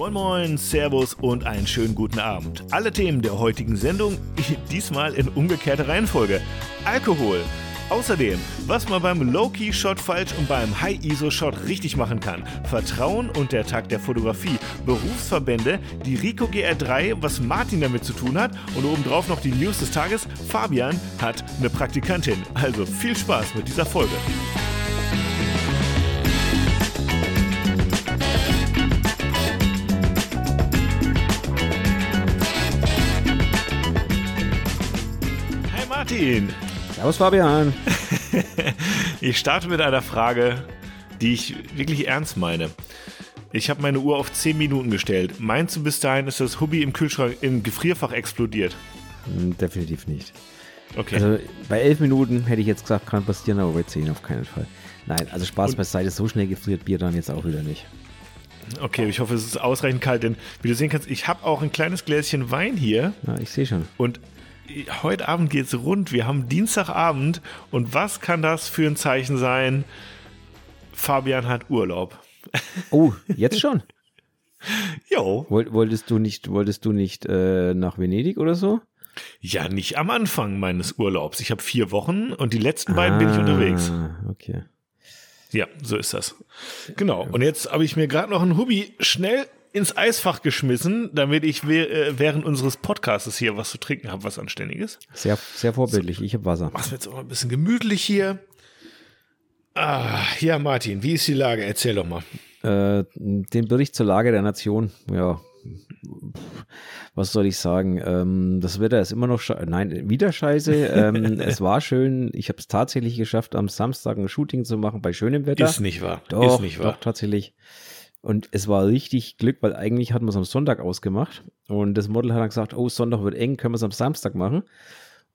Moin Moin, Servus und einen schönen guten Abend. Alle Themen der heutigen Sendung, diesmal in umgekehrter Reihenfolge. Alkohol. Außerdem, was man beim Low-Key-Shot falsch und beim High-ISO-Shot richtig machen kann. Vertrauen und der Tag der Fotografie. Berufsverbände, die Rico GR3, was Martin damit zu tun hat. Und obendrauf noch die News des Tages. Fabian hat eine Praktikantin. Also viel Spaß mit dieser Folge. Martin. Servus Fabian. ich starte mit einer Frage, die ich wirklich ernst meine. Ich habe meine Uhr auf 10 Minuten gestellt. Meinst du, bis dahin ist das Hobby im Kühlschrank im Gefrierfach explodiert? Hm, Definitiv nicht. Okay. Also bei elf Minuten hätte ich jetzt gesagt, kann passieren, aber bei zehn auf keinen Fall. Nein, also Spaß Und- beiseite, so schnell gefriert Bier dann jetzt auch wieder nicht. okay, ich hoffe, es ist ausreichend kalt, denn wie du sehen kannst, ich habe auch ein kleines Gläschen Wein hier Ja, ich sehe schon. und heute Abend geht's rund. Wir haben Dienstagabend und was kann das für ein Zeichen sein? Fabian hat Urlaub. Oh, jetzt schon? Jo. Woll, wolltest du nicht, wolltest du nicht äh, nach Venedig oder so? Ja, nicht am Anfang meines Urlaubs. Ich habe vier Wochen und die letzten beiden bin ich unterwegs. Ah, Okay. Ja, so ist das. Genau. Und jetzt habe ich mir gerade noch ein Hobby schnell ins Eisfach geschmissen, damit ich äh, während unseres Podcasts hier was zu trinken habe, was Anständiges. Sehr, sehr vorbildlich. Ich habe Wasser. Mach's mir jetzt auch mal ein bisschen gemütlich hier. Ah, ja, Martin, wie ist die Lage? Erzähl doch mal. Äh, den Bericht zur Lage der Nation, ja, was soll ich sagen? Ähm, das Wetter ist immer noch, sche- nein, wieder scheiße. ähm, es war schön. Ich habe es tatsächlich geschafft, am Samstag ein Shooting zu machen bei schönem Wetter. Ist nicht wahr. Doch, ist nicht wahr. doch, tatsächlich. Und es war richtig Glück, weil eigentlich hatten wir es am Sonntag ausgemacht. Und das Model hat dann gesagt, oh, Sonntag wird eng, können wir es am Samstag machen.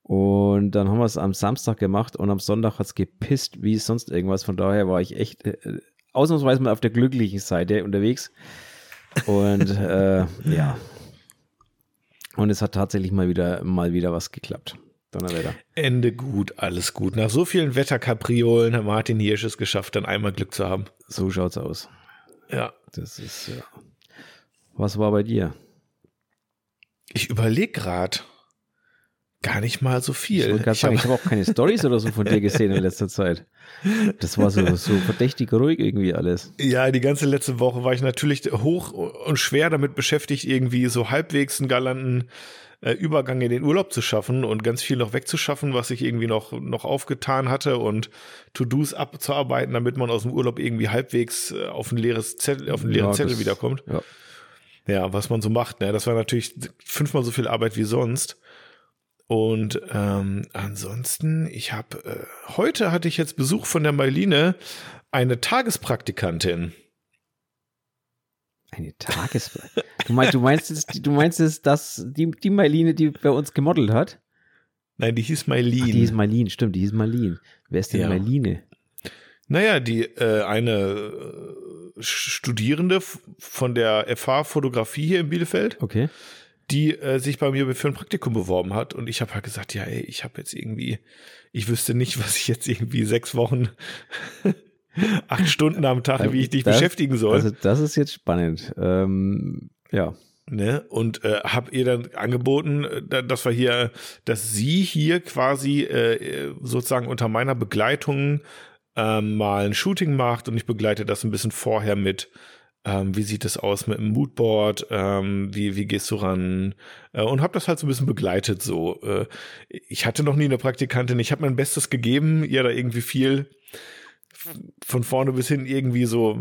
Und dann haben wir es am Samstag gemacht und am Sonntag hat es gepisst, wie sonst irgendwas. Von daher war ich echt äh, ausnahmsweise mal auf der glücklichen Seite unterwegs. Und äh, ja. Und es hat tatsächlich mal wieder, mal wieder was geklappt. Donnerwetter. Ende gut, alles gut. Nach so vielen Wetterkapriolen hat Martin Hirsch es geschafft, dann einmal Glück zu haben. So schaut's aus. Ja. Das ist ja. Was war bei dir? Ich überlege gerade. Gar nicht mal so viel. Ich hab- ich habe auch keine Stories oder so von dir gesehen in letzter Zeit. Das war so, so verdächtig ruhig irgendwie alles. Ja, die ganze letzte Woche war ich natürlich hoch und schwer damit beschäftigt, irgendwie so halbwegs einen galanten äh, Übergang in den Urlaub zu schaffen und ganz viel noch wegzuschaffen, was ich irgendwie noch, noch aufgetan hatte und To-Dos abzuarbeiten, damit man aus dem Urlaub irgendwie halbwegs äh, auf ein leeres Zettel, auf einen leeren Ja, Zettel das- wiederkommt. Ja. Ja, was man so macht, ne? Das war natürlich fünfmal so viel Arbeit wie sonst. Und ähm, ansonsten, ich habe äh, heute hatte ich jetzt Besuch von der Marlene, eine Tagespraktikantin. Eine Tages. Du meinst, du meinst es, du meinst es, dass die, die Marlene, die bei uns gemodelt hat? Nein, die hieß Ach, Marlene. die hieß Marlene, stimmt, die hieß Marlene. Wer ist denn Ja. Marlene? naja, die äh, eine äh, Studierende von der FH Fotografie hier in Bielefeld, Okay. die äh, sich bei mir für ein Praktikum beworben hat. Und ich habe halt gesagt, ja, ey, ich habe jetzt irgendwie, ich wüsste nicht, was ich jetzt irgendwie sechs Wochen, acht Stunden am Tag, wie ich dich Das- beschäftigen soll. Also, das ist jetzt spannend. Ähm, ja. ne? Und äh, habe ihr dann angeboten, äh, da- dass wir hier, dass sie hier quasi äh, sozusagen unter meiner Begleitung ähm, mal ein Shooting macht und ich begleite das ein bisschen vorher mit. Ähm, wie sieht es aus mit dem Moodboard? Ähm, wie, wie gehst du ran? Äh, und habe das halt so ein bisschen begleitet. So, äh, ich hatte noch nie eine Praktikantin. Ich habe mein Bestes gegeben, ihr da irgendwie viel von vorne bis hin irgendwie so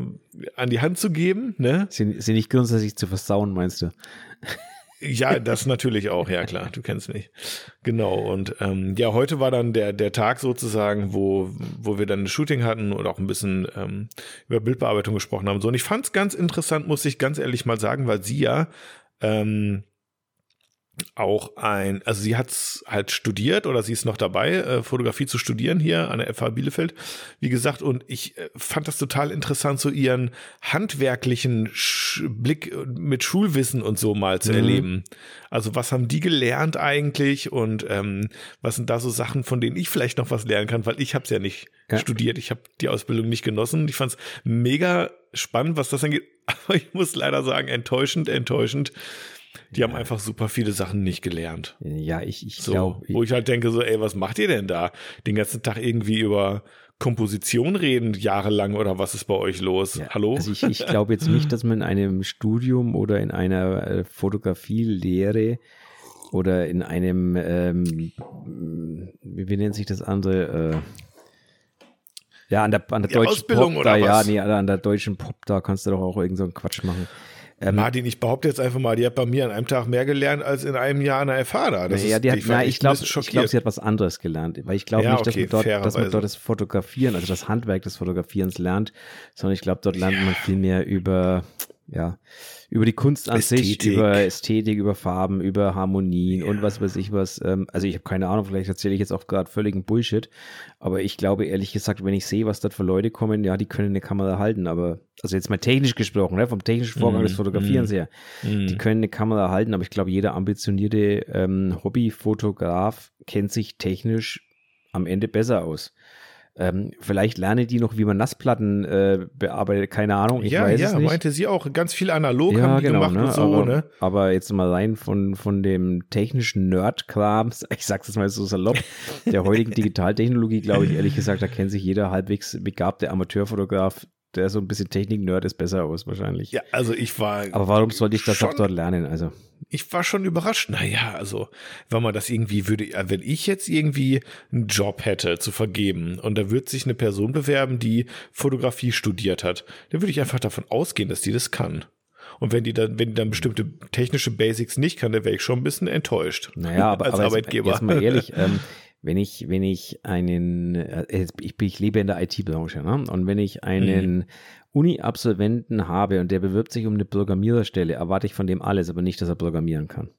an die Hand zu geben. Ne? Sie, sie nicht grundsätzlich zu versauen, meinst du? Ja, das natürlich auch, ja klar, du kennst mich. Genau, und ähm, ja, heute war dann der, der Tag sozusagen, wo, wo wir dann ein Shooting hatten und auch ein bisschen ähm, über Bildbearbeitung gesprochen haben. So, und ich fand es ganz interessant, muss ich ganz ehrlich mal sagen, weil sie ja ähm, auch ein, also sie hat's halt studiert oder sie ist noch dabei, äh, Fotografie zu studieren hier an der FH Bielefeld, wie gesagt, und ich äh, fand das total interessant, so ihren handwerklichen Sch Blick mit Schulwissen und so mal zu Mhm. erleben. Also was haben die gelernt eigentlich und ähm, was sind da so Sachen, von denen ich vielleicht noch was lernen kann, weil ich habe es ja nicht Ja. studiert, ich habe die Ausbildung nicht genossen. Ich fand es mega spannend, was das angeht. Aber ich muss leider sagen, enttäuschend, enttäuschend. Die ja. haben einfach super viele Sachen nicht gelernt. Ja, ich, ich so, glaube. Wo ich halt denke, so, ey, was macht ihr denn da? Den ganzen Tag irgendwie über Komposition reden, jahrelang oder was ist bei euch los? Ja, Hallo? Also ich, ich glaube jetzt nicht, dass man in einem Studium oder in einer äh, Fotografielehre oder in einem, ähm, wie nennt sich das andere? Äh, ja, an der, an der deutschen Ausbildung Pop da, ja, nee, an der deutschen Pop, da kannst du doch auch irgend so einen Quatsch machen. Ähm, Martin, ich behaupte jetzt einfach mal, die hat bei mir an einem Tag mehr gelernt als in einem Jahr an der FH Das ja, die hat, na, ich glaube, glaub, sie hat was anderes gelernt, weil ich glaube ja, nicht, okay, dass, man dort, dass man dort das Fotografieren, also das Handwerk des Fotografierens lernt, sondern ich glaube, dort lernt ja. man viel mehr über, ja, über die Kunst an Ästhetik. sich, über Ästhetik, über Farben, über Harmonien ja. und was weiß ich was. Ähm, also ich habe keine Ahnung, vielleicht erzähle ich jetzt auch gerade völligen Bullshit, aber ich glaube ehrlich gesagt, wenn ich sehe, was dort für Leute kommen, ja, die können eine Kamera halten, aber also jetzt mal technisch gesprochen, ne, vom technischen Vorgang mm, des Fotografierens mm, her, mm. die können eine Kamera halten, aber ich glaube, jeder ambitionierte ähm, Hobbyfotograf kennt sich technisch am Ende besser aus. Ähm, vielleicht lerne die noch, wie man Nassplatten äh, bearbeitet, keine Ahnung. Ich ja, weiß ja, es nicht. meinte sie auch. Ganz viel analog ja, haben die genau, gemacht ne? und so, aber, ne? Aber jetzt mal rein von, von dem technischen Nerd-Kram, ich sag's jetzt mal so salopp, der heutigen Digitaltechnologie, glaube ich, ehrlich gesagt, da kennt sich jeder halbwegs begabte Amateurfotograf der so ein bisschen Technik-Nerd ist besser aus, wahrscheinlich. Ja, also ich war. Aber warum sollte ich das schon, auch dort lernen? Also. Ich war schon überrascht. Naja, also, wenn man das irgendwie würde, äh, wenn ich jetzt irgendwie einen Job hätte zu vergeben und da wird sich eine Person bewerben, die Fotografie studiert hat, dann würde ich einfach davon ausgehen, dass die das kann. Und wenn die dann, wenn die dann bestimmte technische Basics nicht kann, dann wäre ich schon ein bisschen enttäuscht. Naja, aber, als aber Arbeitgeber. Jetzt, jetzt mal ehrlich, ähm, wenn ich, wenn ich einen, äh, ich, ich lebe in der IT-Branche, ne? und wenn ich einen mhm. Uni-Absolventen habe und der bewirbt sich um eine Programmiererstelle, erwarte ich von dem alles, aber nicht, dass er programmieren kann.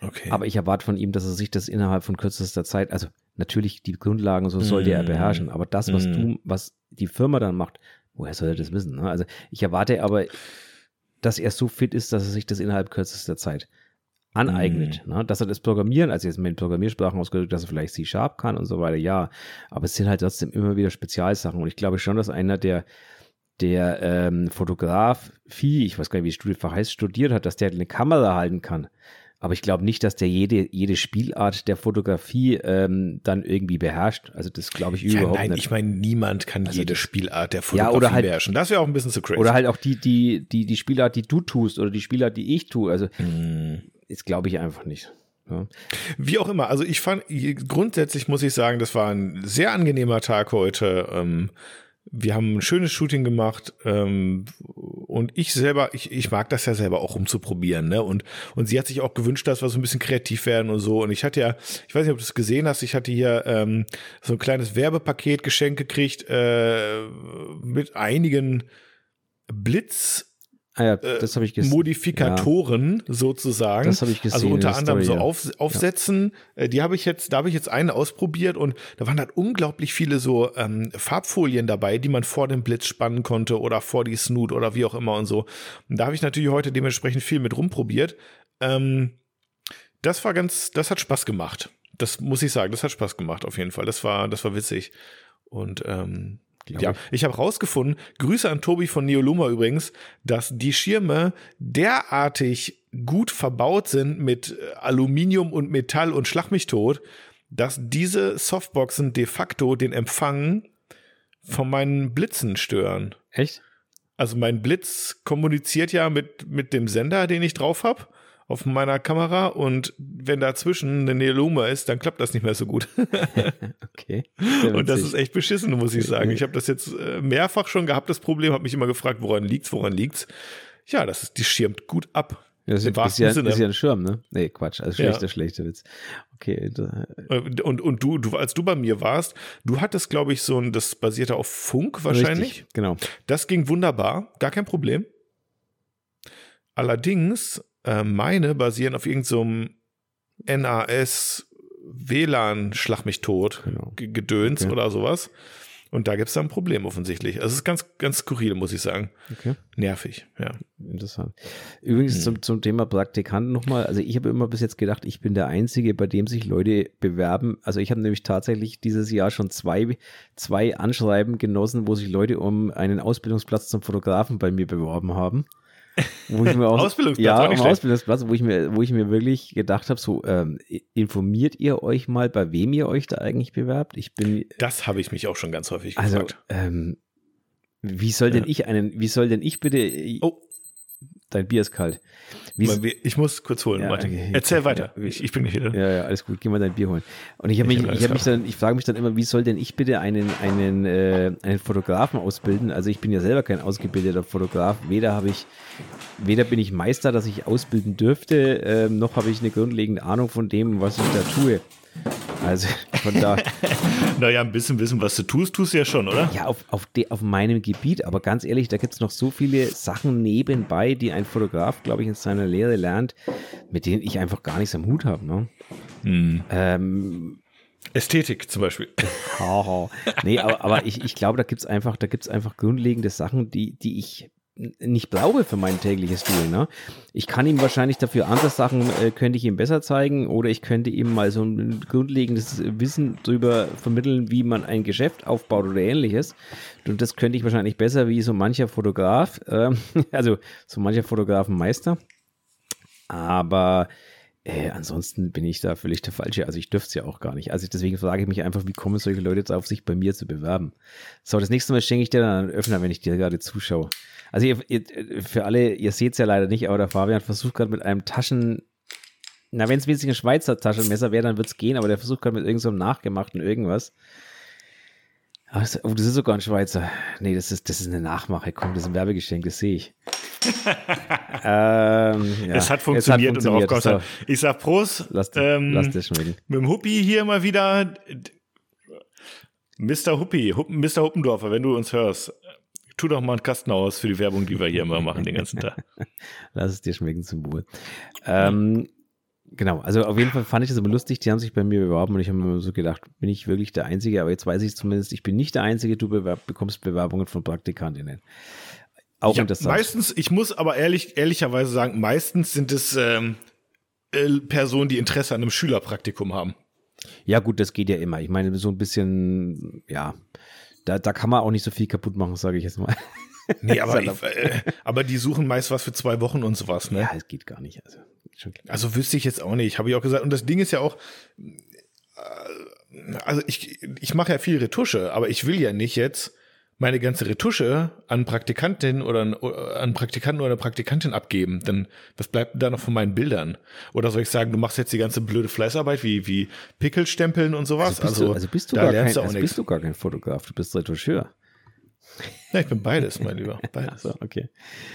Okay. Aber ich erwarte von ihm, dass er sich das innerhalb von kürzester Zeit, also natürlich die Grundlagen, so sollte mm. er beherrschen, aber das, was mm. du, was die Firma dann macht, woher soll er das wissen? Ne? Also ich erwarte aber, dass er so fit ist, dass er sich das innerhalb kürzester Zeit aneignet. Mhm. Ne? Dass er das Programmieren, also jetzt mit Programmiersprachen ausgedrückt, dass er vielleicht C-Sharp kann und so weiter, ja. Aber es sind halt trotzdem immer wieder Spezialsachen. Und ich glaube schon, dass einer, der der ähm, Fotografie, ich weiß gar nicht, wie das Studienfach heißt, studiert hat, dass der eine Kamera halten kann. Aber ich glaube nicht, dass der jede, jede Spielart der Fotografie ähm, dann irgendwie beherrscht. Also das glaube ich ja, überhaupt nein, nicht. Ich meine, niemand kann also, jede Spielart der Fotografie ja, oder halt, beherrschen. Das wäre auch ein bisschen zu crazy. Oder halt auch die, die, die, die Spielart, die du tust oder die Spielart, die ich tue. Also mm ist, glaube ich, einfach nicht. Ja. Wie auch immer, also ich fand, grundsätzlich muss ich sagen, das war ein sehr angenehmer Tag heute. Ähm, wir haben ein schönes Shooting gemacht ähm, und ich selber, ich, ich mag das ja selber auch rumzuprobieren, ne? Und, und sie hat sich auch gewünscht, dass wir so ein bisschen kreativ werden und so. Und ich hatte ja, ich weiß nicht, ob du es gesehen hast, ich hatte hier ähm, so ein kleines Werbepaket geschenkt gekriegt äh, mit einigen Blitz- Ah ja, äh, das habe ich gesehen. Modifikatoren ja. sozusagen. Das habe ich gesehen. Also unter anderem Story, so auf, Aufsätzen. Ja. Äh, die habe ich jetzt, da habe ich jetzt einen ausprobiert und da waren halt unglaublich viele so ähm, Farbfolien dabei, die man vor dem Blitz spannen konnte oder vor die Snoot oder wie auch immer und so. Und da habe ich natürlich heute dementsprechend viel mit rumprobiert. Ähm, das war ganz, das hat Spaß gemacht. Das muss ich sagen, das hat Spaß gemacht auf jeden Fall. Das war, das war witzig. Und ähm, ja, ich habe rausgefunden, Grüße an Tobi von Neoluma übrigens, dass die Schirme derartig gut verbaut sind mit äh, Aluminium und Metall und Schlag mich tot, dass diese Softboxen de facto den Empfang von meinen Blitzen stören. Echt? Also mein Blitz kommuniziert ja mit, mit dem Sender, den ich drauf habe auf meiner Kamera und wenn dazwischen eine Neoluma ist, dann klappt das nicht mehr so gut. okay. Und das ist echt beschissen, muss ich sagen. Ich habe das jetzt äh, mehrfach schon gehabt, das Problem, habe mich immer gefragt, woran liegt's, woran liegt's? Ja, das ist, die schirmt gut ab. Das ist, ist, ja, ist ja ein Schirm, ne? Nee, Quatsch, also schlechter, ja. schlechter Witz. Okay. Und, und du, du, als du bei mir warst, du hattest, glaube ich, so ein, das basierte auf Funk wahrscheinlich. Richtig, genau. Das ging wunderbar, gar kein Problem. Allerdings äh, meine basieren auf irgendeinem so NAS WLAN Schlag mich tot genau. Gedöns okay. oder sowas. Und da gibt es dann ein Problem offensichtlich. Also es ist ganz, ganz skurril, muss ich sagen. Okay. Nervig, ja. Interessant. Übrigens hm. zum, zum Thema Praktikanten nochmal. Also ich habe immer bis jetzt gedacht, ich bin der Einzige, bei dem sich Leute bewerben. Also ich habe nämlich tatsächlich dieses Jahr schon zwei, zwei Anschreiben genossen, wo sich Leute um einen Ausbildungsplatz zum Fotografen bei mir beworben haben. Wo ich mir auch, Ausbildungsplatz, ja, auch. Ausbildungsplatz, wo ich mir, wo ich mir wirklich gedacht habe, so ähm, informiert ihr euch mal, bei wem ihr euch da eigentlich bewerbt? Ich bin, Das habe ich mich auch schon ganz häufig also, gefragt. ähm, wie soll denn Ja. ich einen, wie soll denn ich bitte, Oh. Dein Bier ist kalt. Wie, Ich muss kurz holen, Ja, Martin. okay. Erzähl weiter. Ja. Ich, ich bin nicht wieder. Ja, ja, alles gut. Geh mal dein Bier holen. Und ich mich, ich mich dann, ich frage mich dann immer, wie soll denn ich bitte einen, einen, äh, einen Fotografen ausbilden? Also ich bin ja selber kein ausgebildeter Fotograf. Weder habe ich, weder bin ich Meister, dass ich ausbilden dürfte, ähm, noch habe ich eine grundlegende Ahnung von dem, was ich da tue. Also von da, Naja, ein bisschen wissen, was du tust, tust du ja schon, oder? ja, auf, auf, de, auf meinem Gebiet, aber ganz ehrlich, da gibt es noch so viele Sachen nebenbei, die ein Fotograf, glaube ich, in seiner Lehre lernt, mit denen ich einfach gar nichts am Hut habe. Ne? Hm. Ähm, Ästhetik zum Beispiel. Haha. Nee, aber, aber ich, ich glaube, da gibt es einfach, da gibt's einfach grundlegende Sachen, die, die ich nicht brauche für mein tägliches Doing. Ne? Ich kann ihm wahrscheinlich dafür andere Sachen, äh, könnte ich ihm besser zeigen oder ich könnte ihm mal so ein grundlegendes Wissen darüber vermitteln, wie man ein Geschäft aufbaut oder ähnliches. Und das könnte ich wahrscheinlich besser wie so mancher Fotograf, ähm, also so mancher Fotografenmeister. Aber äh, ansonsten bin ich da völlig der Falsche. Also ich dürfte es ja auch gar nicht. Also deswegen frage ich mich einfach, wie kommen solche Leute darauf, sich bei mir zu bewerben? So, das nächste Mal schenke ich dir dann einen Öffner, wenn ich dir gerade zuschaue. Also ihr, ihr, für alle, ihr seht es ja leider nicht, aber der Fabian versucht gerade mit einem Taschen, na wenn es wenigstens ein Schweizer Taschenmesser wäre, dann wird es gehen, aber der versucht gerade mit irgendeinem so nachgemachten irgendwas. Oh, das ist sogar ein Schweizer. Nee, das ist, das ist eine Nachmache. Komm, das ist ein Werbegeschenk, das sehe ich. ähm, ja, es hat funktioniert, und darauf kommt So, es Ich sag Prost. lass, ähm, lass das schmecken. Mit dem Huppi hier mal wieder. Mr. Huppi, Hupp, Mr. Huppendorfer, wenn du uns hörst, tu doch mal einen Kasten aus für die Werbung, die wir hier immer machen den ganzen Tag. Lass es dir schmecken zum Wohl. Ähm, genau, also auf jeden Fall fand ich das immer lustig. Die haben sich bei mir beworben und ich habe mir so gedacht, bin ich wirklich der Einzige? Aber jetzt weiß ich zumindest, ich bin nicht der Einzige. Du bekommst Bewerbungen von Praktikantinnen. Auch Ja, interessant. meistens, ich muss aber ehrlich, ehrlicherweise sagen, meistens sind es ähm, äh, Personen, die Interesse an einem Schülerpraktikum haben. Ja, gut, das geht ja immer. Ich meine, so ein bisschen, ja, da, da kann man auch nicht so viel kaputt machen, sage ich jetzt mal. Nee, aber, ich, äh, aber die suchen meist was für zwei Wochen und sowas, ne? Ja, es geht gar nicht. Also. Also wüsste ich jetzt auch nicht, habe ich auch gesagt. Und das Ding ist ja auch, äh, also ich, ich mache ja viel Retusche, aber ich will ja nicht jetzt meine ganze Retusche an Praktikantin oder an, Praktikanten oder eine Praktikantin abgeben. Dann was bleibt denn da noch von meinen Bildern? Oder soll ich sagen, du machst jetzt die ganze blöde Fleißarbeit wie wie Pickelstempeln und sowas? Also bist, du, also bist du da gar lernst kein, du auch also nichts. bist du gar kein Fotograf, du bist Retoucheur. Ja, ich bin beides, mein Lieber. Beides. Achso, okay.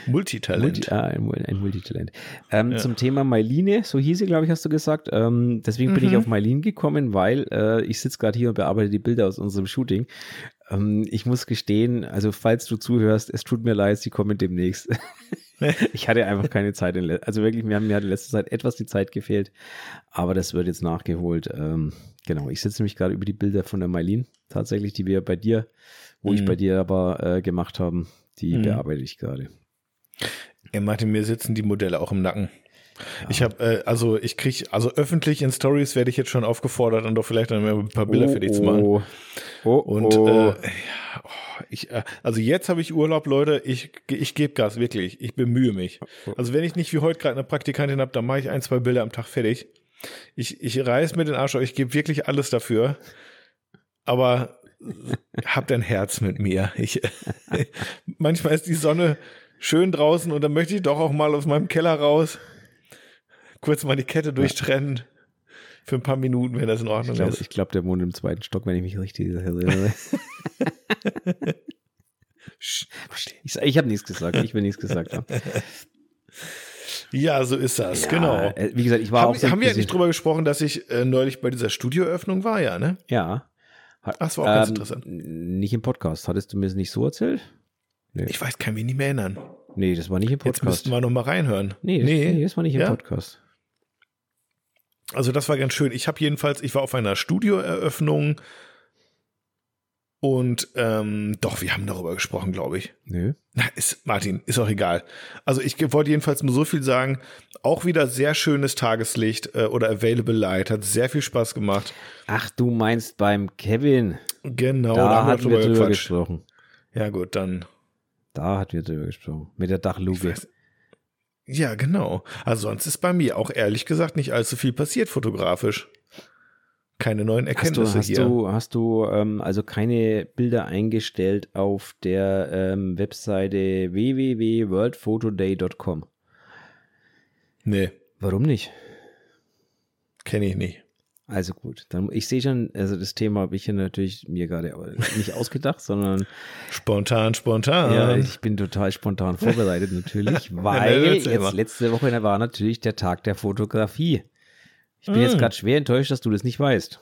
Multitalent. Multi, ah, ein, ein Multitalent. Ähm, Ja. Zum Thema Mailine, so hieß sie, glaube ich, hast du gesagt. Ähm, deswegen bin ich Mhm. auf Mailine gekommen, weil äh, ich sitze gerade hier und bearbeite die Bilder aus unserem Shooting. Ähm, ich muss gestehen, also falls du zuhörst, es tut mir leid, sie kommen demnächst. ich hatte einfach keine Zeit. Also wirklich, mir, hat- mir hat in letzter Zeit etwas die Zeit gefehlt, aber das wird jetzt nachgeholt. Ähm, genau, ich sitze nämlich gerade über die Bilder von der Mailine, tatsächlich, die wir bei dir, wo ich Mhm. bei dir aber äh, gemacht haben, die Mhm. bearbeite ich gerade. Ey, Martin, mir sitzen die Modelle auch im Nacken. Ich habe, äh, also ich krieg, also öffentlich in Stories werde ich jetzt schon aufgefordert, und doch vielleicht dann ein paar Bilder für dich zu machen. Oh, oh, Und oh. Äh, ja, oh, ich, äh, also jetzt habe ich Urlaub, Leute. Ich, ich gebe Gas, wirklich. Ich bemühe mich. Also wenn ich nicht wie heute gerade eine Praktikantin habe, dann mache ich ein, zwei Bilder am Tag fertig. Ich, ich reiß mir den Arsch auf, ich gebe wirklich alles dafür. Aber hab dein Herz mit mir. Ich, manchmal ist die Sonne schön draußen und dann möchte ich doch auch mal aus meinem Keller raus. Kurz mal die Kette durchtrennen. Für ein paar Minuten, wenn das in Ordnung ich glaube, ist. ich glaub, der wohnt im zweiten Stock, wenn ich mich richtig erinnere. Ich ich habe nichts gesagt, ich will nichts gesagt haben. Ja, so ist das, Ja, genau. äh, Wie gesagt, ich war Haben, auch so haben wir ja nicht drüber gesprochen, dass ich äh, neulich bei dieser Studioeröffnung war, ja, ne? Ja. Ach, das war auch ganz Ähm, interessant. Nicht im Podcast. Hattest du mir das nicht so erzählt? Ich weiß, kann mich nicht mehr erinnern. Nee, das war nicht im Jetzt Podcast. müssten wir noch mal reinhören. nee, das, nee. das war nicht im Ja? Podcast. Also das war ganz schön. Ich habe jedenfalls, ich war auf einer Studioeröffnung und ähm, doch, wir haben darüber gesprochen, glaube ich. Nö. Na, ist, Martin, ist auch egal. Also ich wollte jedenfalls nur so viel sagen. Auch wieder sehr schönes Tageslicht äh, oder Available Light. Hat sehr viel Spaß gemacht. Ach, du meinst beim Kevin. Genau, da haben hatten wir drüber gesprochen. Ja gut, dann. Da hatten wir drüber gesprochen. Mit der Dachluke. Ja, genau. Also sonst ist bei mir auch ehrlich gesagt nicht allzu viel passiert fotografisch. Keine neuen Erkenntnisse hast du, hast hier. Du, hast du ähm, also keine Bilder eingestellt auf der ähm, Webseite www.worldphotoday.com? Nee. Warum nicht? Kenne ich nicht. Also gut, dann ich sehe schon, also das Thema habe ich hier natürlich mir gerade nicht ausgedacht, sondern spontan, spontan. Ja, ich bin total spontan vorbereitet natürlich, weil ja, jetzt letzte Woche war natürlich der Tag der Fotografie. Ich bin mm. jetzt gerade schwer enttäuscht, dass du das nicht weißt.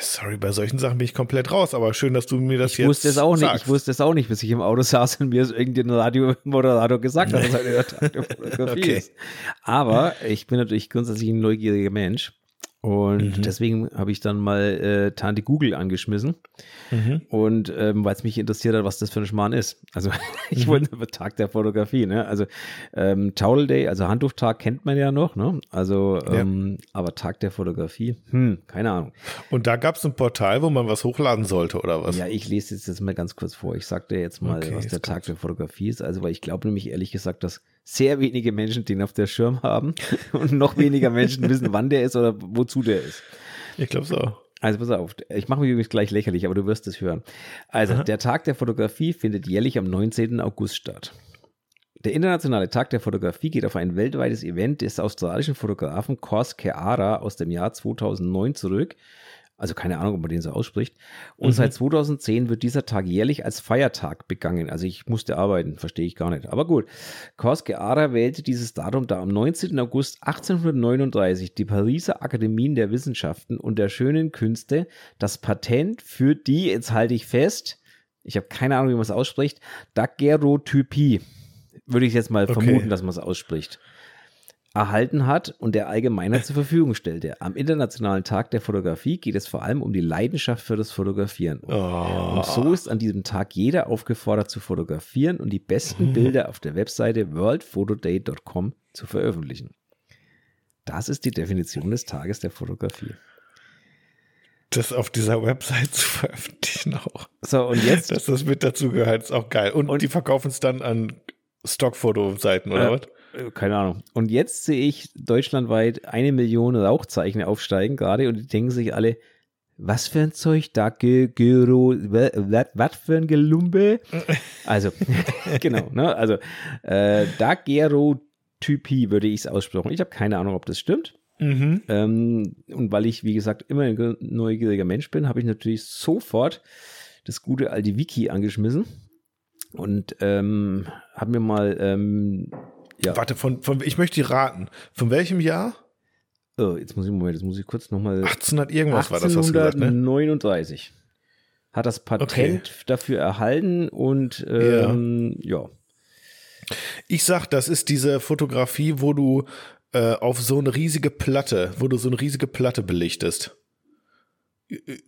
Sorry, bei solchen Sachen bin ich komplett raus, aber schön, dass du mir das ich jetzt wusste es auch sagst. nicht. Ich wusste es auch nicht, bis ich im Auto saß und mir es irgendein Radiomoderator gesagt hat, dass heute der Tag der Fotografie okay. ist. Aber ich bin natürlich grundsätzlich ein neugieriger Mensch und mhm. deswegen habe ich dann mal äh, Tante Google angeschmissen. Mhm. Und ähm, weil es mich interessiert hat, was das für ein Schmarrn ist. Also ich mhm. wollte Tag der Fotografie, ne? Also ähm, Towel Day, also Handtuchtag kennt man ja noch, ne? Also, ähm, ja. aber Tag der Fotografie, hm, keine Ahnung. Und da gab es ein Portal, wo man was hochladen sollte, oder was? Ja, ich lese jetzt, jetzt mal ganz kurz vor. Ich sag dir jetzt mal, okay, was der Tag der Fotografie ist. Also, weil ich glaube nämlich ehrlich gesagt, dass sehr wenige Menschen den auf der Schirm haben und noch weniger Menschen wissen, wann der ist oder wozu der ist. Ich glaube so. Also pass auf, ich mache mich übrigens gleich lächerlich, aber du wirst es hören. Also, Aha. der Tag der Fotografie findet jährlich am 19. August statt. Der internationale Tag der Fotografie geht auf ein weltweites Event des australischen Fotografen Kors Keara aus dem Jahr 2009 zurück, also keine Ahnung, ob man den so ausspricht. Und mhm. seit 2010 wird dieser Tag jährlich als Feiertag begangen. Also ich musste arbeiten, verstehe ich gar nicht. Aber gut. Koske Ara wählte dieses Datum, da am 19. August 1839 die Pariser Akademien der Wissenschaften und der schönen Künste das Patent für die, jetzt halte ich fest, ich habe keine Ahnung, wie man es ausspricht, Daguerreotypie. Würde ich jetzt mal okay. vermuten, dass man es ausspricht erhalten hat und der Allgemeinheit zur Verfügung stellte. Am Internationalen Tag der Fotografie geht es vor allem um die Leidenschaft für das Fotografieren. Oh. Und so ist an diesem Tag jeder aufgefordert zu fotografieren und die besten Bilder auf der Webseite worldphotoday.com zu veröffentlichen. Das ist die Definition des Tages der Fotografie. Das auf dieser Website zu veröffentlichen auch. So, und jetzt? Dass das mit dazu gehört, ist auch geil. Und, und die verkaufen es dann an Stockfotoseiten, oder äh, was? Äh, keine Ahnung. Und jetzt sehe ich deutschlandweit eine Million Rauchzeichen aufsteigen gerade und die denken sich alle, was für ein Zeug, da Gyro, was für ein Gelumbe? Also, genau, ne? Also, äh, Daguerreotypie würde ich es aussprechen. Ich habe keine Ahnung, ob das stimmt. Mhm. Ähm, und weil ich, wie gesagt, immer ein neugieriger Mensch bin, habe ich natürlich sofort das gute alte Wiki angeschmissen und ähm, habe mir mal ähm, ja. Warte, von, von, ich möchte die raten. Von welchem Jahr? Oh, jetzt muss ich, Moment, das muss ich kurz nochmal. 1800 irgendwas war das, hast du gesagt, ne? 1839. Hat das Patent okay. dafür erhalten und ähm, ja. ja. Ich sag, das ist diese Fotografie, wo du äh, auf so eine riesige Platte, wo du so eine riesige Platte belichtest.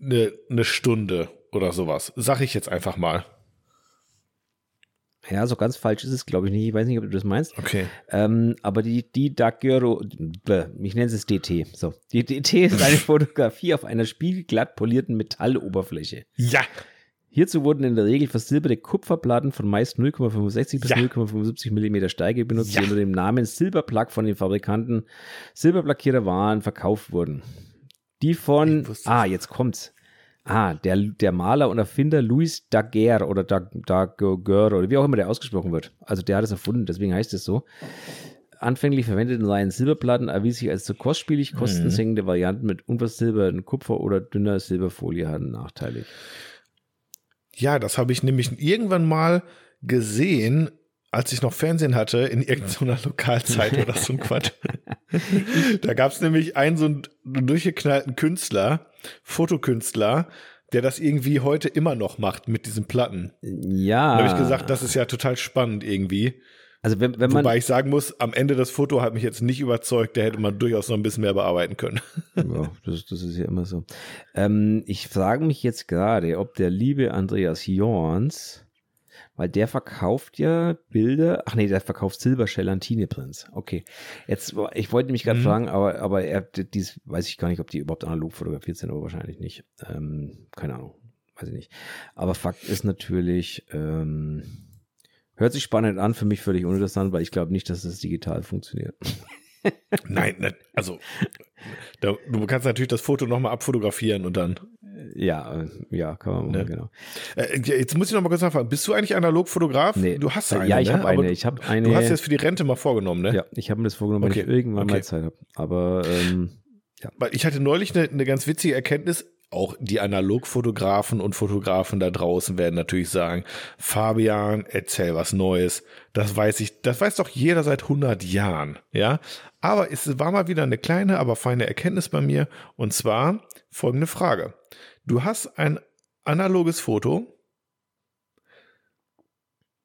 Eine, eine Stunde oder sowas. Sag ich jetzt einfach mal. Ja, so ganz falsch ist es, glaube ich nicht. Ich weiß nicht, ob du das meinst. Okay. Ähm, aber die, die Daguerro, ich nenne es DT. So. Die DT ist eine Fotografie auf einer spiegelglatt polierten Metalloberfläche. Ja. Hierzu wurden in der Regel versilberte Kupferplatten von meist 0,65 bis ja. 0,75 mm Steige benutzt, ja. die unter dem Namen Silberplack von den Fabrikanten Silberplackierer Waren verkauft wurden. Die von, ah, jetzt kommt's. Ah, der, der Maler und Erfinder Louis Daguerre oder Daguerre oder wie auch immer der ausgesprochen wird. Also der hat es erfunden, deswegen heißt es so. Anfänglich verwendet in seinen Silberplatten erwies sich als zu kostspielig. Mhm. Kostensenkende Varianten mit unversilberten Kupfer oder dünner Silberfolie hatten nachteilig. Ja, das habe ich nämlich irgendwann mal gesehen, als ich noch Fernsehen hatte, in irgendeiner Lokalzeit oder so ein Quatsch. da gab es nämlich einen so einen durchgeknallten Künstler, Fotokünstler, der das irgendwie heute immer noch macht mit diesen Platten. Ja. Da habe ich gesagt, das ist ja total spannend irgendwie. Also wenn, wenn man, Wobei ich sagen muss, am Ende das Foto hat mich jetzt nicht überzeugt, der hätte man durchaus noch ein bisschen mehr bearbeiten können. Ja, das, das ist ja immer so. Ähm, ich frage mich jetzt gerade, ob der liebe Andreas Jorns weil der verkauft ja Bilder. Ach nee, der verkauft Silberschellantine Prinz. Okay. Jetzt, ich wollte mich gerade mhm. fragen, aber, aber er, dies weiß ich gar nicht, ob die überhaupt analog fotografiert sind, aber wahrscheinlich nicht. Ähm, keine Ahnung. Weiß ich nicht. Aber Fakt ist natürlich, ähm, Hört sich spannend an, für mich völlig uninteressant, weil ich glaube nicht, dass das digital funktioniert. Nein, ne, also da, du kannst natürlich das Foto nochmal abfotografieren und dann. Ja, äh, ja, kann man machen, Ne? genau. Äh, jetzt muss ich noch mal kurz nachfragen. Bist du eigentlich Analogfotograf? Nee. Du hast eine, ja, ich ne? habe eine. Ich habe eine. Du hast jetzt für die Rente mal vorgenommen, ne? ja, ich habe mir das vorgenommen, wenn Okay, ich irgendwann mal okay. Zeit habe. Aber ähm, Weil ich hatte neulich eine, eine ganz witzige Erkenntnis. Auch die Analogfotografen und Fotografen da draußen werden natürlich sagen, Fabian, erzähl was Neues. Das weiß ich, das weiß doch jeder seit 100 Jahren, ja. Aber es war mal wieder eine kleine, aber feine Erkenntnis bei mir. Und zwar folgende Frage. Du hast ein analoges Foto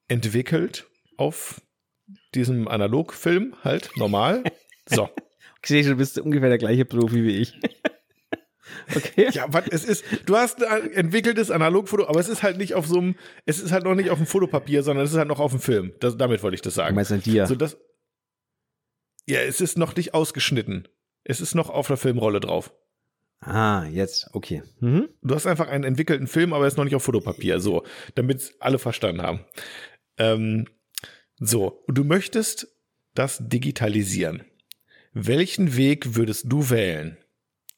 entwickelt auf diesem Analogfilm halt, normal. So. ich sehe, du bist ungefähr der gleiche Profi wie ich. okay. Ja, was es ist, du hast ein entwickeltes Analogfoto, aber es ist halt nicht auf so einem, es ist halt noch nicht auf dem Fotopapier, sondern es ist halt noch auf dem Film. Das, damit wollte ich das Du sagen. meinst ein Dia? So das, ja, es ist noch nicht ausgeschnitten. Es ist noch auf der Filmrolle drauf. ah, jetzt, okay. Mhm. Du hast einfach einen entwickelten Film, aber er ist noch nicht auf Fotopapier. So, damit alle verstanden haben. Ähm, so, und du möchtest das digitalisieren. Welchen Weg würdest du wählen?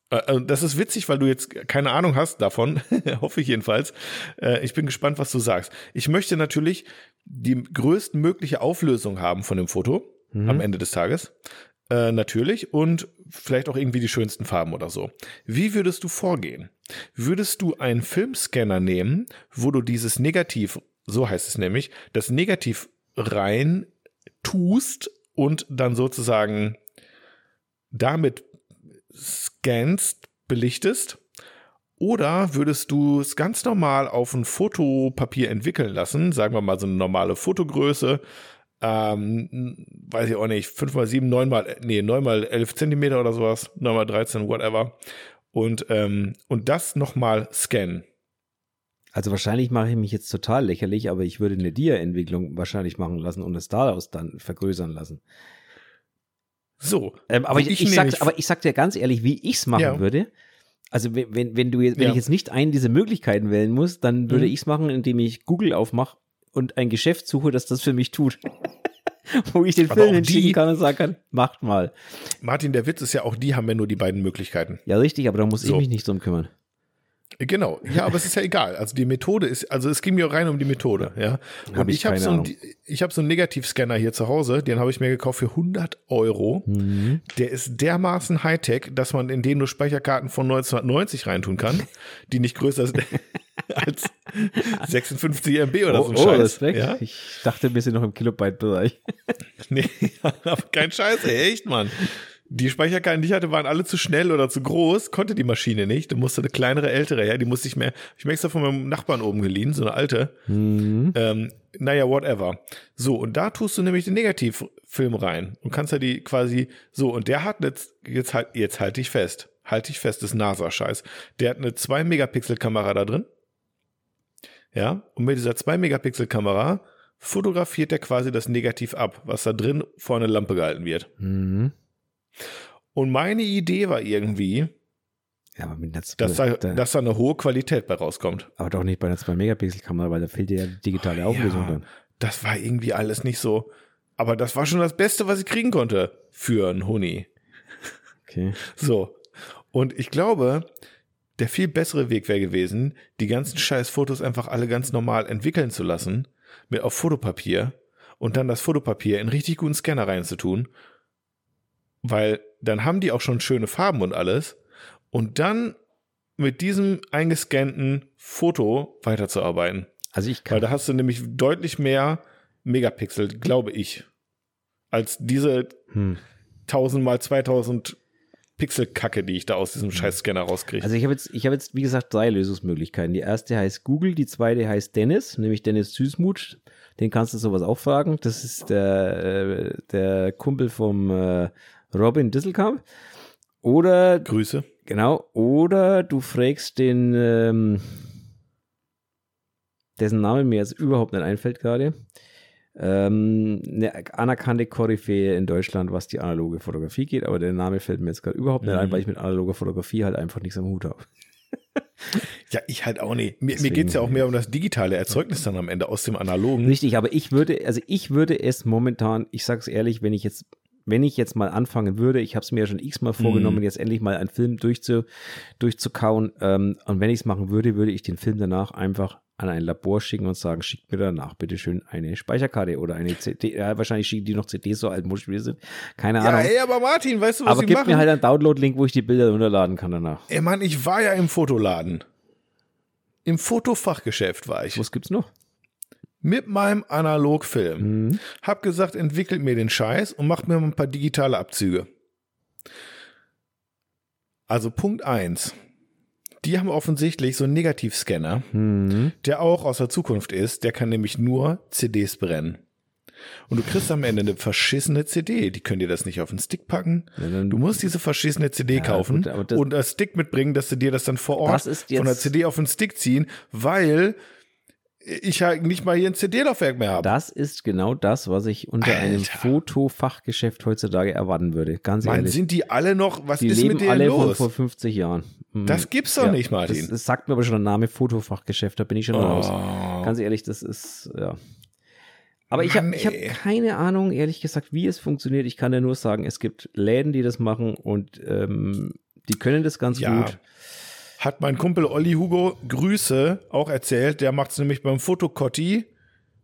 Äh, äh, Das ist witzig, weil du jetzt keine Ahnung hast davon, hoffe ich jedenfalls. Äh, Ich bin gespannt, was du sagst. Ich möchte natürlich die größtmögliche Auflösung haben von dem Foto Mhm. am Ende des Tages. Äh, natürlich. Und vielleicht auch irgendwie die schönsten Farben oder so. Wie würdest du vorgehen? Würdest du einen Filmscanner nehmen, wo du dieses Negativ, so heißt es nämlich, das Negativ rein tust und dann sozusagen damit scannst, belichtest? Oder würdest du es ganz normal auf ein Fotopapier entwickeln lassen, sagen wir mal so eine normale Fotogröße, ähm, weiß ich auch nicht, 5 mal 7, 9 mal, nee, 9 mal 11 Zentimeter oder sowas, 9 mal 13, whatever. Und, ähm, und das nochmal scannen. Also wahrscheinlich mache ich mich jetzt total lächerlich, aber ich würde eine Dia-Entwicklung wahrscheinlich machen lassen und es daraus dann vergrößern lassen. So. Ähm, aber, ich, ich ich, sag, aber ich sag dir ganz ehrlich, wie ich es machen Ja. würde. Also wenn, wenn, wenn du jetzt, wenn Ja. ich jetzt nicht einen dieser Möglichkeiten wählen muss, dann würde Mhm. ich es machen, indem ich Google aufmache und ein Geschäft suche, das das für mich tut. Wo ich den Aber Film auch hinschicken die- kann und sagen kann, macht mal. Martin, der Witz ist ja auch, die haben ja nur die beiden Möglichkeiten. Ja, richtig, aber da muss So. ich mich nicht drum kümmern. Genau, ja, aber es ist ja egal. Also die Methode ist, also es ging mir rein um die Methode, ja. Hab Und ich ich habe so, ein, ich hab so einen Negativscanner hier zu Hause, den habe ich mir gekauft für 100 Euro. Mhm. Der ist dermaßen Hightech, dass man in den nur Speicherkarten von 1990 reintun kann, die nicht größer sind als 56 MB oder so ein oh, Scheiß. Respekt. Ja? Ich dachte, wir sind noch im Kilobyte-Bereich. Nee, aber kein Scheiß, ey, echt, Mann. Die Speicherkarten, die ich hatte, waren alle zu schnell oder zu groß, konnte die Maschine nicht. Da musste eine kleinere, ältere her, die musste ich mir, ich mir extra von meinem Nachbarn oben geliehen, so eine alte. Mhm. Ähm, naja, whatever. So, und da tust du nämlich den Negativfilm rein und kannst ja die quasi, so, und der hat jetzt, jetzt halt, jetzt halt dich fest. Halt dich fest, das ist NASA-Scheiß. Der hat eine 2-Megapixel-Kamera da drin. Ja, und mit dieser 2-Megapixel-Kamera fotografiert er quasi das Negativ ab, was da drin vor eine Lampe gehalten wird. Mhm. Und meine Idee war irgendwie, Ja, dass da, da, dass da eine hohe Qualität bei rauskommt. aber doch nicht bei einer 2-Megapixel-Kamera, weil da fehlt dir ja die digitale Auflösung Ja, dann. das war irgendwie alles nicht so. Aber das war schon das Beste, was ich kriegen konnte für einen Huni. Okay. So. Und ich glaube, der viel bessere Weg wäre gewesen, die ganzen scheiß Fotos einfach alle ganz normal entwickeln zu lassen, mit auf Fotopapier und dann das Fotopapier in richtig guten Scanner reinzutun, weil dann haben die auch schon schöne Farben und alles und dann mit diesem eingescannten Foto weiterzuarbeiten. Also ich Weil kann, da hast du nämlich deutlich mehr Megapixel, glaube ich, als diese hm. 1000 mal 2000 Pixel-Kacke, die ich da aus diesem Scheiß-Scanner rauskriege. also ich habe jetzt, ich habe jetzt, wie gesagt, drei Lösungsmöglichkeiten. Die erste heißt Google, die zweite heißt Dennis, nämlich Dennis Süßmuth. Den kannst du sowas auch fragen. Das ist der, äh, der Kumpel vom äh, Robin Disselkamp. Oder Grüße. Genau, oder du fragst den, ähm, dessen Name mir jetzt überhaupt nicht einfällt gerade, ähm, eine anerkannte Koryphäe in Deutschland, was die analoge Fotografie geht, aber der Name fällt mir jetzt gerade überhaupt nicht ein, Mhm. weil ich mit analoger Fotografie halt einfach nichts am Hut habe. Ja, ich halt auch nicht. Mir, mir geht es ja auch mehr um das digitale Erzeugnis dann am Ende aus dem analogen. Richtig, aber ich würde, also ich würde es momentan, ich sag's ehrlich, wenn ich jetzt, wenn ich jetzt mal anfangen würde, ich habe es mir ja schon x-mal vorgenommen, Mhm. jetzt endlich mal einen Film durchzu, durchzukauen. Ähm, und wenn ich es machen würde, würde ich den Film danach einfach an ein Labor schicken und sagen, schickt mir danach bitte schön eine Speicherkarte oder eine CD. Ja, wahrscheinlich schicken die noch CDs, so alt muss ich sind. Keine Ja, Ahnung. ey, aber Martin, weißt du, was aber sie gib machen? mir halt einen Download-Link, wo ich die Bilder runterladen kann danach. Ey, Mann, ich war ja im Fotoladen. Im Fotofachgeschäft war ich. Was gibt's noch? Mit meinem Analogfilm. Mhm. Hab gesagt, entwickelt mir den Scheiß und macht mir mal ein paar digitale Abzüge. Also Punkt eins: Die haben offensichtlich so einen Negativscanner, Mhm. der auch aus der Zukunft ist. Der kann nämlich nur CDs brennen. Und du kriegst am Ende eine verschissene CD. Die können dir das nicht auf den Stick packen. Ja, Du musst diese verschissene CD Ja, kaufen gut, das- und das Stick mitbringen, dass du dir das dann vor Ort von der CD auf den Stick ziehen, weil ich halt nicht mal hier ein CD-Laufwerk mehr habe. Das ist genau das, was ich unter einem Alter. Fotofachgeschäft heutzutage erwarten würde. Ganz Mann, ehrlich. sind die alle noch, was die ist leben mit denen alle von los? vor 50 Jahren. Mhm. Das gibt's doch nicht, Martin. Das, das sagt mir aber schon der Name Fotofachgeschäft, da bin ich schon raus. Oh. Ganz ehrlich, das ist, ja. Aber ich habe hab keine Ahnung, ehrlich gesagt, wie es funktioniert. Ich kann ja nur sagen, es gibt Läden, die das machen und ähm, die können das ganz Ja. gut. Hat mein Kumpel Olli Hugo Grüße auch erzählt. Der macht's nämlich beim Fotokotti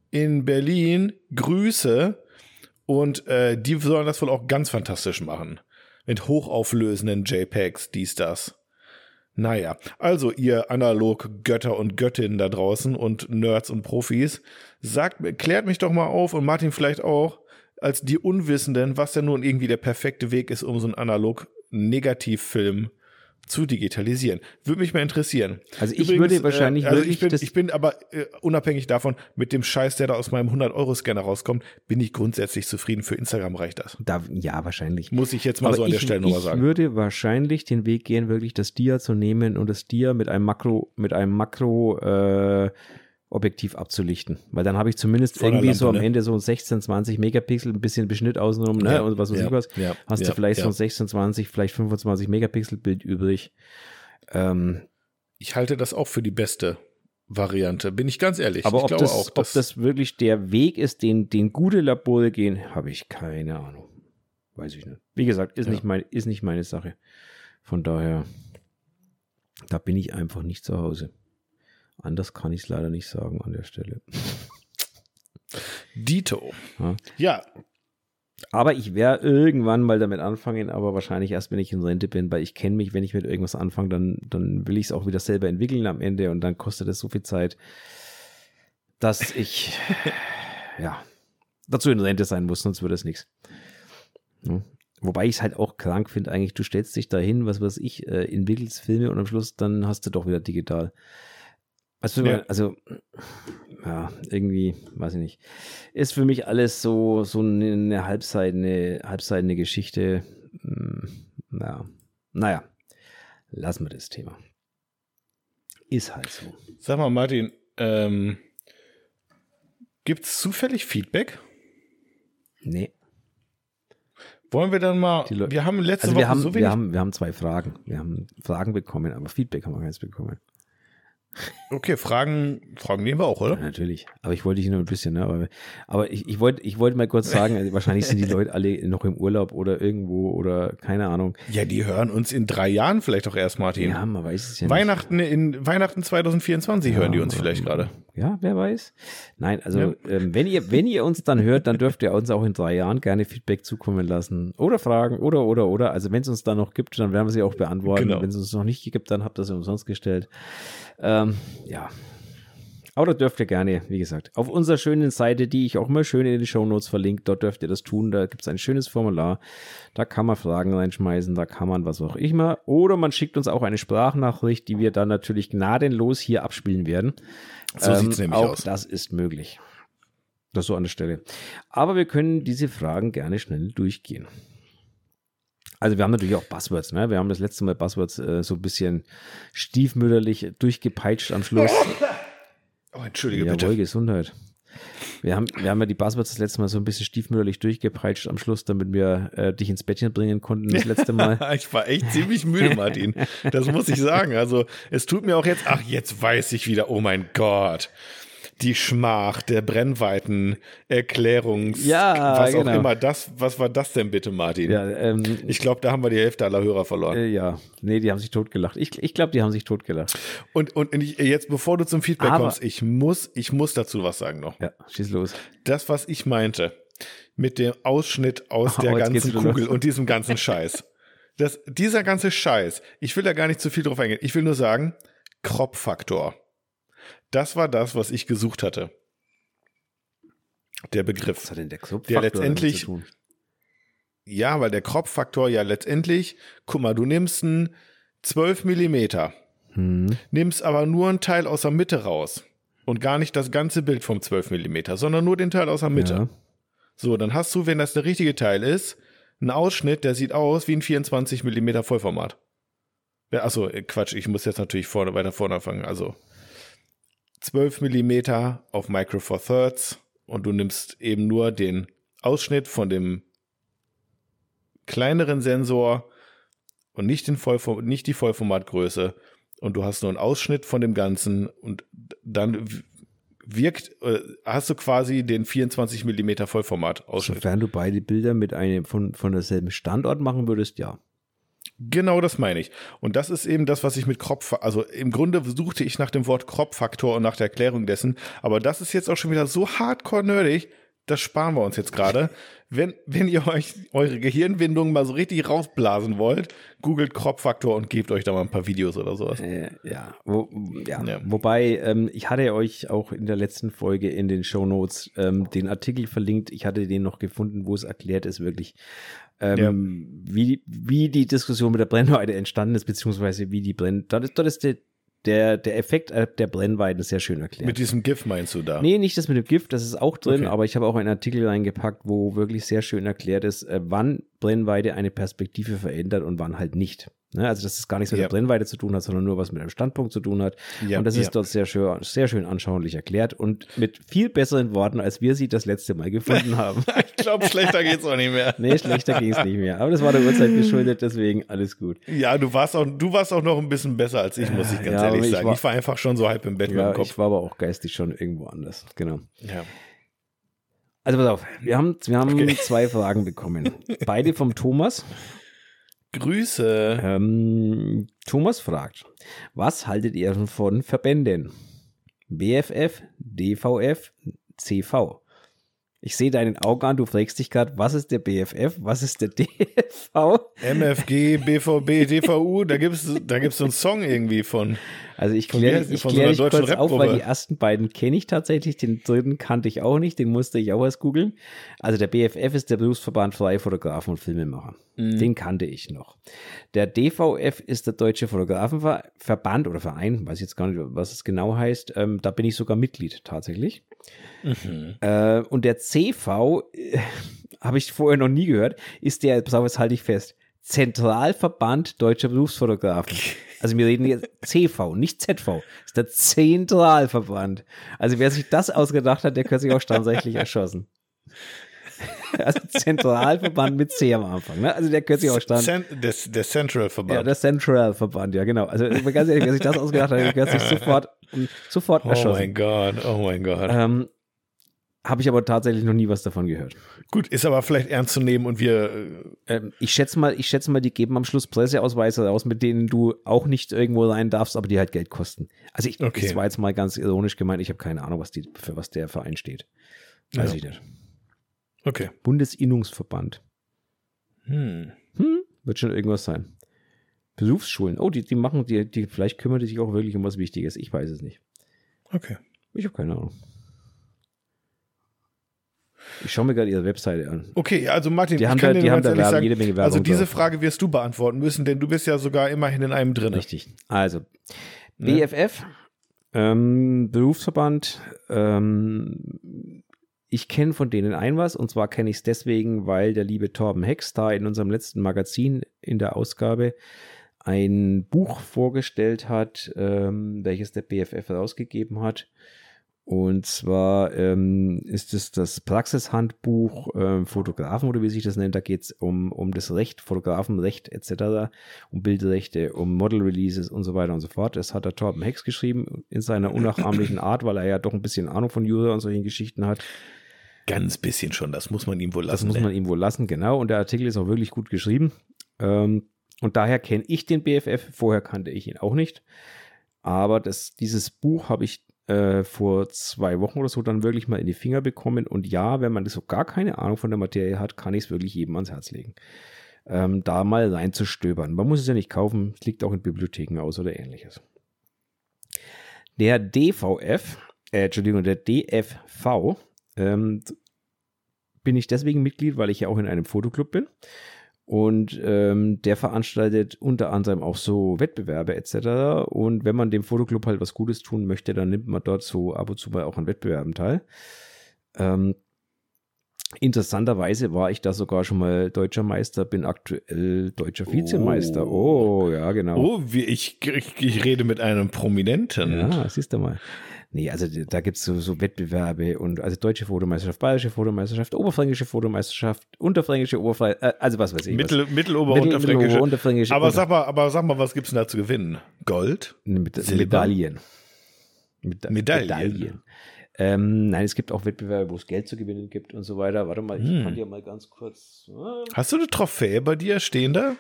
in Berlin. Grüße. Und äh, die sollen das wohl auch ganz fantastisch machen. Mit hochauflösenden JPEGs, dies, das. Naja, also ihr Analog-Götter und Göttinnen da draußen und Nerds und Profis, sagt, klärt mich doch mal auf und Martin vielleicht auch, als die Unwissenden, was denn nun irgendwie der perfekte Weg ist, um so einen Analog-Negativfilm zu digitalisieren. Würde mich mal interessieren. Also ich würde wahrscheinlich äh, also ich bin, ich bin aber äh, unabhängig davon, mit dem Scheiß, der da aus meinem 100-Euro-Scanner rauskommt, bin ich grundsätzlich zufrieden. Für Instagram reicht das. Da, ja, wahrscheinlich. Muss ich jetzt mal Aber so an der ich, Stelle nochmal ich sagen. würde wahrscheinlich den Weg gehen, wirklich das Dia zu nehmen und das Dia mit einem Makro, mit einem Makro äh, Objektiv abzulichten. Weil dann habe ich zumindest Vor irgendwie Lampe, so am ne? Enne so ein 16, 20 Megapixel, ein bisschen Beschnitt außenrum, ne? Ja, und was weiß ja, ich was. ja, Hast ja, du vielleicht so ein 16, 20, vielleicht 25 Megapixel Bild übrig. Ähm, Ich halte das auch für die beste Variante, bin ich ganz ehrlich. aber ich ob glaube das, auch, ob das wirklich der Weg ist, den, den gute Labore gehen, habe ich keine Ahnung. Weiß ich nicht. Wie gesagt, ist, nicht, mein, ist nicht meine Sache. Von daher, da bin ich einfach nicht zu Hause. Anders kann ich es leider nicht sagen an der Stelle. Dito. Ja. Ja, Aber ich werde irgendwann mal damit anfangen, aber wahrscheinlich erst, wenn ich in Rente bin, weil ich kenne mich, wenn ich mit irgendwas anfange, dann, dann will ich es auch wieder selber entwickeln am Ende und dann kostet es so viel Zeit, dass ich ja dazu in Rente sein muss, sonst wird es nichts. Ja. Wobei ich es halt auch krank finde, eigentlich, du stellst dich dahin, was weiß ich, äh, entwickelst Filme und am Schluss dann hast du doch wieder digital. Weißt du, Ja. also, ja, irgendwie, weiß ich nicht. Ist für mich alles so, so eine, eine halbseitene, halbseitene Geschichte. Hm, Ja, naja, lassen wir das Thema. Ist halt so. sag mal, Martin, ähm, gibt es zufällig Feedback? Nee. Wollen wir dann mal, wir haben letzte Also Woche wir haben, so wenig wir, haben, wir haben zwei Fragen. Wir haben Fragen bekommen, aber Feedback haben wir keins bekommen. Okay, Fragen, Fragen nehmen wir auch, Ja, oder? natürlich. Aber ich wollte dich nur ein bisschen, ne? Aber, aber ich, ich wollte ich wollte mal kurz sagen, also wahrscheinlich sind die Leute alle noch im Urlaub oder irgendwo oder keine Ahnung. Ja, die hören uns in drei Jahren vielleicht auch erst, Martin. Ja, man weiß es ja nicht. Weihnachten in Weihnachten 2024 hören die uns vielleicht gerade. Ja, wer weiß. Nein, also Ja. ähm, wenn ihr wenn ihr uns dann hört, dann dürft ihr uns auch in drei Jahren gerne Feedback zukommen lassen oder Fragen oder oder oder. Also wenn es uns dann noch gibt, dann werden wir sie auch beantworten. Genau. Wenn es uns noch nicht gibt, dann habt ihr sie umsonst gestellt. Ähm, ja. Aber da dürft ihr gerne, wie gesagt, auf unserer schönen Seite, die ich auch immer schön in den Shownotes verlinke, dort dürft ihr das tun. Da gibt es ein schönes Formular. Da kann man Fragen reinschmeißen, da kann man was auch immer. Oder man schickt uns auch eine Sprachnachricht, die wir dann natürlich gnadenlos hier abspielen werden. So sieht's nämlich Ähm, auch aus. Das ist möglich. Das so an der Stelle. Aber wir können diese Fragen gerne schnell durchgehen. Also wir haben natürlich auch Buzzwords, ne? Wir haben das letzte Mal Buzzwords äh, so ein bisschen stiefmütterlich durchgepeitscht am Schluss. Oh, entschuldige Jawohl, bitte. Gesundheit. Wir haben, wir haben ja die Buzzwords das letzte Mal so ein bisschen stiefmütterlich durchgepeitscht am Schluss, damit wir äh, dich ins Bettchen bringen konnten das letzte Mal. ich war echt ziemlich müde, Martin. Das muss ich sagen. Also es tut mir auch jetzt, ach, jetzt weiß ich wieder, oh mein Gott die Schmach der Brennweiten Erklärungs ja, was genau. auch immer das was war das denn bitte Martin? Ja, ähm, ich glaube da haben wir die Hälfte aller Hörer verloren. Äh, ja. Nee die haben sich totgelacht. Ich, ich glaube die haben sich totgelacht. Und und jetzt bevor du zum Feedback Aber, kommst ich muss ich muss dazu was sagen noch. Ja schieß los. Das was ich meinte mit dem Ausschnitt aus oh, der ganzen Kugel los. und diesem ganzen Scheiß. Das dieser ganze Scheiß ich will da gar nicht zu viel drauf eingehen. Ich will nur sagen Crop-Faktor das war das, was ich gesucht hatte. Der Begriff. Was hat denn der Kropffaktor der letztendlich, Ja, weil der Kropffaktor ja letztendlich, guck mal, du nimmst einen 12 Millimeter, hm. nimmst aber nur einen Teil aus der Mitte raus und gar nicht das ganze Bild vom 12 Millimeter, sondern nur den Teil aus der Mitte. Ja. So, dann hast du, wenn das der richtige Teil ist, einen Ausschnitt, der sieht aus wie ein 24 Millimeter Vollformat. Achso, Quatsch, ich muss jetzt natürlich vorne, weiter vorne anfangen. Also 12 mm auf Micro Four Thirds und du nimmst eben nur den Ausschnitt von dem kleineren Sensor und nicht, den Vollform nicht die Vollformatgröße und du hast nur einen Ausschnitt von dem Ganzen und dann wirkt, äh, hast du quasi den 24 mm Vollformat Ausschnitt. Sofern du beide Bilder mit einem von, von derselben Standort machen würdest, ja. Genau das meine ich. Und das ist eben das, was ich mit Crop, also im Grunde suchte ich nach dem Wort Crop-Faktor und nach der Erklärung dessen, aber das ist jetzt auch schon wieder so hardcore nerdig, das sparen wir uns jetzt gerade. Wenn, wenn ihr euch eure Gehirnwindungen mal so richtig rausblasen wollt, googelt Crop-Faktor und gebt euch da mal ein paar Videos oder sowas. Äh, ja. Wo, ja. ja. wobei, ähm, ich hatte euch auch in der letzten Folge in den Show Notes ähm, den Artikel verlinkt. Ich hatte den noch gefunden, wo es erklärt ist, wirklich, ähm, ja. wie, wie die Diskussion mit der Brennweite entstanden ist, beziehungsweise wie die Brenn. Dort ist, dort ist der, der, der Effekt der Brennweite sehr schön erklärt. Mit diesem GIF meinst du da? Nee, nicht das mit dem GIF, das ist auch drin, okay. aber ich habe auch einen Artikel reingepackt, wo wirklich sehr schön erklärt ist, äh, wann Brennweite eine Perspektive verändert und wann halt nicht. Ne? Also, dass es gar nichts mit ja. der Brennweite zu tun hat, sondern nur was mit einem Standpunkt zu tun hat. Ja, und das ist dort sehr schön, sehr schön anschaulich erklärt und mit viel besseren Worten, als wir sie das letzte Mal gefunden haben. ich glaube, schlechter geht es auch nicht mehr. nee, schlechter ging es nicht mehr. Aber das war der Uhrzeit geschuldet, deswegen alles gut. Ja, du warst auch, du warst auch noch ein bisschen besser als ich, muss ich ganz ehrlich ich sagen. War, ich war einfach schon so halb im Bett ja, mit dem Kopf. Ich war aber auch geistig schon irgendwo anders. Genau. Ja. Also pass auf, wir haben, wir haben okay. zwei Fragen bekommen. Beide vom Thomas. Grüße. Ähm, Thomas fragt, was haltet ihr von Verbänden? BFF, DVF, CV. Ich sehe deinen Augen an, du fragst dich gerade, was ist der BFF, was ist der DV? MFG, BVB, DVU, da gibt es da gibt's so einen Song irgendwie von. Also ich kläre ich klär so kurz auf, weil die ersten beiden kenne ich tatsächlich, den dritten kannte ich auch nicht, den musste ich auch erst googeln. Also der BFF ist der Berufsverband Freie Fotografen und Filmemacher. Mhm. Den kannte ich noch. Der DVF ist der Deutsche Fotografenverband oder Verein, weiß ich jetzt gar nicht, was es genau heißt. Ähm, da bin ich sogar Mitglied tatsächlich. Mhm. Äh, und der CV, äh, habe ich vorher noch nie gehört, ist der, pass auf, jetzt halte ich fest, Zentralverband Deutscher Berufsfotografen. Also wir reden jetzt CV, nicht ZV. Das ist der Zentralverband. Also wer sich das ausgedacht hat, der könnte sich auch standrechtlich erschossen. Also Zentralverband mit C am Anfang. Ne? Also der könnte sich auch stand. der, der Central Verband. Ja, der Central Verband, ja genau. Also ganz ehrlich, wer sich das ausgedacht hat, der könnte sich sofort, sofort erschossen. Oh mein Gott, oh mein Gott. Ähm, habe ich aber tatsächlich noch nie was davon gehört. Gut, ist aber vielleicht ernst zu nehmen und wir. Äh ähm, ich schätze mal, ich schätze mal, die geben am Schluss Presseausweise raus, mit denen du auch nicht irgendwo rein darfst, aber die halt Geld kosten. Also ich, okay. das war jetzt mal ganz ironisch gemeint. Ich habe keine Ahnung, was die, für was der Verein steht. Weiß ja. ich nicht. Okay. Bundesinnungsverband. Hm. Hm, wird schon irgendwas sein. Berufsschulen. Oh, die, die machen, die, die, vielleicht kümmern die sich auch wirklich um was Wichtiges. Ich weiß es nicht. Okay. Ich habe keine Ahnung. Ich schaue mir gerade ihre Webseite an. Okay, also Martin, die haben da, die haben da Werbung, sagen, jede Menge Werbung Also diese. Frage wirst du beantworten müssen, denn du bist ja sogar immerhin in einem drin. Richtig. Also BFF, ähm, Berufsverband, ähm, ich kenne von denen ein was und zwar kenne ich es deswegen, weil der liebe Torben Hex da in unserem letzten Magazin in der Ausgabe ein Buch vorgestellt hat, ähm, welches der BFF herausgegeben hat Und zwar ähm, ist es das Praxishandbuch äh, Fotografen oder wie sich das nennt. Da geht es um, um das Recht, Fotografenrecht etc., um Bildrechte, um Model Releases und so weiter und so fort. Das hat der Torben Hex geschrieben in seiner unnachahmlichen Art, weil er ja doch ein bisschen Ahnung von User und solchen Geschichten hat. Ganz bisschen schon, das muss man ihm wohl lassen. Das muss man ihm wohl lassen, genau. Und der Artikel ist auch wirklich gut geschrieben. Ähm, und daher kenne ich den BFF. Vorher kannte ich ihn auch nicht. Aber das, dieses Buch habe ich äh, vor zwei Wochen oder so dann wirklich mal in die Finger bekommen. Und ja, wenn man so gar keine Ahnung von der Materie hat, kann ich es wirklich jedem ans Herz legen. Ähm, da mal reinzustöbern. Man muss es ja nicht kaufen, es liegt auch in Bibliotheken aus oder ähnliches. Der DVF, äh, Entschuldigung, der DFV, ähm, bin ich deswegen Mitglied, weil ich ja auch in einem Fotoclub bin. Und ähm, der veranstaltet unter anderem auch so Wettbewerbe etc. Und wenn man dem Fotoclub halt was Gutes tun möchte, dann nimmt man dort so ab und zu mal auch an Wettbewerben teil. Ähm, interessanterweise war ich da sogar schon mal deutscher Meister, bin aktuell deutscher Vizemeister. Oh, oh ja, genau. Oh, wie ich, ich, ich rede mit einem Prominenten. Ja, siehst du mal. Nee, also da gibt es so, so, Wettbewerbe und also deutsche Fotomeisterschaft, bayerische Fotomeisterschaft, oberfränkische Fotomeisterschaft, unterfränkische Oberfrei, äh, also was weiß ich. Mittel, was. Mittelober, Mittel, unterfränkische. Unterfränkische. Aber sag mal, aber sag mal, was gibt's denn da zu gewinnen? Gold? Mit, Medaillen. Mit, Medaillen. Medaillen. Ähm, nein, es gibt auch Wettbewerbe, wo es Geld zu gewinnen gibt und so weiter. Warte mal, ich hm. kann dir mal ganz kurz. Äh, Hast du eine Trophäe bei dir stehen da?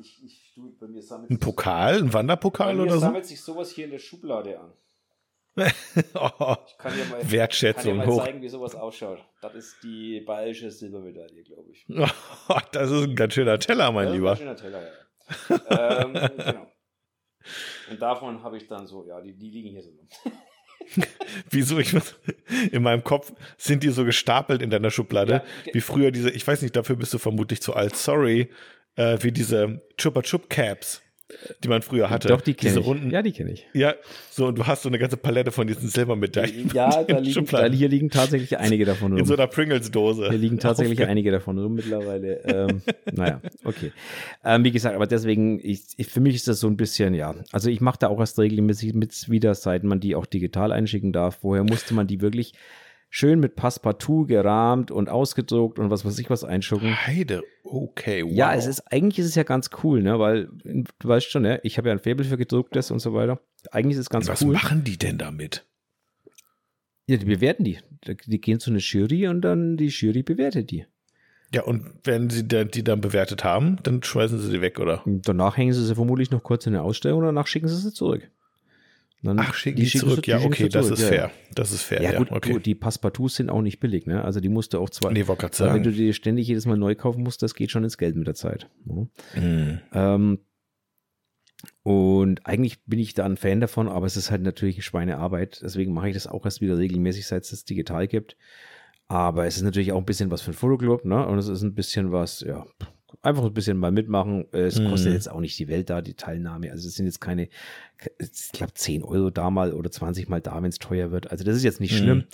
Ich, ich, du, bei mir ein Pokal, ein Wanderpokal oder so? sammelt sich sowas hier in der Schublade an. Oh, ich kann dir mal, Wertschätzung kann dir mal hoch. zeigen, wie sowas ausschaut. Das ist die bayerische Silbermedaille, glaube ich. das ist ein ganz schöner Teller, mein das Lieber. Ist ein ganz schöner Teller, ja. ähm, genau. Und davon habe ich dann so, ja, die, die liegen hier so. Wieso? Ich muss, in meinem Kopf sind die so gestapelt in deiner Schublade, ja, wie früher diese, ich weiß nicht, dafür bist du vermutlich zu alt, sorry, äh, wie diese Chupa Chup Caps die man früher hatte. Doch, die kenne ich. Runden. Ja, die kenne ich. Ja, so und du hast so eine ganze Palette von diesen Silbermedaillen. Ja, da liegen, da, hier liegen tatsächlich einige davon rum. In so einer Pringles-Dose. Hier liegen tatsächlich okay. einige davon rum mittlerweile. ähm, naja, okay. Ähm, wie gesagt, aber deswegen, ich, ich, für mich ist das so ein bisschen, ja. Also ich mache da auch erst regelmäßig mit wieder, seit man die auch digital einschicken darf. Vorher musste man die wirklich schön mit Passepartout gerahmt und ausgedruckt und was weiß ich was einschucken. Heide, okay, wow. Ja, es ist, eigentlich ist es ja ganz cool, ne, weil, du weißt schon, ne, ich habe ja ein Faible für gedrucktes und so weiter. Eigentlich ist es ganz was cool. Was machen die denn damit? Ja, die bewerten die. Die gehen zu einer Jury und dann die Jury bewertet die. Ja, und wenn sie die dann bewertet haben, dann schmeißen sie sie weg, oder? Und danach hängen sie sie vermutlich noch kurz in eine Ausstellung und danach schicken sie sie zurück. Dann Ach, schicken die, die zurück. Ja, okay, das ist fair. Das ist fair. Ja, ja gut, okay. du, die Passepartouts sind auch nicht billig, ne? Also die musst du auch zwar. Nee, wollte sagen. Wenn du die ständig jedes Mal neu kaufen musst, das geht schon ins Geld mit der Zeit. Ne? Mhm. Ähm, und eigentlich bin ich da ein Fan davon, aber es ist halt natürlich eine Schweinearbeit. Deswegen mache ich das auch erst wieder regelmäßig, seit es das digital gibt. Aber es ist natürlich auch ein bisschen was für ein Fotoclub, ne? Und es ist ein bisschen was, ja, einfach ein bisschen mal mitmachen. Es mhm. kostet jetzt auch nicht die Welt da, die Teilnahme. Also es sind jetzt keine, ich glaube 10 Euro da mal oder 20 mal da, wenn es teuer wird. Also das ist jetzt nicht mhm. schlimm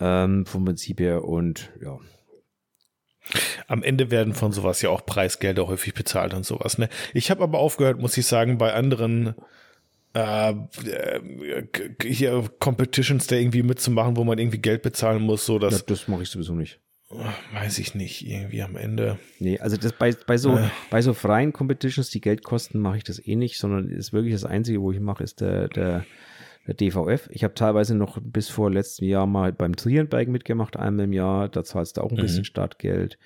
ähm, vom Prinzip her und ja. Am Ende werden von sowas ja auch Preisgelder häufig bezahlt und sowas. Ne? Ich habe aber aufgehört, muss ich sagen, bei anderen äh, hier Competitions da irgendwie mitzumachen, wo man irgendwie Geld bezahlen muss. So dass, ja, das mache ich sowieso nicht weiß ich nicht, irgendwie am Ende. Nee, also das bei, bei so, äh. bei so freien Competitions, die Geld kosten, mache ich das eh nicht, sondern ist wirklich das Einzige, wo ich mache, ist der, der, der DVF. Ich habe teilweise noch bis vor letztem Jahr mal beim Trienberg mitgemacht, einmal im Jahr. Da zahlst du auch ein mhm. bisschen Startgeld.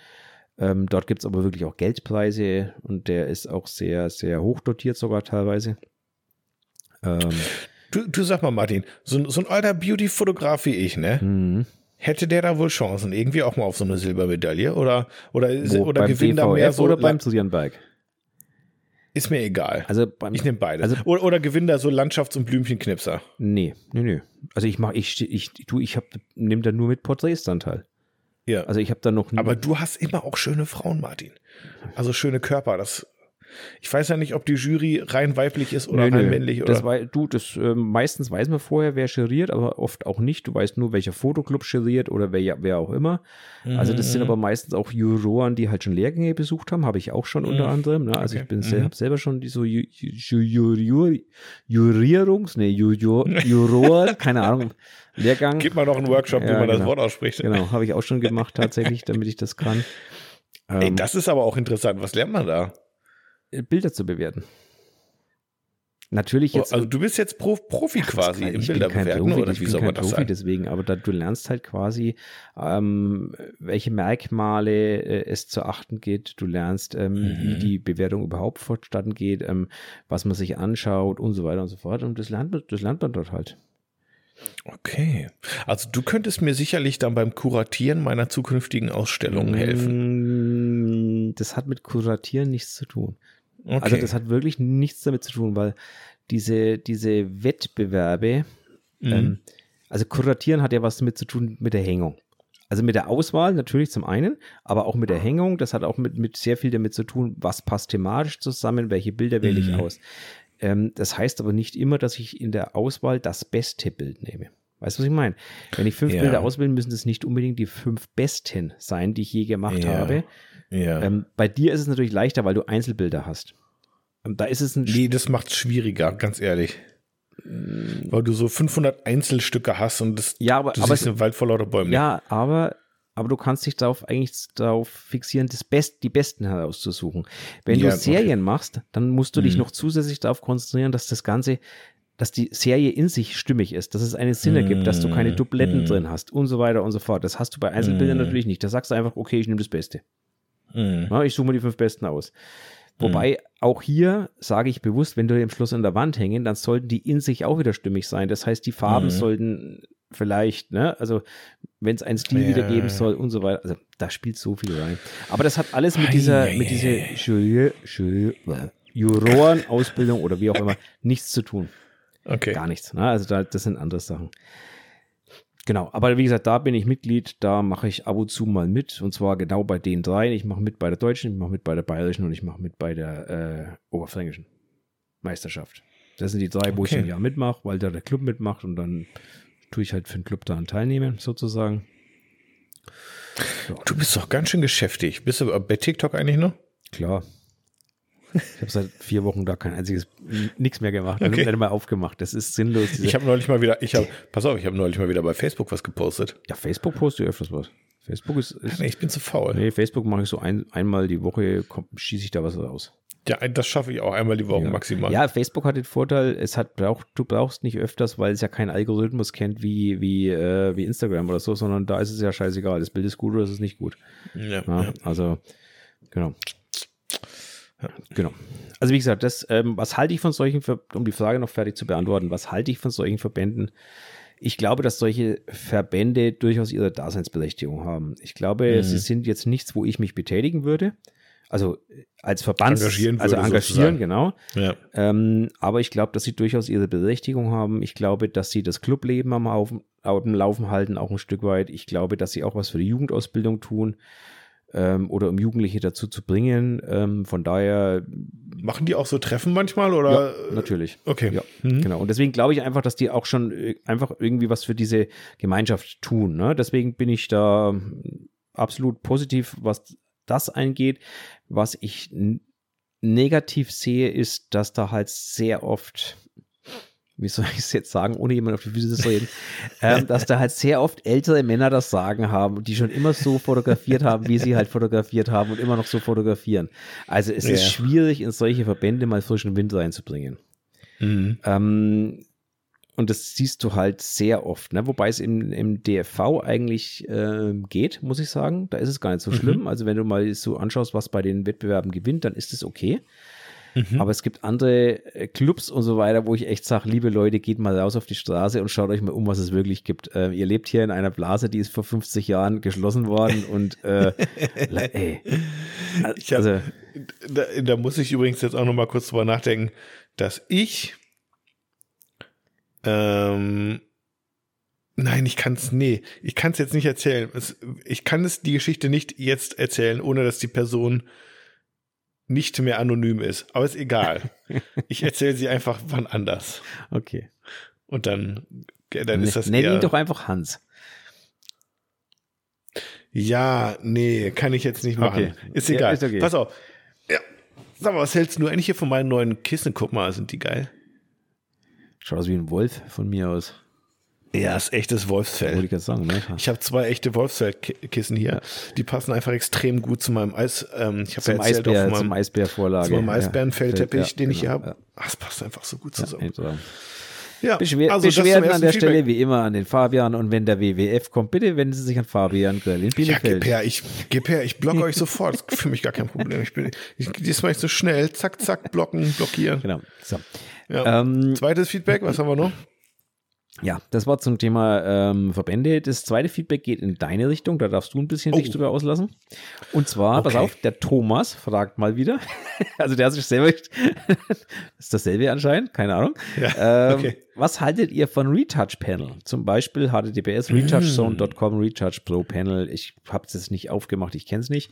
Ähm, dort gibt es aber wirklich auch Geldpreise und der ist auch sehr, sehr hoch dotiert sogar teilweise. Ähm, du, du sag mal, Martin, so, so ein alter Beauty-Fotograf wie ich, ne? Mhm hätte der da wohl Chancen, irgendwie auch mal auf so eine Silbermedaille oder oder Wo, oder gewinnt da mehr so oder beim Zulianberg? Ist mir egal. Also beim, ich nehme beide. Also, oder, oder gewinnt da so Landschafts- und Blümchenknipser? Nee, nee, nee. Also ich mach, ich, ich, du, ich hab, nehme da nur mit Porträts dann teil. Ja. Also ich habe da noch. Aber du hast immer auch schöne Frauen, Martin. Also schöne Körper. Das Ich weiß ja nicht, ob die Jury rein weiblich ist oder nö, rein nö. männlich. Oder? Das war, du, das, äh, meistens weiß man vorher, wer juriert, aber oft auch nicht. Du weißt nur, welcher Fotoclub juriert oder wer, wer auch immer. Mhm. Also das sind mhm. aber meistens auch Juroren, die halt schon Lehrgänge besucht haben, habe ich auch schon mhm. unter anderem. Ne? Also okay. ich bin mhm. habe selber schon die so Ju, Ju, Ju, Jurierungs, nee, Juror, keine Ahnung, Lehrgang. Gib mal noch einen Workshop, ja, wie man genau. das Wort ausspricht. Genau, habe ich auch schon gemacht tatsächlich, damit ich das kann. Ey, ähm, das ist aber auch interessant. Was lernt man da? Äh, Bilder zu bewerten. Natürlich jetzt. Also du bist jetzt Prof, Profi quasi im Bilderbewerten Profi, oder wie soll man das Profi sagen? Deswegen, aber da, du lernst halt quasi, ähm, welche Merkmale äh, es zu achten geht. Du lernst, ähm, mhm. wie die Bewertung überhaupt vonstatten geht, ähm, was man sich anschaut und so weiter und so fort. Und das lernt man, das lernt man dort halt. Okay. Also du könntest mir sicherlich dann beim Kuratieren meiner zukünftigen Ausstellung helfen. Mm, das hat mit Kuratieren nichts zu tun. Also okay. Also das hat wirklich nichts damit zu tun, weil diese, diese Wettbewerbe, mhm. ähm, also Kuratieren hat ja was damit zu tun mit der Hängung. Also mit der Auswahl natürlich zum einen, aber auch mit der Hängung. Das hat auch mit, mit sehr viel damit zu tun, was passt thematisch zusammen, welche Bilder wähle ich mhm. aus. Ähm, das heißt aber nicht immer, dass ich in der Auswahl das beste Bild nehme. Weißt du, was ich meine? Wenn ich fünf ja. Bilder auswähle, müssen das nicht unbedingt die fünf besten sein, die ich je gemacht ja. habe. Ja. Ähm, bei dir ist es natürlich leichter, weil du Einzelbilder hast. Da ist es ein. Nee, das macht es schwieriger, ganz ehrlich. Mm. Weil du so 500 Einzelstücke hast und das, ja, aber, du aber siehst einen Wald vor lauter Bäumen. Ja, aber aber du kannst dich darauf eigentlich darauf fixieren, das Best, die Besten herauszusuchen. Wenn ja, du Serien machst, dann musst du dich mhm. noch zusätzlich darauf konzentrieren, dass das Ganze, dass die Serie in sich stimmig ist, dass es einen Sinn ergibt, dass du keine Dubletten mhm. drin hast und so weiter und so fort. Das hast du bei Einzelbildern mhm. natürlich nicht. Da sagst du einfach, okay, ich nehme das Beste. Mhm. Ja, ich suche mir die fünf Besten aus. Wobei auch hier sage ich bewusst, wenn du im Schluss an der Wand hängen, dann sollten die in sich auch wieder stimmig sein. Das heißt, die Farben mhm. sollten vielleicht, ne? Also wenn es einen Stil ja. wieder geben soll und so weiter. Also da spielt so viel rein. Aber das hat alles mit dieser, hey, mit dieser Juroren-Ausbildung oder wie auch immer nichts zu tun. Okay. Gar nichts. Ne? Also da, das sind andere Sachen. Genau, aber wie gesagt, da bin ich Mitglied, da mache ich ab und zu mal mit und zwar genau bei den drei. Ich mache mit bei der deutschen, ich mache mit bei der bayerischen und ich mache mit bei der äh, oberfränkischen Meisterschaft. Das sind die drei, wo okay. ich ein Jahr mitmache, weil da der Club mitmacht und dann tue ich halt für den Club daran teilnehmen, sozusagen. So. Du bist doch ganz schön geschäftig. Bist du bei TikTok eigentlich noch? Klar. Ich habe seit vier Wochen da kein einziges, nichts mehr gemacht. Okay. Nicht mal aufgemacht. Das ist sinnlos. Ich habe neulich mal wieder, ich habe, pass auf, ich habe neulich mal wieder bei Facebook was gepostet. Ja, Facebook poste ich öfters was. Facebook ist, ist nee, ich bin zu faul. Nee, Facebook mache ich so ein, einmal die Woche, schieße ich da was raus. Ja, das schaffe ich auch einmal die Woche ja. maximal. Ja, Facebook hat den Vorteil, es hat braucht, du brauchst nicht öfters, weil es ja keinen Algorithmus kennt wie, wie, äh, wie Instagram oder so, sondern da ist es ja scheißegal. Das Bild ist gut oder ist es nicht gut. Ja. ja also, genau. Genau. Also wie gesagt, das, ähm, was halte ich von solchen, um die Frage noch fertig zu beantworten, was halte ich von solchen Verbänden? Ich glaube, dass solche Verbände durchaus ihre Daseinsberechtigung haben. Ich glaube, mhm. sie sind jetzt nichts, wo ich mich betätigen würde. Also als Verband, engagieren also engagieren, genau. Ja. Ähm, aber ich glaube, dass sie durchaus ihre Berechtigung haben. Ich glaube, dass sie das Clubleben am, Laufen, am Laufen halten, auch ein Stück weit. Ich glaube, dass sie auch was für die Jugendausbildung tun ähm, oder um Jugendliche dazu zu bringen. Ähm, von daher. Machen die auch so Treffen manchmal oder? Ja, natürlich. Okay. Ja, mhm. genau. Und deswegen glaube ich einfach, dass die auch schon äh, einfach irgendwie was für diese Gemeinschaft tun. Ne? Deswegen bin ich da absolut positiv, was das eingeht. Was ich negativ sehe, ist, dass da halt sehr oft wie soll ich es jetzt sagen, ohne jemand auf die Füße zu reden, ähm, dass da halt sehr oft ältere Männer das Sagen haben, die schon immer so fotografiert haben, wie sie halt fotografiert haben und immer noch so fotografieren. Also es ja. ist schwierig, in solche Verbände mal frischen Wind reinzubringen. Mhm. Ähm, und das siehst du halt sehr oft, ne? wobei es im, im DFV eigentlich äh, geht, muss ich sagen. Da ist es gar nicht so mhm. schlimm. Also wenn du mal so anschaust, was bei den Wettbewerben gewinnt, dann ist es okay. Mhm. Aber es gibt andere äh, Clubs und so weiter, wo ich echt sage, liebe Leute, geht mal raus auf die Straße und schaut euch mal um, was es wirklich gibt. Äh, ihr lebt hier in einer Blase, die ist vor 50 Jahren geschlossen worden und äh, ey. Also, hab, da, da, muss ich übrigens jetzt auch noch mal kurz drüber nachdenken, dass ich ähm, Nein, ich kann es, nee, ich kann es jetzt nicht erzählen. Es, ich kann es die Geschichte nicht jetzt erzählen, ohne dass die Person nicht mehr anonym ist. Aber ist egal. Ich erzähle sie einfach wann anders. Okay. Und dann, dann ist das Nenn eher, ihn doch einfach Hans. Ja, nee, kann ich jetzt nicht machen. Okay. Ist Ja, egal. ist okay. Pass auf. Ja. Sag mal, was hältst du eigentlich hier von meinen neuen Kissen? Guck mal, sind die geil? Schaut aus wie ein Wolf von mir aus. Ja, ist echtes Wollte Wolfsfell. ich gerade sagen, ne? Ich habe zwei echte Wolfsfellkissen hier. Die passen einfach extrem gut zu meinem Eis. Ähm, ich habe Zum ja erzählt Eisbär, zum Eisbärvorlage. zu meinem Eisbärenfellteppich, Ja, den ich hier genau, habe. Ach, es passt einfach so gut Ja, zusammen. Ja, Beschwer also Beschwerden an der Feedback. Stelle wie immer an den Fabian und wenn der WWF kommt, bitte wenden Sie sich an Fabian Grill in Ja, Bielefeld. gib her, ich, gib her, ich blocke euch sofort. Das ist für mich gar kein Problem. Ich bin, ich, diesmal nicht so schnell. Zack, zack, blocken, blockieren. Genau. So. Ja. Ähm, Zweites Feedback, was haben wir noch? Ja, das war zum Thema ähm, Verbände. Das zweite Feedback geht in deine Richtung. Da darfst du ein bisschen Oh. dich drüber auslassen. Und zwar, pass Okay. auf, der Thomas fragt mal wieder. also der hat sich selber. das ist dasselbe anscheinend, keine Ahnung. Ja, ähm, okay. Was haltet ihr von Retouch Panel? Zum Beispiel https Hm. retouchzone.com Retouch Pro Panel. Ich habe es jetzt nicht aufgemacht, ich kenne es nicht.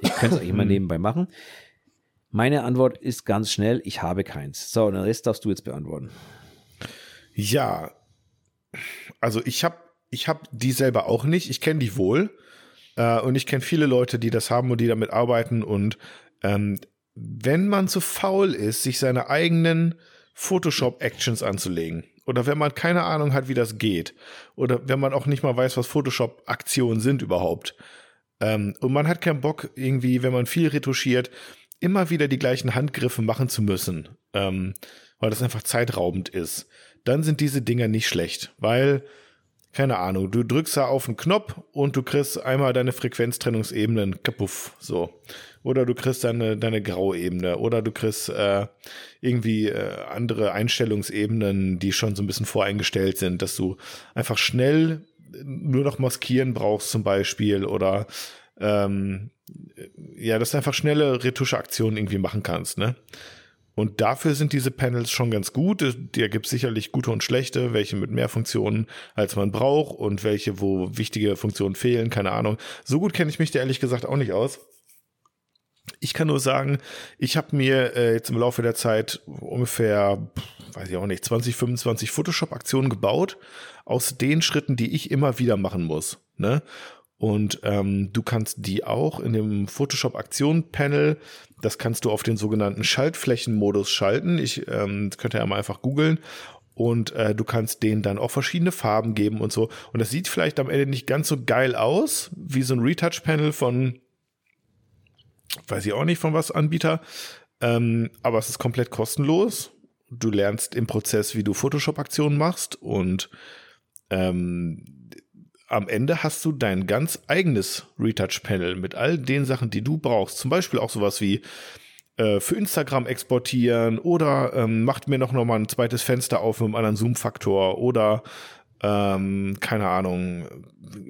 Ich könnte es auch immer nebenbei machen. Meine Antwort ist ganz schnell, ich habe keins. So, und den Rest darfst du jetzt beantworten. Ja, also ich habe ich hab die selber auch nicht. Ich kenne die wohl. Äh, und ich kenne viele Leute, die das haben und die damit arbeiten. Und ähm, wenn man zu faul ist, sich seine eigenen Photoshop-Actions anzulegen, oder wenn man keine Ahnung hat, wie das geht, oder wenn man auch nicht mal weiß, was Photoshop-Aktionen sind überhaupt, ähm, und man hat keinen Bock, irgendwie, wenn man viel retuschiert, immer wieder die gleichen Handgriffe machen zu müssen, ähm, weil das einfach zeitraubend ist, dann sind diese Dinger nicht schlecht, weil, keine Ahnung, du drückst da auf einen Knopf und du kriegst einmal deine Frequenztrennungsebenen kapuff, so. Oder du kriegst deine, deine Grauebene oder du kriegst äh, irgendwie äh, andere Einstellungsebenen, die schon so ein bisschen voreingestellt sind, dass du einfach schnell nur noch maskieren brauchst zum Beispiel oder ähm, ja, dass du einfach schnelle Retuscheaktionen irgendwie machen kannst, ne? Und dafür sind diese Panels schon ganz gut. Da gibt es sicherlich gute und schlechte, welche mit mehr Funktionen als man braucht und welche, wo wichtige Funktionen fehlen, keine Ahnung. So gut kenne ich mich da ehrlich gesagt auch nicht aus. Ich kann nur sagen, ich habe mir äh, jetzt im Laufe der Zeit ungefähr, weiß ich auch nicht, 20, 25 Photoshop-Aktionen gebaut, aus den Schritten, die ich immer wieder machen muss. Ne? Und ähm, du kannst die auch in dem Photoshop-Aktion-Panel, das kannst du auf den sogenannten Schaltflächenmodus schalten. Ich ähm, könnt ja mal einfach googeln. Und äh, du kannst denen dann auch verschiedene Farben geben und so. Und das sieht vielleicht am Ende nicht ganz so geil aus, wie so ein Retouch-Panel von, weiß ich auch nicht von was Anbieter. Ähm, aber es ist komplett kostenlos. Du lernst im Prozess, wie du Photoshop-Aktionen machst und ähm, am Ende hast du dein ganz eigenes Retouch-Panel mit all den Sachen, die du brauchst. Zum Beispiel auch sowas wie äh, für Instagram exportieren oder ähm, macht mir noch, noch mal ein zweites Fenster auf mit einem anderen Zoom-Faktor oder ähm, keine Ahnung,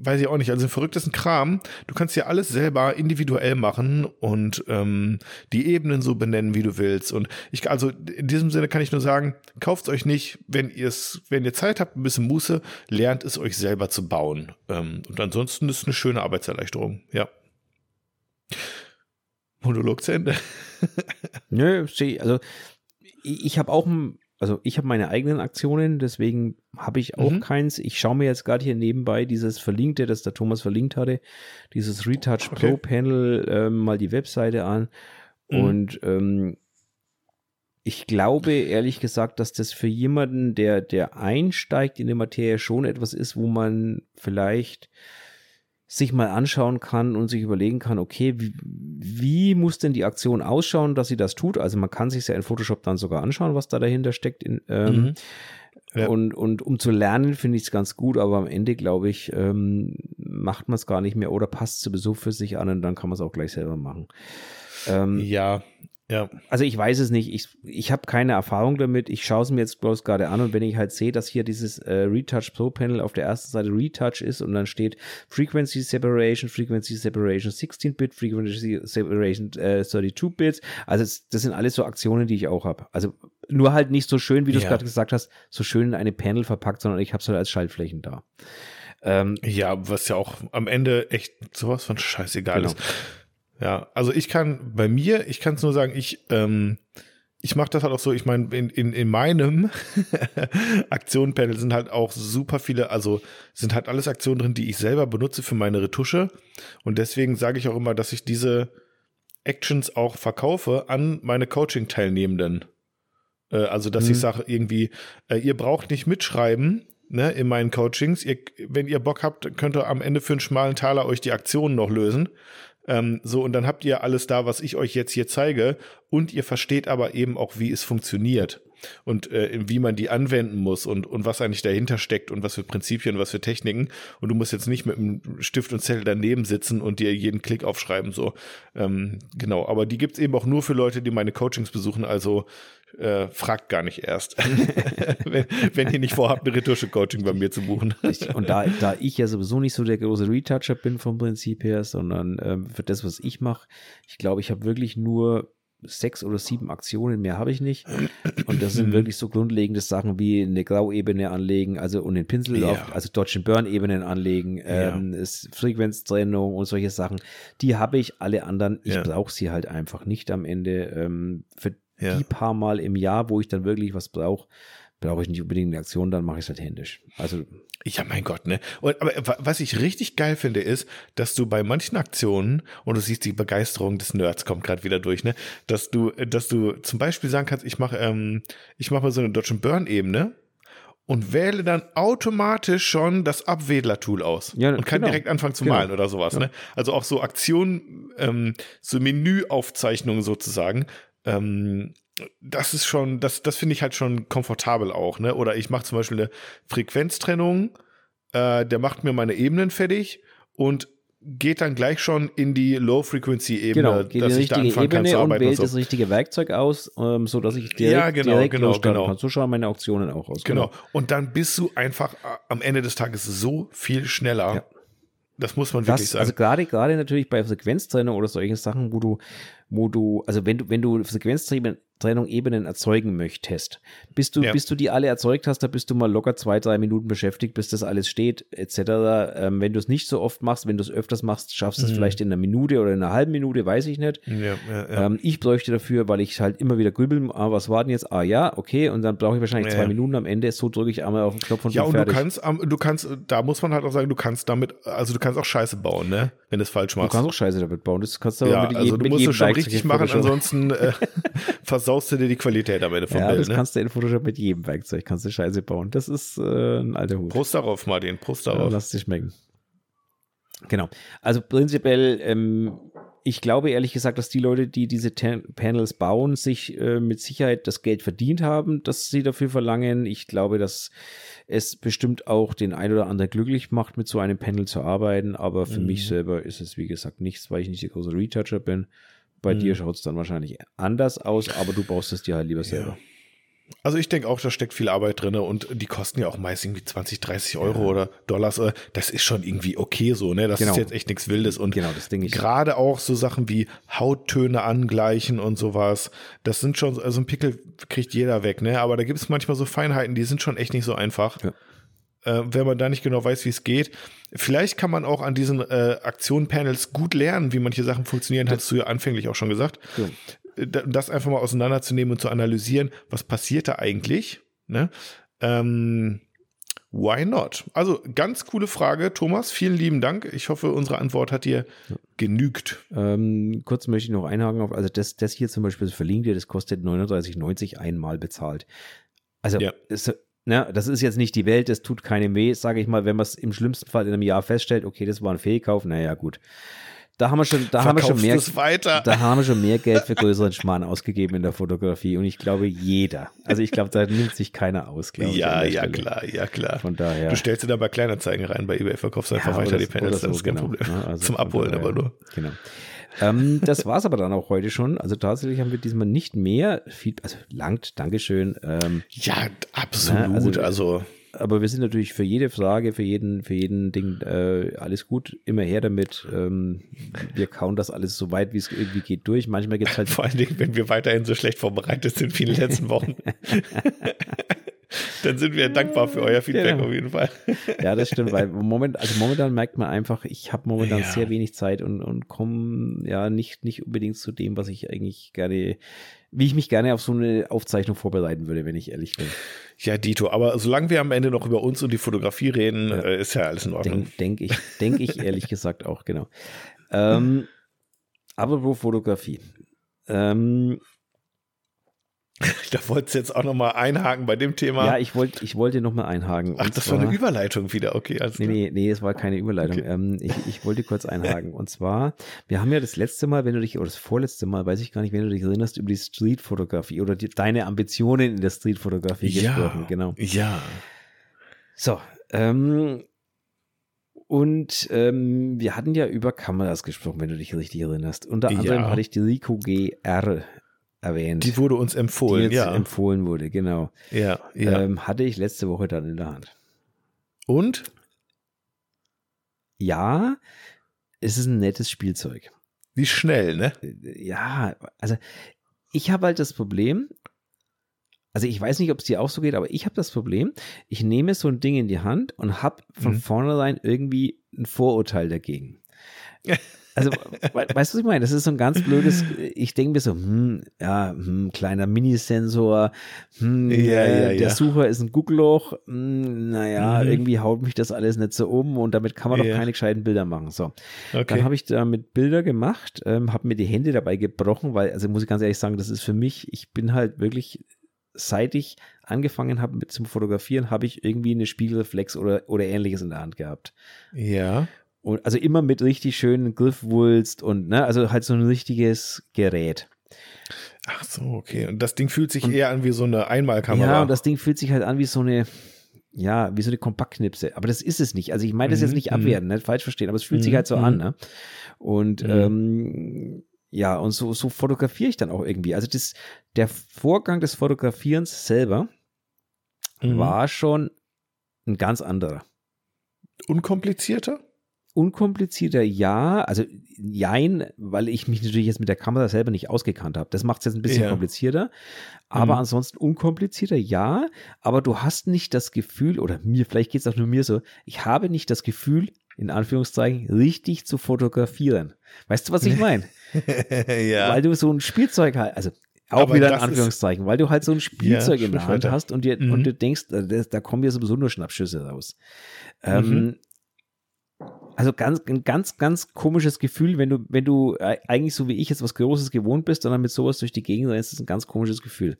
weiß ich auch nicht, also den verrücktesten Kram. Du kannst ja alles selber individuell machen und ähm, die Ebenen so benennen, wie du willst. Und ich, also in diesem Sinne kann ich nur sagen, kauft euch nicht, wenn ihr es, wenn ihr Zeit habt, ein bisschen Muße, lernt es euch selber zu bauen. Ähm, und ansonsten ist es eine schöne Arbeitserleichterung, ja. Monolog zu Ende. Nö, also ich, ich habe auch, ein- also ich habe meine eigenen Aktionen, deswegen habe ich auch Mhm. keins. Ich schaue mir jetzt gerade hier nebenbei dieses Verlinkte, das der Thomas verlinkt hatte, dieses Retouch Okay. Pro Panel, ähm, mal die Webseite an. Mhm. Und ähm, ich glaube ehrlich gesagt, dass das für jemanden, der, der einsteigt in die Materie, schon etwas ist, wo man vielleicht sich mal anschauen kann und sich überlegen kann, okay, wie, wie muss denn die Aktion ausschauen, dass sie das tut? Also man kann sich ja in Photoshop dann sogar anschauen, was da dahinter steckt. In, ähm, Mhm. Ja. und, und um zu lernen, finde ich es ganz gut, aber am Ende, glaube ich, ähm, macht man es gar nicht mehr oder passt sowieso für sich an und dann kann man es auch gleich selber machen. Ähm, Ja, ja. also ich weiß es nicht. Ich, ich habe keine Erfahrung damit. Ich schaue es mir jetzt bloß gerade an und wenn ich halt sehe, dass hier dieses äh, Retouch Pro Panel auf der ersten Seite Retouch ist und dann steht Frequency Separation, Frequency Separation 16-Bit, Frequency Separation äh, 32-Bits. Also das sind alles so Aktionen, die ich auch habe. Also nur halt nicht so schön, wie du es Ja. gerade gesagt hast, so schön in eine Panel verpackt, sondern ich habe es halt als Schaltflächen da. Ähm, Ja, was ja auch am Ende echt sowas von scheißegal Genau. ist. Ja, also ich kann bei mir, ich kann es nur sagen, ich, ähm, ich mache das halt auch so, ich meine, in, in, in meinem Aktionenpanel sind halt auch super viele, also sind halt alles Aktionen drin, die ich selber benutze für meine Retusche. Und deswegen sage ich auch immer, dass ich diese Actions auch verkaufe an meine Coaching-Teilnehmenden. Äh, also, dass mhm. ich sage, irgendwie, äh, ihr braucht nicht mitschreiben, ne, in meinen Coachings. Ihr, wenn ihr Bock habt, könnt ihr am Ende für einen schmalen Taler euch die Aktionen noch lösen. Ähm, so, und dann habt ihr alles da, was ich euch jetzt hier zeige. Und ihr versteht aber eben auch, wie es funktioniert und äh, wie man die anwenden muss und, und was eigentlich dahinter steckt und was für Prinzipien, was für Techniken. Und du musst jetzt nicht mit einem Stift und Zettel daneben sitzen und dir jeden Klick aufschreiben. So, ähm, genau. Aber die gibt's eben auch nur für Leute, die meine Coachings besuchen. Also äh, fragt gar nicht erst, wenn, wenn ihr nicht vorhabt, eine Retusche-Coaching bei mir zu buchen. Und da, da ich ja sowieso nicht so der große Retoucher bin vom Prinzip her, sondern ähm, für das, was ich mache, ich glaube, ich habe wirklich nur sechs oder sieben Aktionen, mehr habe ich nicht. Und das sind wirklich so grundlegende Sachen wie eine Grauebene anlegen, also und den Pinsel ja. auf, also Dodge Burn-Ebenen anlegen, ähm, ja. Frequenztrennung und solche Sachen. Die habe ich, alle anderen, ich ja. brauche sie halt einfach nicht am Ende. Ähm, für ja. die paar Mal im Jahr, wo ich dann wirklich was brauche, brauche ich nicht unbedingt eine Aktion, dann mache ich es halt händisch. Also ja, mein Gott, ne? Und, aber was ich richtig geil finde, ist, dass du bei manchen Aktionen, und du siehst die Begeisterung des Nerds kommt gerade wieder durch, ne? Dass du, dass du zum Beispiel sagen kannst, ich mache, ähm, ich mache mal so eine Dodge Burn-Ebene und wähle dann automatisch schon das Abwedler-Tool aus ja, und kann genau. direkt anfangen zu genau. malen oder sowas. Ja. Ne? Also auch so Aktionen, ähm, so Menüaufzeichnungen sozusagen, ähm, das ist schon, das, das finde ich halt schon komfortabel auch, ne? Oder ich mache zum Beispiel eine Frequenztrennung, äh, der macht mir meine Ebenen fertig und geht dann gleich schon in die Low-Frequency-Ebene, genau, geht dass ich da anfangen Ebene kann zu arbeiten. Und wählt und so. das richtige Werkzeug aus, ähm, so dass ich direkt, ja, genau, direkt genau, genau. kann. So schauen meine Auktionen auch aus. Genau. genau. Und dann bist du einfach äh, am Ende des Tages so viel schneller. Ja. Das muss man wirklich das, sagen. Also gerade, gerade natürlich bei Frequenztrennung oder solchen Sachen, wo du, wo du, also wenn du, wenn du Frequenztrennung Trennung Ebenen erzeugen möchtest. Bis du, ja. bis du die alle erzeugt hast, da bist du mal locker zwei, drei Minuten beschäftigt, bis das alles steht, etc. Ähm, wenn du es nicht so oft machst, wenn du es öfters machst, schaffst du es mhm. vielleicht in einer Minute oder in einer halben Minute, weiß ich nicht. Ja, ja, ähm, ich bräuchte dafür, weil ich halt immer wieder grübeln, ah, was war denn jetzt? Ah ja, okay, und dann brauche ich wahrscheinlich zwei Minuten am Ende, so drücke ich einmal auf den Knopf und Ja, und fertig. du kannst, du kannst, da muss man halt auch sagen, du kannst damit, also du kannst auch Scheiße bauen, ne? Wenn du es falsch machst. Du kannst auch Scheiße damit bauen, das kannst du ja, aber mit, also du musst es schon richtig machen, ansonsten äh, versaust du dir die Qualität am Ende vom ja, Bild. Das ne? kannst du in Photoshop mit jedem Werkzeug, kannst du Scheiße bauen. Das ist äh, ein alter Hut. Prost darauf, Martin, Prost darauf. Lass dich schmecken. Genau. Also prinzipiell, ähm, ich glaube ehrlich gesagt, dass die Leute, die diese Panels bauen, sich äh, mit Sicherheit das Geld verdient haben, das sie dafür verlangen. Ich glaube, dass es bestimmt auch den ein oder anderen glücklich macht, mit so einem Panel zu arbeiten. Aber für mhm. mich selber ist es, wie gesagt, nichts, weil ich nicht der große Retoucher bin. Bei hm. dir schaut es dann wahrscheinlich anders aus, aber du baust es dir halt lieber selber. Ja. Also ich denke auch, da steckt viel Arbeit drin und die kosten ja auch meist irgendwie 20, 30 Euro ja. oder Dollars. Das ist schon irgendwie okay so, ne? Das genau. ist jetzt echt nichts Wildes. Und genau, das ich. gerade auch so Sachen wie Hauttöne angleichen und sowas, das sind schon, also ein Pickel kriegt jeder weg, ne? Aber da gibt es manchmal so Feinheiten, die sind schon echt nicht so einfach. Ja äh, wenn man da nicht genau weiß, wie es geht. Vielleicht kann man auch an diesen äh, Aktionenpanels gut lernen, wie manche Sachen funktionieren, hast du ja anfänglich auch schon gesagt. Ja. Äh, das einfach mal auseinanderzunehmen und zu analysieren, was passiert da eigentlich. Ne? Ähm, why not? Also ganz coole Frage, Thomas. Vielen lieben Dank. Ich hoffe, unsere Antwort hat dir ja. genügt. Ähm, kurz möchte ich noch einhaken auf, also das, das hier zum Beispiel das verlinkt dir, das kostet 39,90 einmal bezahlt. Also ja. ist Ne, das ist jetzt nicht die Welt, es tut keinem weh, sage ich mal, wenn man es im schlimmsten Fall in einem Jahr feststellt, okay, das war ein Fehlkauf, naja, gut. Da haben wir schon, da haben wir schon mehr, da haben wir schon mehr Geld für größeren Schmarrn ausgegeben in der Fotografie und ich glaube jeder. Also ich glaube, da nimmt sich keiner aus, glaube ja, ich. Ja, ja, klar, ja, klar. Von daher. Du stellst dir da bei Kleinanzeigen rein, bei eBay verkaufst du einfach ja, weiter das, die Panels, das ist kein genau. Problem. Ne, also Zum Abholen daher, aber nur. Genau. Ähm, das war es aber dann auch heute schon. Also tatsächlich haben wir diesmal nicht mehr, viel, also langt, Dankeschön. Ähm, ja, absolut. Na, also, also, aber wir sind natürlich für jede Frage, für jeden, für jeden Ding äh, alles gut, immer her damit. Ähm, wir kauen das alles so weit, wie es irgendwie geht durch. Manchmal gibt es halt. Vor allen Dingen, wenn wir weiterhin so schlecht vorbereitet sind wie in den letzten Wochen. Dann sind wir dankbar für euer Feedback Genau. auf jeden Fall. Ja, das stimmt, weil moment, also momentan merkt man einfach, ich habe momentan Ja. sehr wenig Zeit und, und komme ja nicht, nicht unbedingt zu dem, was ich eigentlich gerne, wie ich mich gerne auf so eine Aufzeichnung vorbereiten würde, wenn ich ehrlich bin. Ja, Dito, aber solange wir am Ende noch über uns und die Fotografie reden, Ja. äh, ist ja alles in Ordnung. Denke denk ich, denk ich ehrlich gesagt auch, genau. Ähm, aber wo Fotografie? Ähm, Da wolltest du jetzt auch nochmal einhaken bei dem Thema. ja, ich wollte ich wollte noch mal einhaken. Ach, das war eine zwar- Überleitung wieder. Okay, alles Nee, nee, nee, es war keine Überleitung. Okay. Ähm, ich, ich wollte kurz einhaken. Und zwar, wir haben ja das letzte Mal, wenn du dich, oder das vorletzte Mal, weiß ich gar nicht, wenn du dich erinnerst, über die Streetfotografie oder die, deine Ambitionen in der Streetfotografie gesprochen. Genau. Ja. So, ähm, und ähm, wir hatten ja über Kameras gesprochen, wenn du dich richtig erinnerst. Unter Ja. anderem hatte ich die Ricoh GR erwähnt. Die wurde uns die empfohlen, jetzt ja. empfohlen wurde, genau. ja, ja. Ähm, hatte ich letzte Woche dann in der Hand. Und? Ja, es ist ein nettes Spielzeug. Wie schnell, ne? ja, also ich habe halt das Problem, also ich weiß nicht, ob es dir auch so geht, aber ich habe das Problem, ich nehme so ein Ding in die Hand und habe von Mhm. vornherein irgendwie ein Vorurteil dagegen. Also, we weißt du, was ich meine? Das ist so ein ganz blödes, ich denke mir so, hm, ja, hm, kleiner Minisensor, hm, Ja, äh, ja, der ja. Sucher ist ein Guckloch, hm, naja, Mhm. irgendwie haut mich das alles nicht so um und damit kann man doch keine gescheiten Bilder machen. So. Dann Okay. habe ich damit Bilder gemacht, ähm, habe mir die Hände dabei gebrochen, weil, also muss ich ganz ehrlich sagen, das ist für mich, ich bin halt wirklich, seit ich angefangen habe mit zum Fotografieren, habe ich irgendwie eine Spiegelreflex oder, oder ähnliches in der Hand gehabt. Ja. Und also immer mit richtig schönen Griffwulst und, ne, also halt so ein richtiges Gerät. Ach so, okay. Und das Ding fühlt sich Und- eher an wie so eine Einmalkamera. Ja, und das Ding fühlt sich halt an wie so eine, ja, wie so eine Kompaktknipse. Aber das ist es nicht. Also ich meine das Mhm, jetzt nicht mhm. abwerten, nicht falsch verstehen, aber es fühlt sich Mhm, halt so mhm. an, ne? Und Mhm. ähm, ja, und so, so fotografiere ich dann auch irgendwie. Also das, der Vorgang des Fotografierens selber Mhm. war schon ein ganz anderer. Unkomplizierter? Unkomplizierter, ja, also jein, weil ich mich natürlich jetzt mit der Kamera selber nicht ausgekannt habe. Das macht es jetzt ein bisschen Ja. komplizierter. Aber Mhm. ansonsten unkomplizierter, ja. Aber du hast nicht das Gefühl, oder mir, vielleicht geht es auch nur mir so, ich habe nicht das Gefühl, in Anführungszeichen, richtig zu fotografieren. Weißt du, was ich meine? ja. Weil du so ein Spielzeug halt, also auch Aber wieder in Anführungszeichen, weil du halt so ein Spielzeug in sprich der Hand weiter. hast und, dir, Mhm. und du denkst, äh, das, da kommen ja sowieso nur Schnappschüsse raus. Ähm, Mhm. Also ganz, ein ganz, ganz komisches Gefühl, wenn du, wenn du eigentlich so wie ich jetzt was Großes gewohnt bist und dann mit sowas durch die Gegend rennst, ist ein ganz komisches Gefühl.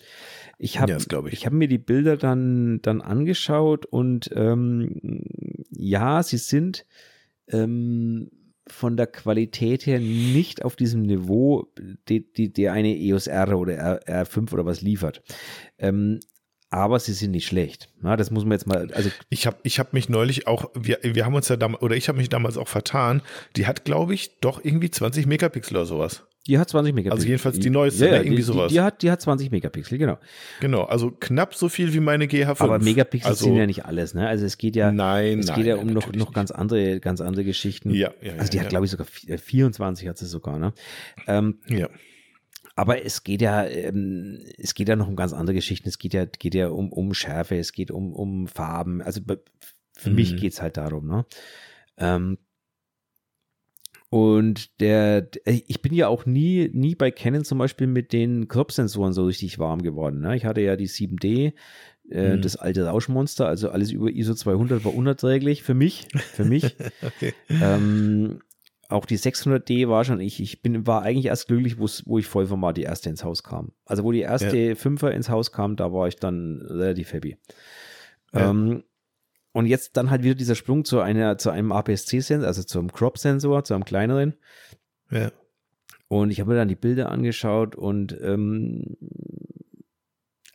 Ich habe Ja, ich. ich habe mir die Bilder dann, dann angeschaut und ähm, ja, sie sind ähm, von der Qualität her nicht auf diesem Niveau, die, die, die eine EOS R oder R, R5 oder was liefert. Ähm, aber sie sind nicht schlecht. Na, das muss man jetzt mal, also Ich habe ich hab mich neulich auch, wir, wir haben uns ja damals, oder ich habe mich damals auch vertan. Die hat, glaube ich, doch irgendwie 20 Megapixel oder sowas. die hat 20 Megapixel. Also jedenfalls die neueste, ja, ne? ja, Irgendwie die, sowas. Die, die, hat, die hat 20 Megapixel, genau. Genau, also knapp so viel wie meine GH5. Aber Megapixel also, sind ja nicht alles, ne? Also es geht ja, Nein, es nein. geht ja um noch, noch ganz andere, ganz andere Geschichten. Ja, ja, Also die ja. hat, glaube ich, sogar vi- äh, 24 hat sie sogar, ne? Ähm. Ja. Aber es geht ja, ähm, es geht ja noch um ganz andere Geschichten. Es geht ja, geht ja um, um Schärfe, es geht um, um Farben. Also für mich Mhm. geht es halt darum, ne? Ähm, und der, der- ich bin ja auch nie, nie bei Canon zum Beispiel mit den Crop-Sensoren so richtig warm geworden. Ne? Ich hatte ja die 7D, äh, Mhm. das alte Rauschmonster, also alles über ISO 200 war unerträglich für mich, für mich. Okay. ähm, auch die 600D war schon, ich, ich bin, war eigentlich erst glücklich, wo ich Vollformat die erste ins Haus kam. Also wo die erste Fünfer ins Haus kam, da war ich dann relativ happy. Ja. Ähm, und jetzt dann halt wieder dieser Sprung zu einer, zu einem APS-C-Sensor, also zum Crop-Sensor, zu einem kleineren. Ja. Und ich habe mir dann die Bilder angeschaut und ähm,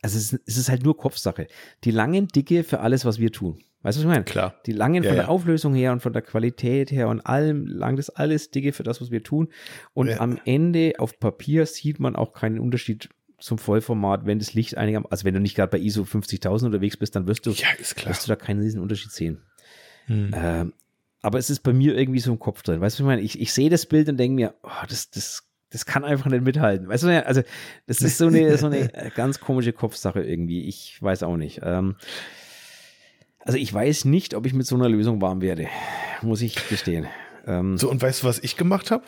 also es, ist- es ist halt nur Kopfsache. Die langen Dicke für alles, was wir tun. Weißt du, was ich meine? Klar. Die langen Ja, von ja. der Auflösung her und von der Qualität her und allem lang das alles dicke für das, was wir tun. Und Ja. am Ende auf Papier sieht man auch keinen Unterschied zum Vollformat, wenn das Licht einigermaßen, also wenn du nicht gerade bei ISO 50.000 unterwegs bist, dann wirst du, Ja, ist klar. wirst du da keinen riesen Unterschied sehen. Hm. Ähm, aber es ist bei mir irgendwie so im Kopf drin. Weißt du, was ich meine? Ich, ich sehe das Bild und denke mir, oh, das, das, das kann einfach nicht mithalten. Weißt du, also das ist so eine, so eine ganz komische Kopfsache irgendwie. Ich weiß auch nicht. Ähm, also ich weiß nicht, ob ich mit so einer Lösung warm werde, muss ich gestehen. Ähm, so, und weißt du, was ich gemacht habe?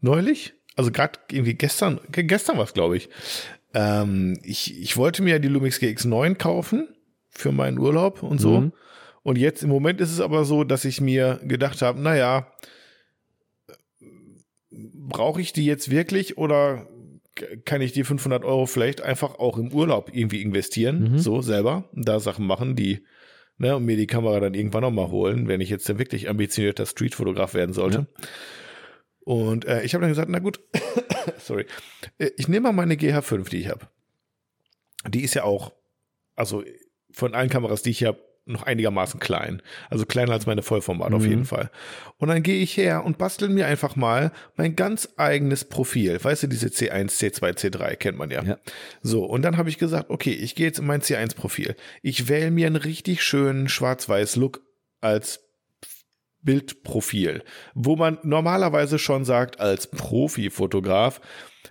Neulich? Also gerade irgendwie gestern, gestern war es, glaube ich. Ähm, ich. Ich wollte mir ja die Lumix GX9 kaufen für meinen Urlaub und so. Mhm. Und jetzt im Moment ist es aber so, dass ich mir gedacht habe, naja, brauche ich die jetzt wirklich oder kann ich die 500 Euro vielleicht einfach auch im Urlaub irgendwie investieren, mhm. so selber, da Sachen machen, die, ne, und mir die Kamera dann irgendwann nochmal holen, wenn ich jetzt dann wirklich ambitionierter Streetfotograf werden sollte. Ja. Und äh, ich habe dann gesagt, na gut, sorry, äh, ich nehme mal meine GH5, die ich habe. Die ist ja auch, also von allen Kameras, die ich habe, noch einigermaßen klein. Also kleiner als meine Vollformat mhm. auf jeden Fall. Und dann gehe ich her und bastel mir einfach mal mein ganz eigenes Profil. Weißt du, diese C1, C2, C3 kennt man ja. ja. So, und dann habe ich gesagt, okay, ich gehe jetzt in mein C1-Profil. Ich wähle mir einen richtig schönen Schwarz-Weiß-Look als Bildprofil, wo man normalerweise schon sagt, als Profifotograf,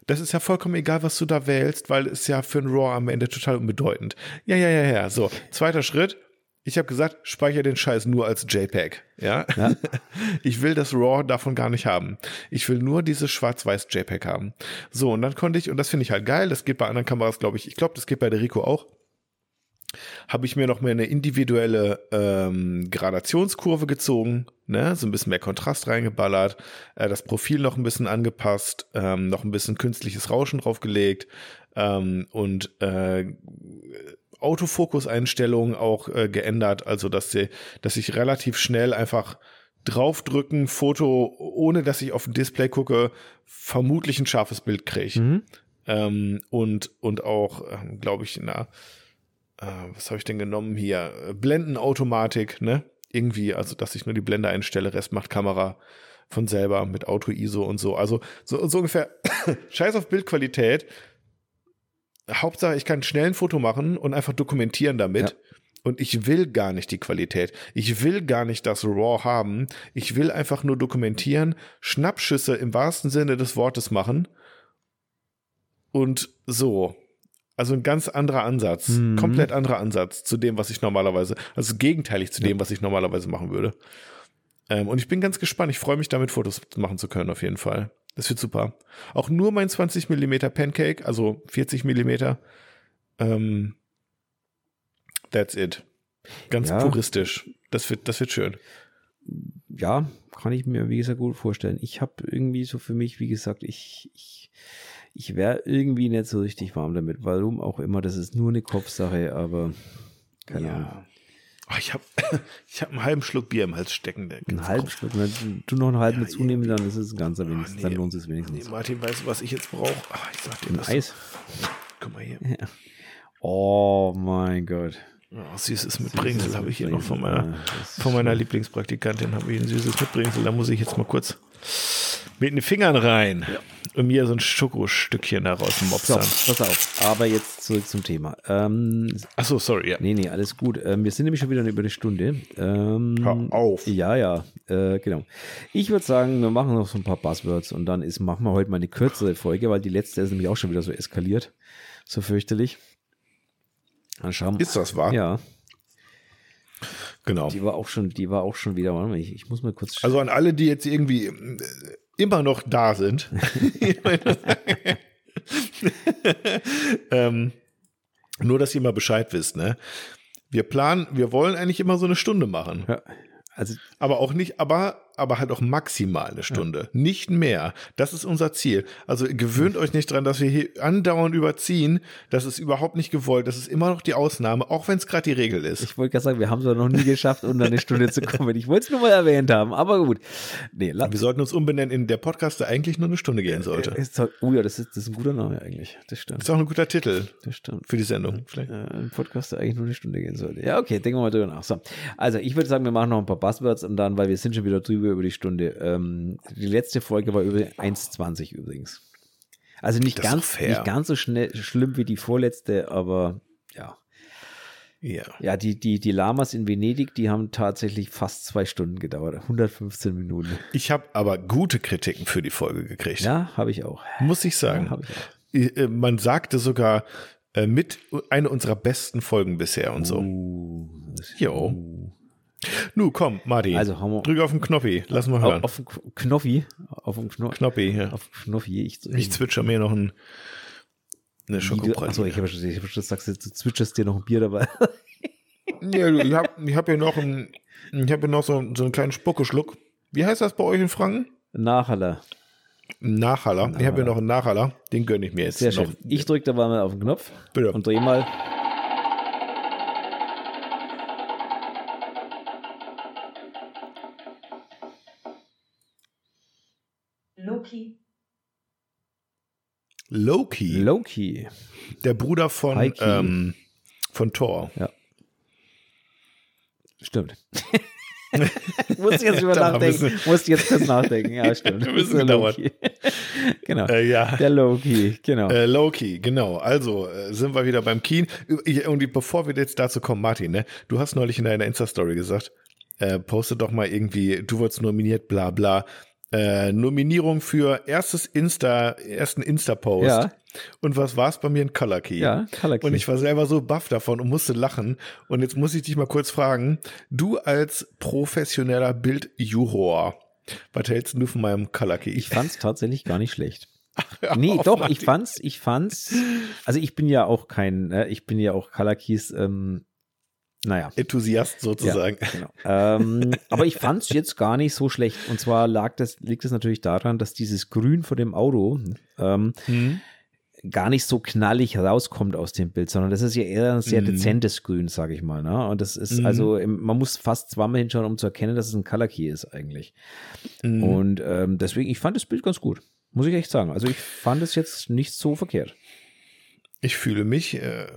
das ist ja vollkommen egal, was du da wählst, weil es ja für ein RAW am Ende total unbedeutend. Ja, ja, ja, ja. So, zweiter Schritt. Ich habe gesagt, speichere den Scheiß nur als JPEG. Ja? ja? Ich will das RAW davon gar nicht haben. Ich will nur dieses schwarz-weiß JPEG haben. So, und dann konnte ich, und das finde ich halt geil, das geht bei anderen Kameras, glaube ich, ich glaube, das geht bei der Rico auch habe ich mir noch mehr eine individuelle ähm, Gradationskurve gezogen, ne, so ein bisschen mehr Kontrast reingeballert, äh, das Profil noch ein bisschen angepasst, ähm, noch ein bisschen künstliches Rauschen draufgelegt ähm, und äh, Autofokus-Einstellungen auch äh, geändert, also dass sie, dass ich relativ schnell einfach draufdrücken, Foto, ohne dass ich auf ein Display gucke, vermutlich ein scharfes Bild kriege. Mhm. Ähm, und, und auch, äh, glaube ich, na, äh, was habe ich denn genommen hier? Blendenautomatik, ne? Irgendwie, also dass ich nur die Blende einstelle, Rest macht Kamera von selber mit Auto-ISO und so. Also so, so ungefähr Scheiß auf Bildqualität. Hauptsache, ich kann schnell ein Foto machen und einfach dokumentieren damit. Ja. Und ich will gar nicht die Qualität. Ich will gar nicht das RAW haben. Ich will einfach nur dokumentieren, Schnappschüsse im wahrsten Sinne des Wortes machen. Und so. Also ein ganz anderer Ansatz, mhm. komplett anderer Ansatz zu dem, was ich normalerweise, also gegenteilig zu dem, was ich normalerweise machen würde. Ähm, und ich bin ganz gespannt. Ich freue mich damit, Fotos machen zu können, auf jeden Fall. Das wird super. Auch nur mein 20 Millimeter Pancake, also 40 Millimeter. Ähm, that's it. Ganz ja. puristisch. Das wird, das wird schön. Ja, kann ich mir, wie gesagt, gut vorstellen. Ich habe irgendwie so für mich, wie gesagt, ich, ich ich wäre irgendwie nicht so richtig warm damit. Warum auch immer, das ist nur eine Kopfsache, aber keine ja. Ahnung. Oh, ich habe ich hab einen halben Schluck Bier im Hals stecken. Einen halben Schluck? Du noch einen halben ja, mit zunehmen, dann ist es ein ganzer oh, wenigstens. Nee. Dann lohnt es wenigstens. Nee, Martin, weißt du, was ich jetzt brauche? Ah, ich sag dir Ein Eis? Guck mal hier. Ja. Oh mein Gott. Oh, süßes Mitbringsel habe ich hier noch von meiner, von meiner Lieblingspraktikantin. Habe ich ein süßes Mitbringsel. Da muss ich jetzt mal kurz mit den Fingern rein. Ja mir so ein Schokostückchen daraus mopsern. So, pass auf. Aber jetzt zurück zum Thema. Ähm, Achso, sorry, ja. Nee, nee, alles gut. Ähm, wir sind nämlich schon wieder über eine Stunde. Ähm, Hör auf. Ja, ja, äh, genau. Ich würde sagen, wir machen noch so ein paar Buzzwords und dann ist, machen wir heute mal eine kürzere Folge, weil die letzte ist nämlich auch schon wieder so eskaliert. So fürchterlich. Dann schauen Ist das wahr? Ja. Genau. Die war auch schon, die war auch schon wieder, warte mal, ich, ich muss mal kurz. Also an alle, die jetzt irgendwie äh, immer noch da sind. ähm, nur, dass ihr mal Bescheid wisst, ne? Wir planen, wir wollen eigentlich immer so eine Stunde machen. Ja, also, aber auch nicht, aber aber halt auch maximal eine Stunde, ja. nicht mehr. Das ist unser Ziel. Also gewöhnt euch nicht dran, dass wir hier andauernd überziehen. Das ist überhaupt nicht gewollt. Das ist immer noch die Ausnahme, auch wenn es gerade die Regel ist. Ich wollte gerade sagen, wir haben es noch nie geschafft, unter eine Stunde zu kommen. Ich wollte es nur mal erwähnt haben, aber gut. Nee, wir sollten uns umbenennen in der Podcast, der eigentlich nur eine Stunde gehen sollte. oh ja, das ist, das ist ein guter Name eigentlich. Das stimmt. Das ist auch ein guter Titel. Das stimmt. Für die Sendung. Vielleicht. ein Podcast, der eigentlich nur eine Stunde gehen sollte. Ja, okay, denken wir mal drüber nach. So. Also, ich würde sagen, wir machen noch ein paar Buzzwords und dann, weil wir sind schon wieder drüber über die Stunde. Ähm, die letzte Folge war über 1,20 übrigens. Also nicht ganz, nicht ganz so schnell, schlimm wie die vorletzte, aber ja. Ja. Ja, die, die, die Lamas in Venedig, die haben tatsächlich fast zwei Stunden gedauert. 115 Minuten. Ich habe aber gute Kritiken für die Folge gekriegt. Ja, habe ich auch. Muss ich sagen. Ja, ich auch. Äh, Man sagte sogar äh, mit eine unserer besten Folgen bisher und so. Uh, Jo. Nu, komm, Martin. Also, haben wir- drück auf den Knoppi. Lass mal hören. auf, auf den Knoffi. Auf den Kno Knoppi, ja. Auf den Knoffi. Ich, Ich zwitscher mir noch ein, eine Achso, Schokopraline. ich habe schon, ich hab schon gesagt, du zwitscherst dir noch ein Bier dabei. Ja, ich habe ich hab hier noch, ein, ich hab hier noch so, so einen kleinen Spuckeschluck. Wie heißt das bei euch in Franken? Nachhaller. Nachhaller. Ich habe hier noch einen Nachhaller. Den gönne ich mir jetzt. Sehr noch. schön. Ich drücke da mal auf den Knopf Bitte. und drehe mal. Loki, Loki. der Bruder von, ähm, von Thor. Stimmt. Musste jetzt ein nachdenken. Musste jetzt kurz nachdenken. Ja, stimmt. Ein bisschen Der gedauert. Loki. genau. Äh, ja. Der Loki, genau. Äh, Loki, genau. Also äh, sind wir wieder beim Keen. Und bevor wir jetzt dazu kommen, Martin, ne, du hast neulich in deiner Insta-Story gesagt, äh, poste doch mal irgendwie, du wurdest nominiert, bla bla. Äh, Nominierung für erstes Insta, ersten Insta-Post. Ja. Und was war es bei mir? Ein Color Key. ja, Color Key. Und ich war selber so baff davon und musste lachen. Und jetzt muss ich dich mal kurz fragen, du als professioneller Bildjuror, was hältst du von meinem Color Key? Ich fand's tatsächlich gar nicht schlecht. Hör Nee, auf, doch, Martin. ich fand's, ich fand's, also ich bin ja auch kein, äh, ich bin ja auch Color Keys, ähm, naja. Enthusiast sozusagen. Ja, genau. ähm, aber ich fand es jetzt gar nicht so schlecht. Und zwar lag das, liegt es natürlich daran, dass dieses Grün von dem Auto ähm, Hm? gar nicht so knallig rauskommt aus dem Bild, sondern das ist ja eher ein sehr Mhm. dezentes Grün, sage ich mal. Ne? Und das ist Mhm. also, im- man muss fast zweimal hinschauen, um zu erkennen, dass es ein Color Key ist eigentlich. Mhm. Und ähm, deswegen, ich fand das Bild ganz gut. Muss ich echt sagen. Also ich fand es jetzt nicht so verkehrt. Ich fühle mich, äh,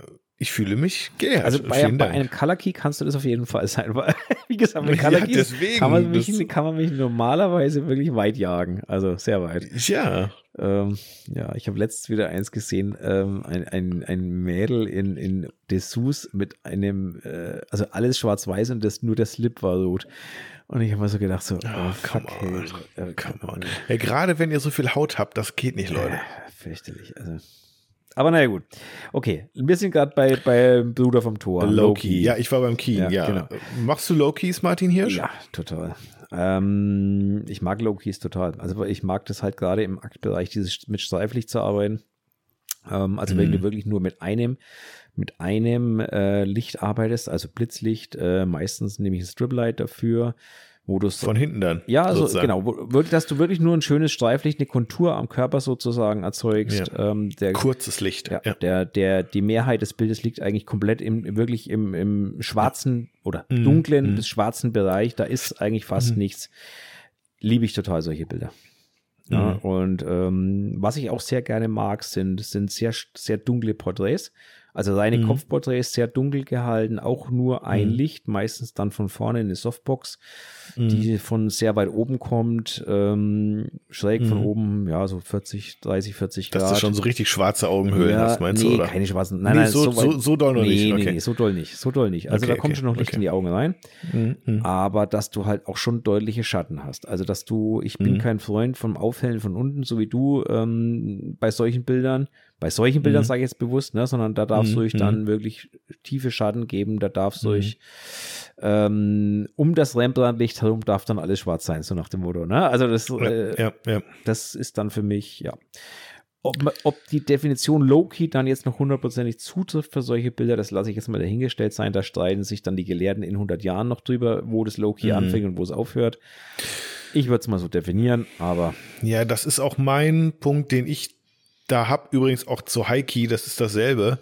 ich fühle mich geehrt. Also bei, bei einem Color Key kannst du das auf jeden Fall sein, weil, wie gesagt, mit Color Ja, Keys deswegen, kann, man mich, kann man mich normalerweise wirklich weit jagen. Also sehr weit. ja, Ähm, ja, ich habe letztens wieder eins gesehen, ähm, ein, ein, ein Mädel in, in Dessous mit einem, äh, also alles schwarz-weiß und das, nur der Slip war rot. Und ich habe mir so gedacht, so, oh, Ah, fuck, come on, hey, äh, come on. Ja, gerade wenn ihr so viel Haut habt, das geht nicht, Leute. Äh, fürchterlich. Also. Aber naja, gut. Okay, wir sind gerade bei, bei Bruder vom Tor. Loki. Ja, ich war beim Keen, Ja, ja. genau. Machst du Lokis, Martin Hirsch? Ja, total. Ähm, ich mag Low-Keys total. Also ich mag das halt gerade im Aktbereich, dieses mit Streiflicht zu arbeiten. Ähm, also wenn Mhm. du wirklich nur mit einem, mit einem äh, Licht arbeitest, also Blitzlicht, äh, meistens nehme ich ein Striplight dafür, wo du so Von hinten dann. ja, also sozusagen. genau, dass du wirklich nur ein schönes Streiflicht, eine Kontur am Körper sozusagen erzeugst. Ähm, der, Kurzes Licht. ja, Ja. Der, der, die Mehrheit des Bildes liegt eigentlich komplett im, wirklich im, im schwarzen oder Mhm, dunklen mhm. bis schwarzen Bereich. Da ist eigentlich fast Mhm. nichts. Liebe ich total solche Bilder. Ja, Mhm. und ähm, was ich auch sehr gerne mag, sind, sind sehr, sehr dunkle Porträts. Also reine Mhm. Kopfporträts sehr dunkel gehalten, auch nur ein Mhm. Licht, meistens dann von vorne eine Softbox, Mhm. die von sehr weit oben kommt, ähm, schräg von Mhm. oben, ja, so 40, 30, 40 Dass Grad. du schon so richtig schwarze Augenhöhlen ja, hast, meinst nee, du, oder? keine schwarzen. Nein, Nee, nein, so- weit- so- so doll noch nee, nicht, Nee, okay. nee, so doll nicht, so doll nicht. Also Okay, da kommt okay, schon noch Licht in die Augen rein, Mhm, mhm. aber dass du halt auch schon deutliche Schatten hast. Also dass du, ich bin kein Freund vom Aufhellen von unten, so wie du ähm, bei solchen Bildern. Bei solchen Bildern Mhm. sage ich jetzt bewusst, ne, sondern da darf es Mhm, ruhig mhm. dann wirklich tiefe Schatten geben. Da darf es Mhm. ruhig ähm, um das Rembrandt-Licht herum darf dann alles schwarz sein, so nach dem Motto. Ne? Also das, äh, ja, ja, ja. das ist dann für mich, ja. Ob, ob die Definition Low-Key dann jetzt noch hundertprozentig zutrifft für solche Bilder, das lasse ich jetzt mal dahingestellt sein. Da streiten sich dann die Gelehrten in 100 Jahren noch drüber, wo das Low-Key Mhm. anfängt und wo es aufhört. Ich würde es mal so definieren, aber Ja, das ist auch mein Punkt, den ich da hab. Übrigens auch zu Heiki, das ist dasselbe.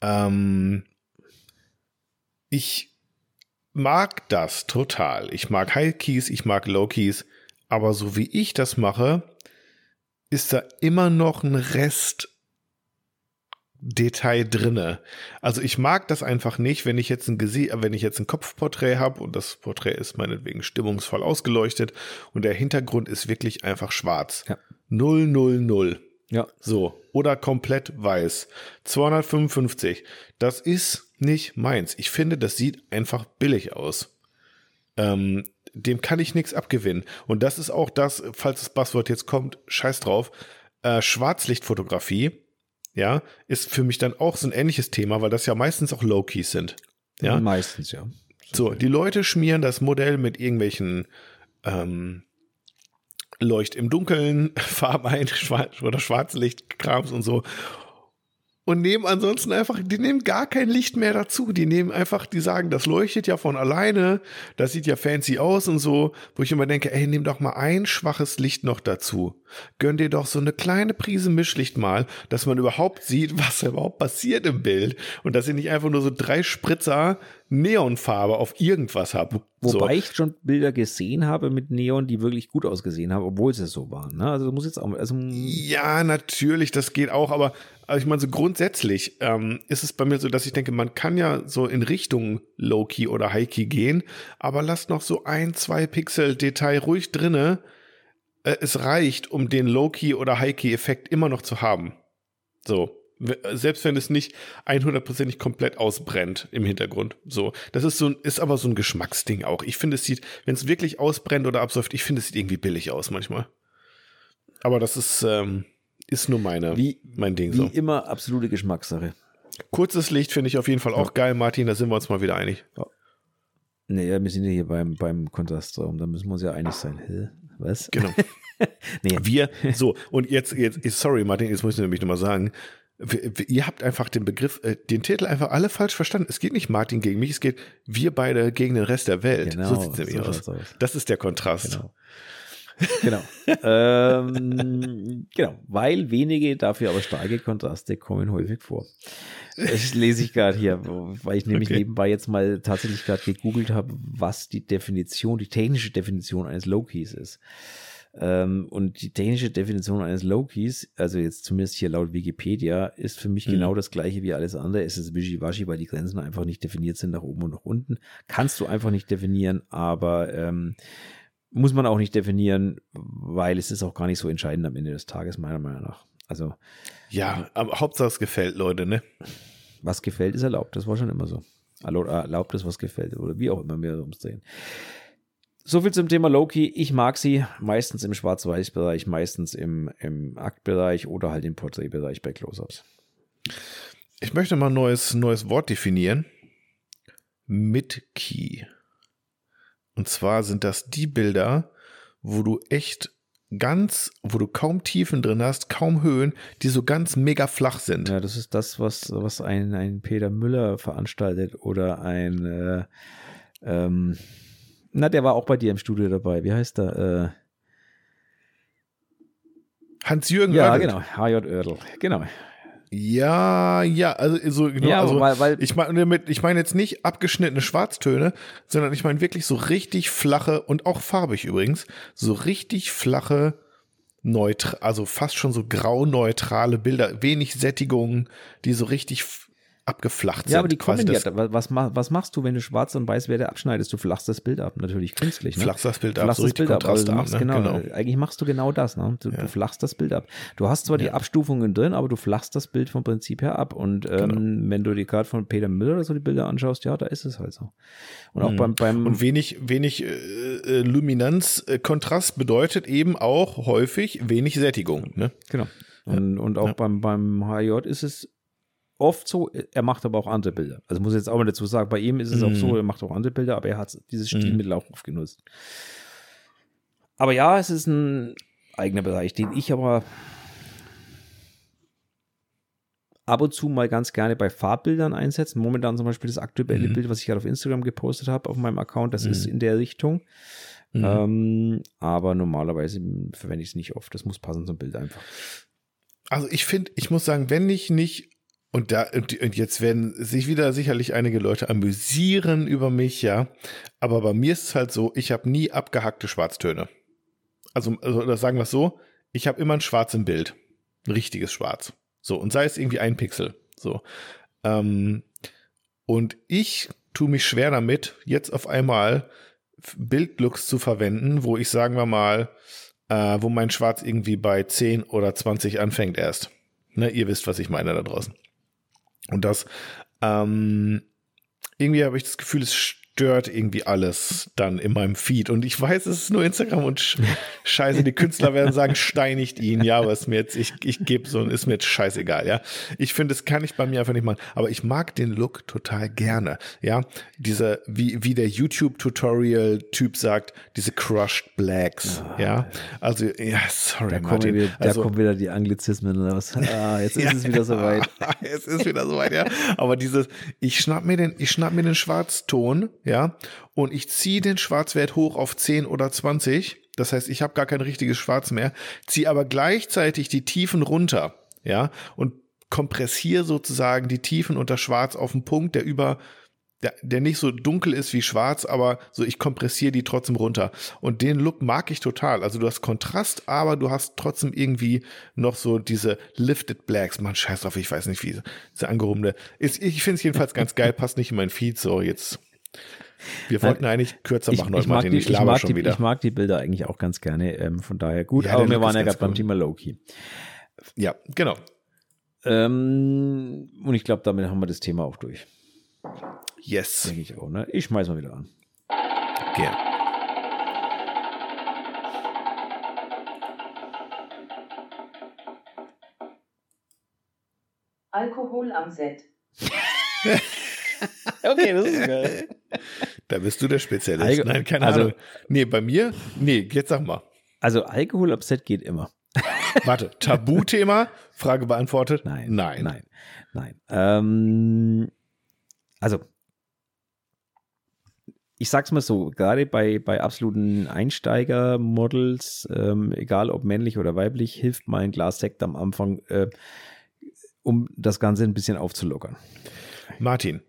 Ähm, ich mag das total. Ich mag High Keys, ich mag Low Keys, aber so wie ich das mache, ist da immer noch ein Rest Detail drinne. Also ich mag das einfach nicht, wenn ich jetzt ein Gesi wenn ich jetzt ein Kopfporträt habe und das Porträt ist meinetwegen stimmungsvoll ausgeleuchtet und der Hintergrund ist wirklich einfach schwarz. Ja. Null, null, null. Ja. So. Oder komplett weiß. 255. Das ist nicht meins. Ich finde, das sieht einfach billig aus. Ähm, dem kann ich nichts abgewinnen. Und das ist auch das, falls das Buzzword jetzt kommt, scheiß drauf. Äh, Schwarzlichtfotografie, ja, ist für mich dann auch so ein ähnliches Thema, weil das ja meistens auch Low-Keys sind. Ja, Meistens, ja. so, die Leute schmieren das Modell mit irgendwelchen ähm, Leucht im Dunkeln, Farben ein, Schwarz oder Schwarzlichtkrams und so. Und nehmen ansonsten einfach, die nehmen gar kein Licht mehr dazu. Die nehmen einfach, die sagen, das leuchtet ja von alleine, das sieht ja fancy aus und so, wo ich immer denke, ey, nimm doch mal ein schwaches Licht noch dazu. Gönn dir doch so eine kleine Prise Mischlicht mal, dass man überhaupt sieht, was überhaupt passiert im Bild. Und dass ich nicht einfach nur so drei Spritzer Neonfarbe auf irgendwas habe. Wobei so. ich schon Bilder gesehen habe mit Neon, die wirklich gut ausgesehen haben, obwohl sie so waren. Ne? Also muss jetzt auch, also Ja, natürlich, das geht auch, aber also ich meine, so grundsätzlich ähm, ist es bei mir so, dass ich denke, man kann ja so in Richtung Low-Key oder High-Key gehen, aber lasst noch so ein, zwei Pixel Detail ruhig drinne. Äh, es reicht, um den Low-Key oder High-Key-Effekt immer noch zu haben. So. Selbst wenn es nicht 100%ig komplett ausbrennt im Hintergrund. So. Das ist so, ist aber so ein Geschmacksding auch. Ich finde, es sieht, wenn es wirklich ausbrennt oder absäuft, ich finde, es sieht irgendwie billig aus manchmal. Aber das ist, ähm, ist nur meine, wie, mein Ding wie so. immer absolute Geschmackssache. Kurzes Licht finde ich auf jeden Fall auch geil, Martin, da sind wir uns mal wieder einig. Naja, wir sind ja hier beim, beim Kontrastraum, da müssen wir uns ja einig sein. Hä? Was? Genau. Nee. Wir, so, und jetzt, jetzt, sorry, Martin, jetzt muss ich nämlich nochmal sagen, wir- wir- ihr habt einfach den Begriff, äh, den Titel einfach alle falsch verstanden. Es geht nicht Martin gegen mich, es geht wir beide gegen den Rest der Welt. Genau, so sieht es nämlich aus. aus. Das ist der Kontrast. Genau. Genau. ähm, genau. Weil wenige, dafür aber starke Kontraste kommen häufig vor. Das lese ich gerade hier, weil ich nämlich Okay. nebenbei jetzt mal tatsächlich gerade gegoogelt habe, was die Definition, die technische Definition eines Low-Keys ist. Ähm, und die technische Definition eines Low-Keys, also jetzt zumindest hier laut Wikipedia, ist für mich Mhm. genau das gleiche wie alles andere. Es ist wischiwaschi, weil die Grenzen einfach nicht definiert sind nach oben und nach unten. Kannst du einfach nicht definieren, aber ähm, muss man auch nicht definieren, weil es ist auch gar nicht so entscheidend am Ende des Tages, meiner Meinung nach. Also, Ja, aber Hauptsache es gefällt, Leute, ne? was gefällt, ist erlaubt. Das war schon immer so. Erlaubt, ist, was gefällt. Oder wie auch immer wir umdrehen. So viel zum Thema Loki. Ich mag sie meistens im Schwarz-Weiß-Bereich, meistens im, im Aktbereich oder halt im Porträtbereich bei Close-Ups. Ich möchte mal ein neues, neues Wort definieren. Mid-Key. Und zwar sind das die Bilder, wo du echt ganz, wo du kaum Tiefen drin hast, kaum Höhen, die so ganz mega flach sind. Ja, das ist das, was, was ein, ein Peter Müller veranstaltet oder ein, äh, ähm, na, der war auch bei dir im Studio dabei. Wie heißt der? Äh, Hans-Jürgen ja, Oertel. genau. HJ Oerdl. Genau. Ja, ja, also so genau, Ja, also weil- weil- ich meine damit, ich meine jetzt nicht abgeschnittene Schwarztöne, sondern ich meine wirklich so richtig flache und auch farbig übrigens, so richtig flache neutral, also fast schon so grau-neutrale Bilder, wenig Sättigung, die so richtig abgeflacht sind. Ja, aber die kommen ja. Was, was, ma- was machst du, wenn du schwarz und weiß Werte abschneidest? Du flachst das Bild ab, natürlich künstlich. Ne? flachst das Bild ab, flachst so das Bild ab, also ab, machst ne? genau, genau. Eigentlich machst du genau das. Ne? Du, du flachst das Bild ab. Du hast zwar die Abstufungen drin, aber du flachst das Bild vom Prinzip her ab. Und ähm, Genau. wenn du die gerade von Peter Müller oder so die Bilder anschaust, ja, da ist es halt so. Und auch Mhm. beim, beim Und wenig, wenig äh, äh, Luminanz, äh, Kontrast bedeutet eben auch häufig wenig Sättigung. Ne? Genau. Und, und auch Ja. beim, beim HJ ist es oft so, er macht aber auch andere Bilder. Also muss ich jetzt auch mal dazu sagen, bei ihm ist es auch Mhm. so, er macht auch andere Bilder, aber er hat dieses Mhm. Stilmittel auch oft genutzt. Aber ja, es ist ein eigener Bereich, den ich aber ab und zu mal ganz gerne bei Farbbildern einsetze. Momentan zum Beispiel das aktuelle Mhm. Bild, was ich gerade auf Instagram gepostet habe, auf meinem Account, das Mhm. ist in der Richtung. Mhm. Ähm, aber normalerweise verwende ich es nicht oft. Das muss passen zum Bild einfach. Also ich finde, ich muss sagen, wenn ich nicht und da und jetzt werden sich wieder sicherlich einige Leute amüsieren über mich, ja, aber bei mir ist es halt so, ich habe nie abgehackte Schwarztöne. Also, also sagen wir es so, ich habe immer ein Schwarz im Bild, ein richtiges Schwarz. So und sei es irgendwie ein Pixel. So ähm, und ich tue mich schwer damit, jetzt auf einmal Bildlooks zu verwenden, wo ich sagen wir mal äh, wo mein Schwarz irgendwie bei 10 oder 20 anfängt erst. Ne, ihr wisst, was ich meine da draußen. Und das, ähm, irgendwie habe ich das Gefühl, es stört irgendwie alles dann in meinem Feed. Und ich weiß, es ist nur Instagram und sch scheiße, die Künstler werden sagen, steinigt ihn, ja, aber ist mir jetzt, ich, ich gebe so, ist mir jetzt scheißegal, ja. Ich finde, das kann ich bei mir einfach nicht machen. Aber ich mag den Look total gerne, ja. Diese, wie, wie der YouTube-Tutorial-Typ sagt, diese Crushed Blacks, oh, ja. Also, ja, sorry, da Martin. Wieder, also, da kommen wieder die Anglizismen raus. Ah, jetzt ist ja, es wieder soweit. jetzt ist wieder soweit, ja. Aber dieses, ich schnapp mir den, ich schnapp mir den Schwarzton, ja, und ich ziehe den Schwarzwert hoch auf 10 oder 20. Das heißt, ich habe gar kein richtiges Schwarz mehr, ziehe aber gleichzeitig die Tiefen runter, ja, und kompressiere sozusagen die Tiefen unter Schwarz auf einen Punkt, der über der, der nicht so dunkel ist wie schwarz, aber so ich kompressiere die trotzdem runter. Und den Look mag ich total. Also du hast Kontrast, aber du hast trotzdem irgendwie noch so diese Lifted Blacks. Man scheiß drauf, ich weiß nicht wie, diese angehobene. Ist, ich finde es jedenfalls ganz geil, passt nicht in mein Feed. So, jetzt wir wollten Nein, eigentlich kürzer machen, ich, ich Martin. Die, ich, ich, mag schon die, wieder. ich mag die Bilder eigentlich auch ganz gerne. Ähm, von daher gut. Ja, aber wir waren ja gerade beim Thema Loki. Ja, genau. Ähm, und ich glaube, damit haben wir das Thema auch durch. Yes. Denke ich auch. Ne? Ich schmeiß mal wieder an. Gerne. Alkohol am Set. okay, das ist geil. Da bist du der Spezialist. Alko Nein, keine also, Ahnung. Nee, bei mir? Nee, jetzt sag mal. Also Alkohol Set geht immer. Warte, Tabuthema? Frage beantwortet? Nein. Nein. Nein. Nein. Ähm, also, ich sag's mal so, gerade bei, bei absoluten Einsteiger-Models, ähm, egal ob männlich oder weiblich, hilft mal ein Glas Sekt am Anfang, äh, um das Ganze ein bisschen aufzulockern. Martin,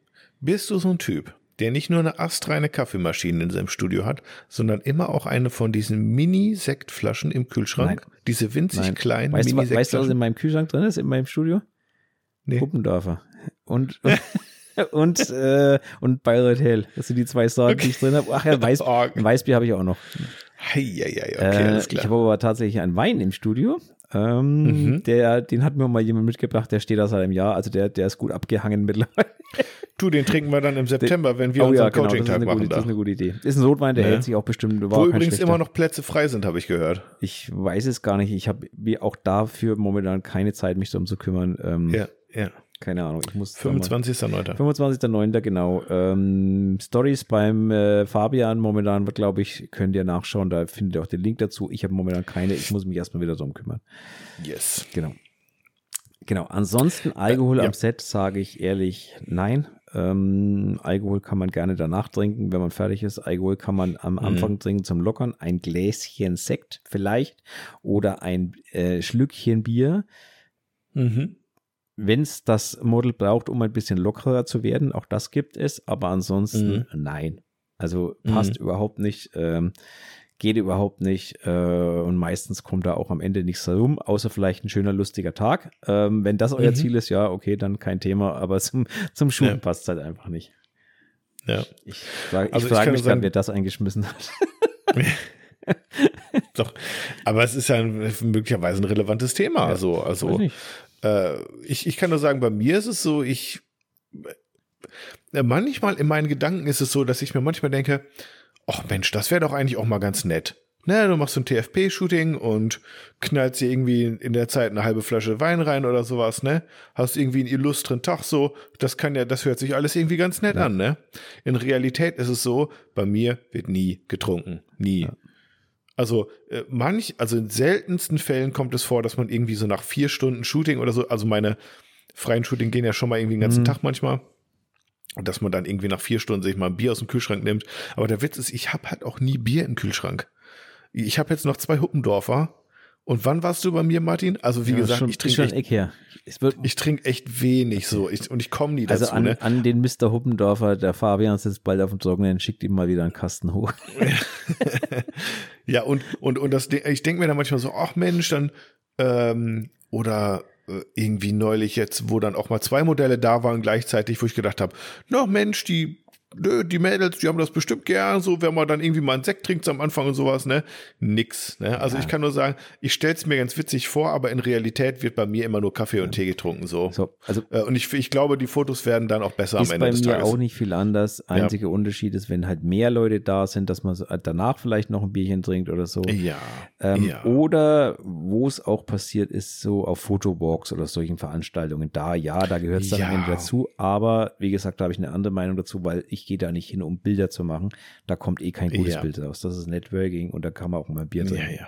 bist du so ein Typ, der nicht nur eine astreine Kaffeemaschine in seinem Studio hat, sondern immer auch eine von diesen Mini-Sektflaschen im Kühlschrank? Nein. Diese winzig Nein. kleinen weißt Mini-Sektflaschen? Du, weißt du, was in meinem Kühlschrank drin ist, in meinem Studio? Nee. Puppendorfer. Und, und, äh, und Bayreuth Hell. Das sind die zwei Sorten, okay. die ich drin habe. Ach ja, Weiß. Weißbier habe ich auch noch. Hei, hei, okay, äh. Ich habe aber tatsächlich einen Wein im Studio. Ähm, mhm. der, den hat mir mal jemand mitgebracht, der steht da seit einem Jahr, also der, der ist gut abgehangen mittlerweile. Du, den trinken wir dann im September, wenn wir oh, unseren ja, genau, Coaching-Tag machen. Gute, das ist eine gute Idee. Ist ein Rotwein, der ja. hält sich auch bestimmt. War Wo übrigens schlechter. immer noch Plätze frei sind, habe ich gehört. Ich weiß es gar nicht. Ich habe auch dafür momentan keine Zeit, mich darum zu kümmern. Ähm, ja, ja. Keine Ahnung. Ich muss 25.09. 25.09. genau. Ähm, Stories beim äh, Fabian momentan, glaube ich, könnt ihr nachschauen. Da findet ihr auch den Link dazu. Ich habe momentan keine. Ich muss mich erstmal wieder darum kümmern. Yes. Genau. Genau. Ansonsten Alkohol äh, ja. am Set sage ich ehrlich nein. Ähm, Alkohol kann man gerne danach trinken, wenn man fertig ist. Alkohol kann man am mhm. Anfang trinken zum Lockern. Ein Gläschen Sekt vielleicht oder ein äh, Schlückchen Bier. Mhm wenn es das Model braucht, um ein bisschen lockerer zu werden, auch das gibt es, aber ansonsten mhm. nein. Also passt mhm. überhaupt nicht, ähm, geht überhaupt nicht äh, und meistens kommt da auch am Ende nichts herum, außer vielleicht ein schöner, lustiger Tag. Ähm, wenn das euer mhm. Ziel ist, ja, okay, dann kein Thema, aber zum, zum Schuhen ja. passt es halt einfach nicht. Ja. Ich, frage, also ich frage mich gerade, wer das eingeschmissen hat. Doch, aber es ist ja möglicherweise ein relevantes Thema. Ja, also, also äh, ich, ich kann nur sagen, bei mir ist es so, ich äh, manchmal in meinen Gedanken ist es so, dass ich mir manchmal denke, ach Mensch, das wäre doch eigentlich auch mal ganz nett. Na, du machst so ein TFP-Shooting und knallst dir irgendwie in der Zeit eine halbe Flasche Wein rein oder sowas, ne? Hast irgendwie einen illustren Tag so. Das kann ja, das hört sich alles irgendwie ganz nett ja. an, ne? In Realität ist es so, bei mir wird nie getrunken. Nie. Ja. Also äh, manch, also in seltensten Fällen kommt es vor, dass man irgendwie so nach vier Stunden Shooting oder so, also meine freien Shooting gehen ja schon mal irgendwie den ganzen mhm. Tag manchmal. Und dass man dann irgendwie nach vier Stunden sich mal ein Bier aus dem Kühlschrank nimmt. Aber der Witz ist, ich habe halt auch nie Bier im Kühlschrank. Ich habe jetzt noch zwei Huppendorfer und wann warst du bei mir, Martin? Also wie ja, gesagt, schon, ich trinke echt, her. ich trinke echt wenig so ich, und ich komme nie also dazu. Also an, ne? an den Mr. Huppendorfer, der Fabian sitzt bald auf dem Trockenen, schickt ihm mal wieder einen Kasten hoch. ja und und und das ich denke mir dann manchmal so, ach Mensch, dann ähm, oder äh, irgendwie neulich jetzt, wo dann auch mal zwei Modelle da waren gleichzeitig, wo ich gedacht habe, na Mensch, die nö, die Mädels, die haben das bestimmt gern, so wenn man dann irgendwie mal einen Sekt trinkt am Anfang und sowas, ne? Nix, ne? Also Ja. ich kann nur sagen, ich stell's mir ganz witzig vor, aber in Realität wird bei mir immer nur Kaffee und Tee getrunken, so. So, also Äh, Und ich, ich glaube, die Fotos werden dann auch besser ist am Ende bei des mir Tages. auch nicht viel anders. Einziger Unterschied ist, wenn halt mehr Leute da sind, dass man äh, danach vielleicht noch ein Bierchen trinkt oder so. Ja, Ähm, ja. Oder wo es auch passiert ist, so auf Fotowalks oder solchen Veranstaltungen. Da, ja, da gehört es dann Ja. dazu. Aber wie gesagt, da habe ich eine andere Meinung dazu, weil ich gehe da nicht hin, um Bilder zu machen. Da kommt eh kein gutes Ja. Bild raus. Das ist Networking und da kann man auch mal Bier trinken. ja, ja.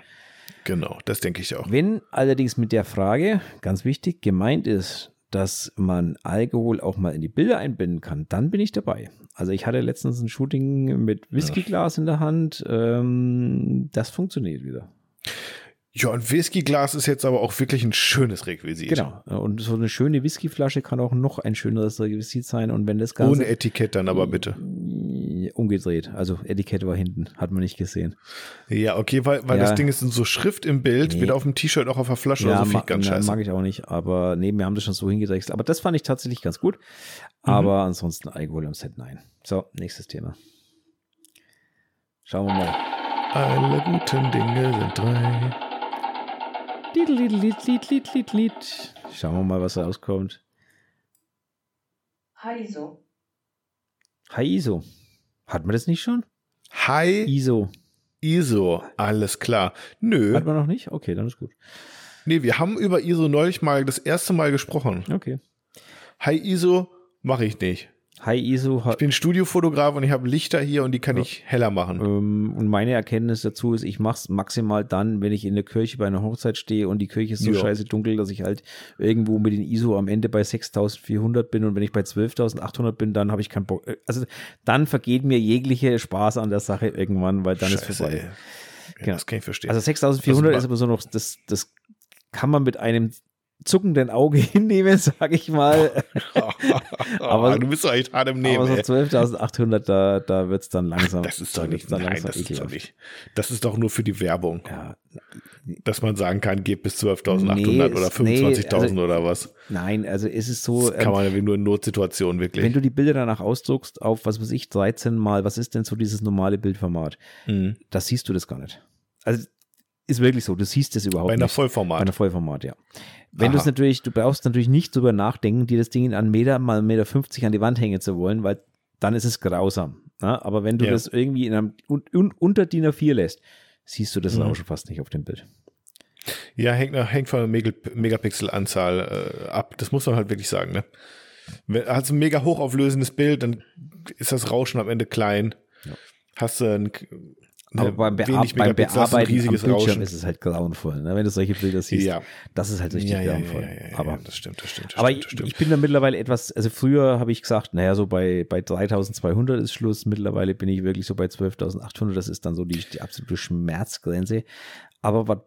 Genau, das denke ich auch. Wenn allerdings mit der Frage, ganz wichtig, gemeint ist, dass man Alkohol auch mal in die Bilder einbinden kann, dann bin ich dabei. Also ich hatte letztens ein Shooting mit Whiskyglas in der Hand. Ähm, das funktioniert wieder. Ja, ein Whiskyglas ist jetzt aber auch wirklich ein schönes Requisit. Genau. Und so eine schöne Whiskyflasche kann auch noch ein schöneres Requisit sein. Und wenn das Ganze Ohne Etikett dann aber bitte. umgedreht, also Etikett war hinten, hat man nicht gesehen. Ja, okay, weil, weil Ja. das Ding ist in so Schrift im Bild, Nee. weder auf dem T-Shirt noch auf der Flasche oder so, ganz scheiße. mag ich auch nicht, aber nee, wir haben das schon so hingedreht. Aber das fand ich tatsächlich ganz gut. Mhm. Aber ansonsten Alkohol im Set, nein. So, nächstes Thema. Schauen wir mal. Alle guten Dinge sind drei. Lied, Lied, Lied, Lied, Lied, Lied, Lied. Schauen wir mal, was rauskommt. Heiso. Hi ISO. Hatten wir das nicht schon? Hi ISO. ISO, alles klar. Nö, Hatten wir noch nicht? Okay, dann ist gut. nee, wir haben über ISO neulich mal das erste Mal gesprochen. Okay. Hi ISO mache ich nicht. Hi ISO. Ich bin Studiofotograf und ich habe Lichter hier und die kann Ja. ich heller machen. ähm, und meine Erkenntnis dazu ist, ich mache es maximal dann, wenn ich in der Kirche bei einer Hochzeit stehe und die Kirche ist so Ja. scheiße dunkel, dass ich halt irgendwo mit den ISO am Ende bei 6400 bin und wenn ich bei 12800 bin, dann habe ich keinen Bock. Also dann vergeht mir jegliche Spaß an der Sache irgendwann, weil dann ist Scheiße, vorbei. ey. Ja, Genau. Das kann ich verstehen. Also 6400 Das ist aber so noch, das, das kann man mit einem zuckenden Auge hinnehmen, sage ich mal. aber- du bist doch echt hart im aber Nehmen. so ey. 12.800, da, da wird es dann langsam. Das ist doch nicht, dann nein, langsam das ist doch nicht. Das ist doch nur für die Werbung, Ja, dass man sagen kann, geht bis 12.800 Nee, oder es- nee, 25.000 also- oder was. nein, also ist es so, Das kann ähm, man ja nur in Notsituationen wirklich. wenn du die Bilder danach ausdruckst auf, was weiß ich, 13 mal, was ist denn so dieses normale Bildformat? Mhm. Da siehst du das gar nicht. Also ist wirklich so, du siehst es überhaupt Bei einer nicht. Vollformat. Bei einer Vollformat, ja. Wenn du es natürlich, du brauchst natürlich nicht drüber nachdenken, dir das Ding in einen Meter mal 1,50 Meter 50 an die Wand hängen zu wollen, weil dann ist es grausam. Ja, aber wenn du Ja. das irgendwie in einem un, un, unter DIN A4 lässt, siehst du das Mhm. auch schon fast nicht auf dem Bild. Ja, hängt, hängt von der Megapixel-Anzahl äh, ab. Das muss man halt wirklich sagen. Ne? Hast du ein mega hochauflösendes Bild, dann ist das Rauschen am Ende klein. Ja. Hast du ein, Aber ne, beim, Bear beim Bearbeiten am riesiges Bildschirm Rauschen. ist es halt grauenvoll. Ne? Wenn du solche Bilder siehst, Ja. das ist halt richtig ja, ja, grauenvoll. aber das stimmt, das stimmt. Das Aber stimmt, ich, stimmt. ich bin da mittlerweile etwas, also früher habe ich gesagt, naja, so bei, bei 3200 ist Schluss. Mittlerweile bin ich wirklich so bei 12.800. Das ist dann so die, die absolute Schmerzgrenze. Aber was,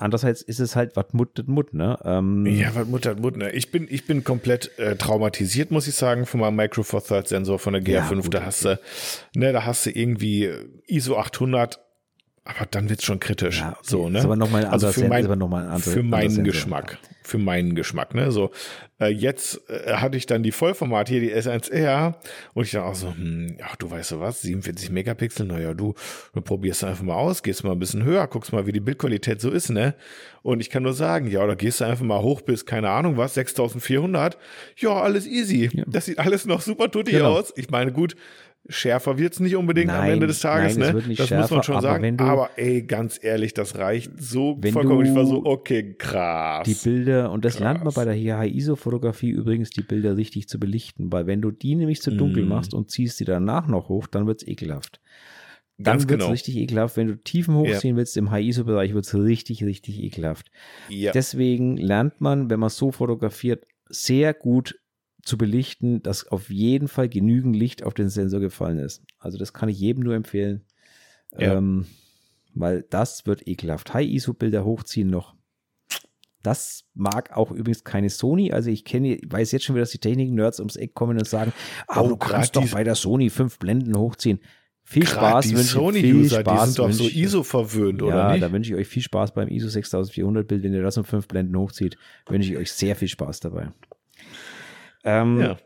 andererseits ist es halt, was muttet Mut, ne? Ähm, Ja, was Mutter hat Mutter. ne? Ich bin, ich bin komplett äh, traumatisiert, muss ich sagen, von meinem Micro Four Third Sensor von der Ja, GA5. gut, da hast du, ne, da hast du irgendwie ISO 800, aber dann wird's schon kritisch. Ja, okay. So, ne? Ist aber noch mal ein also für, mein, noch für meinen. Geschmack. Für meinen Geschmack, ne? So, äh, jetzt äh, hatte ich dann die Vollformat hier, die S1R, und ich dachte auch so, hm, ach, du weißt du was, 47 Megapixel, naja, du, du probierst einfach mal aus, gehst mal ein bisschen höher, guckst mal, wie die Bildqualität so ist, ne? Und ich kann nur sagen, ja, oder gehst du einfach mal hoch bis, keine Ahnung was, 6400, ja, alles easy. Ja. Das sieht alles noch super tutti Genau. aus. Ich meine, gut, schärfer wird's nicht unbedingt am Nein, Ende des Tages, nein, es ne? wird nicht das muss schärfer, man schon aber sagen. du- aber ey, ganz ehrlich, das reicht so vollkommen. ich war so, okay, krass. die Bilder, und das Krass. lernt man bei der HI-ISO-Fotografie übrigens, die Bilder richtig zu belichten, weil wenn du die nämlich zu dunkel Mm. machst und ziehst die danach noch hoch, dann wird's ekelhaft. Dann Ganz wird's genau. richtig ekelhaft. Wenn du Tiefen hochziehen willst im HI-ISO-Bereich, wird's richtig, richtig ekelhaft. ja. Deswegen lernt man, wenn man so fotografiert, sehr gut zu belichten, dass auf jeden Fall genügend Licht auf den Sensor gefallen ist. Also das kann ich jedem nur empfehlen, Ja. ähm, weil das wird ekelhaft. High-ISO-Bilder hochziehen noch. Das mag auch übrigens keine Sony. Also ich kenne, ich weiß jetzt schon wieder, dass die Technik-Nerds ums Eck kommen und sagen, aber Oh, du kannst doch die- bei der Sony fünf Blenden hochziehen. Viel Spaß, die wünsche ich- viel die Spaß sind doch so ISO verwöhnt, ja, oder nicht? da wünsche ich euch viel Spaß beim ISO 6400 Bild. Wenn ihr das um fünf Blenden hochzieht, wünsche ich euch sehr viel Spaß dabei. Ähm, ja.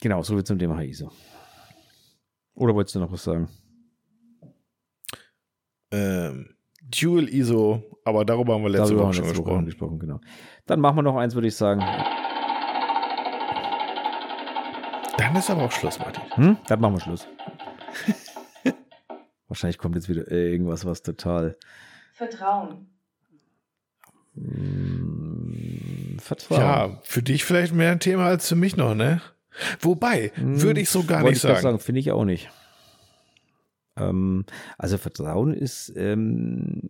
Genau, so viel zum Thema ISO. Oder wolltest du noch was sagen? Ähm, Dual ISO, aber darüber haben wir letzte Darüber Woche haben wir schon letzte Woche gesprochen. gesprochen, genau. Dann machen wir noch eins, würde ich sagen. Dann ist aber auch Schluss, Martin. Hm? Dann machen wir Schluss. Wahrscheinlich kommt jetzt wieder irgendwas, was total Vertrauen. mm, Vertrauen. Ja, für dich vielleicht mehr ein Thema als für mich noch, ne? Wobei, Hm, würde ich so gar nicht ich sagen. sagen. Finde ich auch nicht. Ähm, also Vertrauen ist ähm,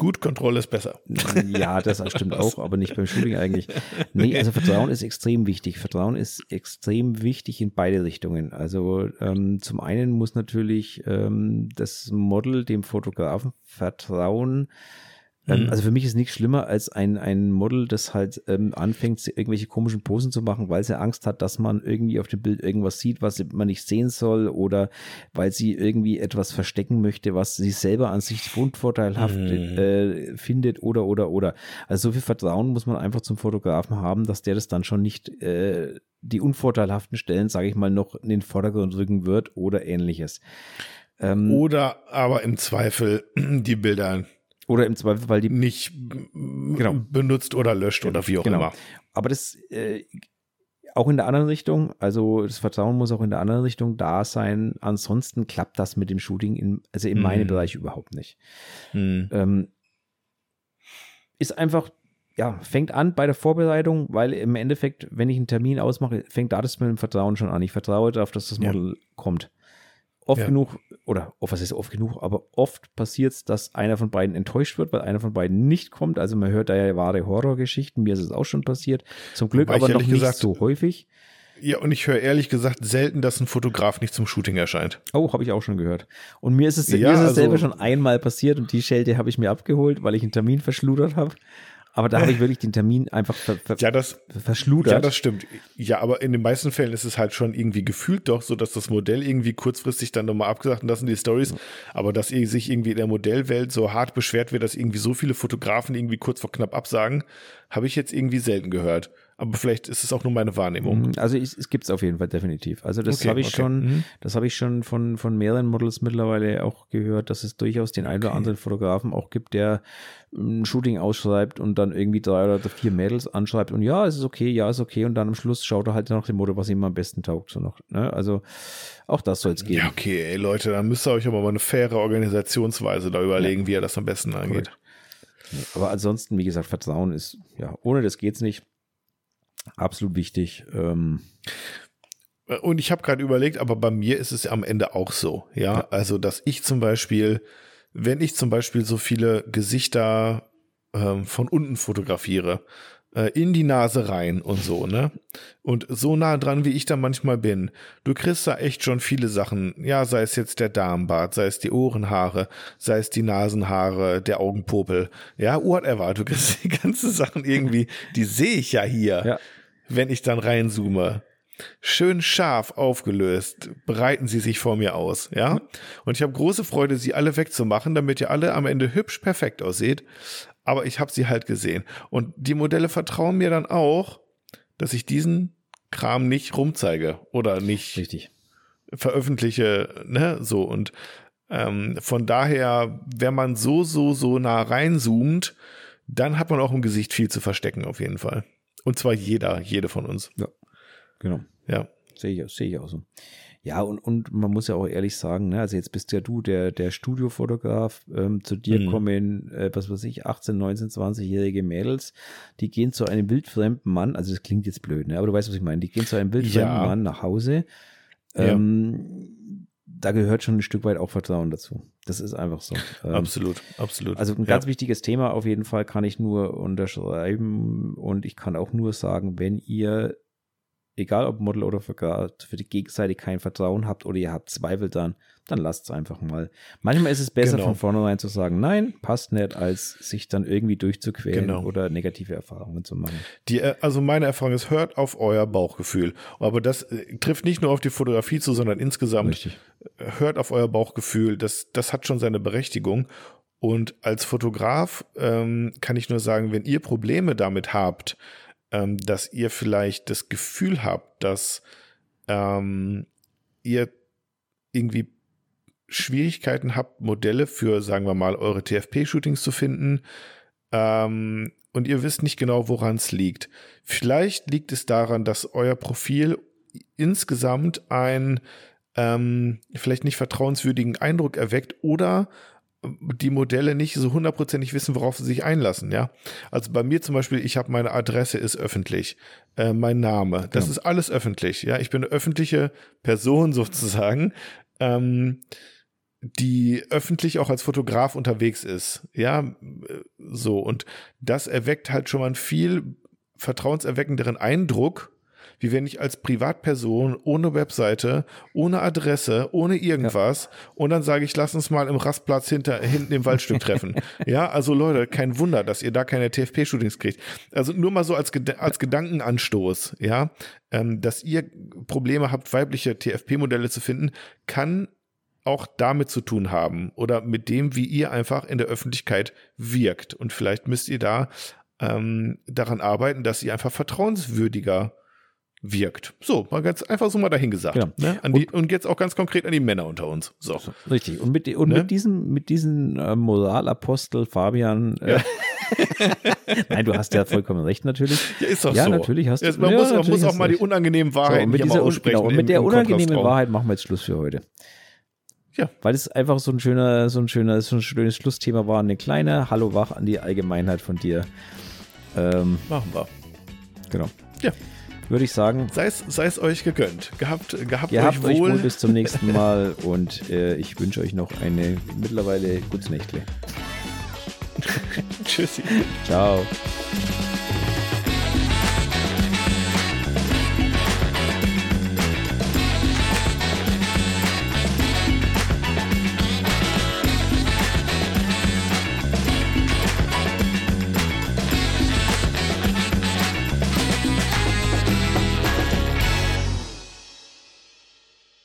Gut, Kontrolle ist besser. Ja, das stimmt auch, aber nicht beim Shooting eigentlich. Nee, also Vertrauen ist extrem wichtig. Vertrauen ist extrem wichtig in beide Richtungen. Also ähm, zum einen muss natürlich ähm, das Model dem Fotografen vertrauen. Ähm, Mhm. Also für mich ist nichts schlimmer als ein, ein Model, das halt ähm, anfängt, irgendwelche komischen Posen zu machen, weil sie Angst hat, dass man irgendwie auf dem Bild irgendwas sieht, was man nicht sehen soll oder weil sie irgendwie etwas verstecken möchte, was sie selber an sich unvorteilhaft Mhm. äh, findet oder oder oder. Also so viel Vertrauen muss man einfach zum Fotografen haben, dass der das dann schon nicht äh, die unvorteilhaften Stellen, sage ich mal, noch in den Vordergrund rücken wird oder ähnliches. Ähm, Oder aber im Zweifel die Bilder oder im Zweifel, weil die nicht Genau. benutzt oder löscht oder wie auch Genau. immer. Aber das äh, auch in der anderen Richtung, also das Vertrauen muss auch in der anderen Richtung da sein. Ansonsten klappt das mit dem Shooting, in, also in meinem Mhm. Bereich überhaupt nicht. Hm. Ähm, ist einfach, ja, fängt an bei der Vorbereitung, weil im Endeffekt, wenn ich einen Termin ausmache, fängt da das mit dem Vertrauen schon an. Ich vertraue darauf, dass das Ja. Model kommt. Oft Ja. genug, oder oh, was ist oft genug, aber oft passiert es, dass einer von beiden enttäuscht wird, weil einer von beiden nicht kommt. Also man hört da ja wahre Horrorgeschichten. Mir ist es auch schon passiert. Zum Glück Wobei aber noch nicht gesagt- so häufig. Ja, und ich höre ehrlich gesagt selten, dass ein Fotograf nicht zum Shooting erscheint. Oh, habe ich auch schon gehört. Und mir ist es, Ja, mir ist es also- selber schon einmal passiert und die Schelte habe ich mir abgeholt, weil ich einen Termin verschludert habe. Aber da habe ich wirklich den Termin einfach ver, ver, Ja, das, verschludert. ja, das stimmt. Ja, aber in den meisten Fällen ist es halt schon irgendwie gefühlt doch so, dass das Modell irgendwie kurzfristig dann nochmal abgesagt und das sind die Stories. Aber dass ihr sich irgendwie in der Modellwelt so hart beschwert wird, dass irgendwie so viele Fotografen irgendwie kurz vor knapp absagen, habe ich jetzt irgendwie selten gehört. Aber vielleicht ist es auch nur meine Wahrnehmung. Mhm, Also ich, es gibt es auf jeden Fall definitiv. Also das Okay, habe ich okay. schon, Mhm. das habe ich schon von, von mehreren Models mittlerweile auch gehört, dass es durchaus den einen oder Okay. anderen Fotografen auch gibt, der ein Shooting ausschreibt und dann irgendwie drei oder vier Mädels anschreibt und ja, es ist okay, ja, ist okay und dann am Schluss schaut er halt nach dem Motto, was ihm am besten taugt. So noch, ne? Also auch das soll es geben. Ja, okay, ey Leute, dann müsst ihr euch aber mal eine faire Organisationsweise da überlegen, wie ihr das am besten angeht. Aber ansonsten, wie gesagt, Vertrauen ist, ja, ohne das geht's nicht. Absolut wichtig. Ähm, Und ich habe gerade überlegt, aber bei mir ist es am Ende auch so, ja? Ja. Also, dass ich zum Beispiel, wenn ich zum Beispiel so viele Gesichter ähm, von unten fotografiere, in die Nase rein und so, ne? Und so nah dran, wie ich da manchmal bin, du kriegst da echt schon viele Sachen, ja, sei es jetzt der Darmbart, sei es die Ohrenhaare, sei es die Nasenhaare, der Augenpopel, ja, whatever, du kriegst die ganzen Sachen irgendwie, die sehe ich ja hier, Ja. wenn ich dann reinzoome schön scharf aufgelöst, breiten sie sich vor mir aus, ja? Und ich habe große Freude, sie alle wegzumachen, damit ihr alle am Ende hübsch perfekt ausseht. Aber ich habe sie halt gesehen. Und die Modelle vertrauen mir dann auch, dass ich diesen Kram nicht rumzeige oder nicht richtig. veröffentliche, ne, so. Und ähm, von daher, wenn man so, so, so nah reinzoomt, dann hat man auch im Gesicht viel zu verstecken, auf jeden Fall. Und zwar jeder, jede von uns. Genau. Ja. Sehe ich, sehe ich auch so. Ja, und, und man muss ja auch ehrlich sagen, ne, also jetzt bist ja du der, der Studiofotograf, ähm, zu dir Mhm. kommen, äh, was weiß ich, 18, 19, 20-jährige Mädels, die gehen zu einem wildfremden Mann, also das klingt jetzt blöd, ne, aber du weißt, was ich meine, die gehen zu einem wildfremden Ja. Mann nach Hause, Ja. ähm, da gehört schon ein Stück weit auch Vertrauen dazu. Das ist einfach so. Ähm, Absolut, absolut. also ein ja. ganz wichtiges Thema auf jeden Fall kann ich nur unterschreiben und ich kann auch nur sagen, wenn ihr, egal ob Model oder Fotograf, für die Gegenseite kein Vertrauen habt oder ihr habt Zweifel dann, dann lasst es einfach mal. Manchmal ist es besser Genau. von vornherein zu sagen, nein, passt nicht, als sich dann irgendwie durchzuquälen Genau. oder negative Erfahrungen zu machen. Die, äh, also meine Erfahrung ist, hört auf euer Bauchgefühl. Aber das äh, trifft nicht nur auf die Fotografie zu, sondern insgesamt Richtig. hört auf euer Bauchgefühl. Das, das hat schon seine Berechtigung. Und als Fotograf ähm, kann ich nur sagen, wenn ihr Probleme damit habt, ähm, dass ihr vielleicht das Gefühl habt, dass ähm, ihr irgendwie Schwierigkeiten habt, Modelle für, sagen wir mal, eure TFP-Shootings zu finden, ähm, und ihr wisst nicht genau, woran es liegt. Vielleicht liegt es daran, dass euer Profil insgesamt ein ähm, vielleicht nicht vertrauenswürdigen Eindruck erweckt oder die Modelle nicht so hundertprozentig wissen, worauf sie sich einlassen, ja. Also bei mir zum Beispiel, ich habe meine Adresse ist öffentlich, äh, mein Name, das ja. ist alles öffentlich, ja. Ich bin eine öffentliche Person sozusagen, ähm, die öffentlich auch als Fotograf unterwegs ist, ja, so und das erweckt halt schon mal einen viel vertrauenserweckenderen Eindruck wie wenn ich als Privatperson ohne Webseite, ohne Adresse, ohne irgendwas ja. und dann sage ich, lass uns mal im Rastplatz hinter, hinten im Waldstück treffen. ja, also Leute, kein Wunder, dass ihr da keine TFP-Shootings kriegt. Also nur mal so als, als Gedankenanstoß, ja, ähm, dass ihr Probleme habt, weibliche TFP-Modelle zu finden, kann auch damit zu tun haben oder mit dem, wie ihr einfach in der Öffentlichkeit wirkt. Und vielleicht müsst ihr da ähm, daran arbeiten, dass ihr einfach vertrauenswürdiger wirkt. So, mal ganz einfach so mal dahingesagt. Genau. Ne? Und, die, und, jetzt auch ganz konkret an die Männer unter uns. So. Richtig. Und mit, und ne? mit diesem, mit diesem äh, Moralapostel Fabian. Äh, ja. Nein, du hast ja vollkommen recht, natürlich. Ja, ist doch ja, so. natürlich hast du. man, ja, muss, man muss auch mal die unangenehmen Wahrheiten so, mit dieser, aussprechen. Genau, und mit der unangenehmen Wahrheit machen wir jetzt Schluss für heute. Ja. Weil es einfach so ein schöner, so ein schöner, so ein schönes Schlussthema war. Eine kleine Hallo wach an die Allgemeinheit von dir. Ähm, machen wir. Genau. Ja würde ich sagen. Sei es, euch gegönnt. Gehabt, gehabt, gehabt euch, wohl. euch wohl. Bis zum nächsten Mal und äh, ich wünsche euch noch eine mittlerweile gutes Nächtle. Tschüssi. Ciao.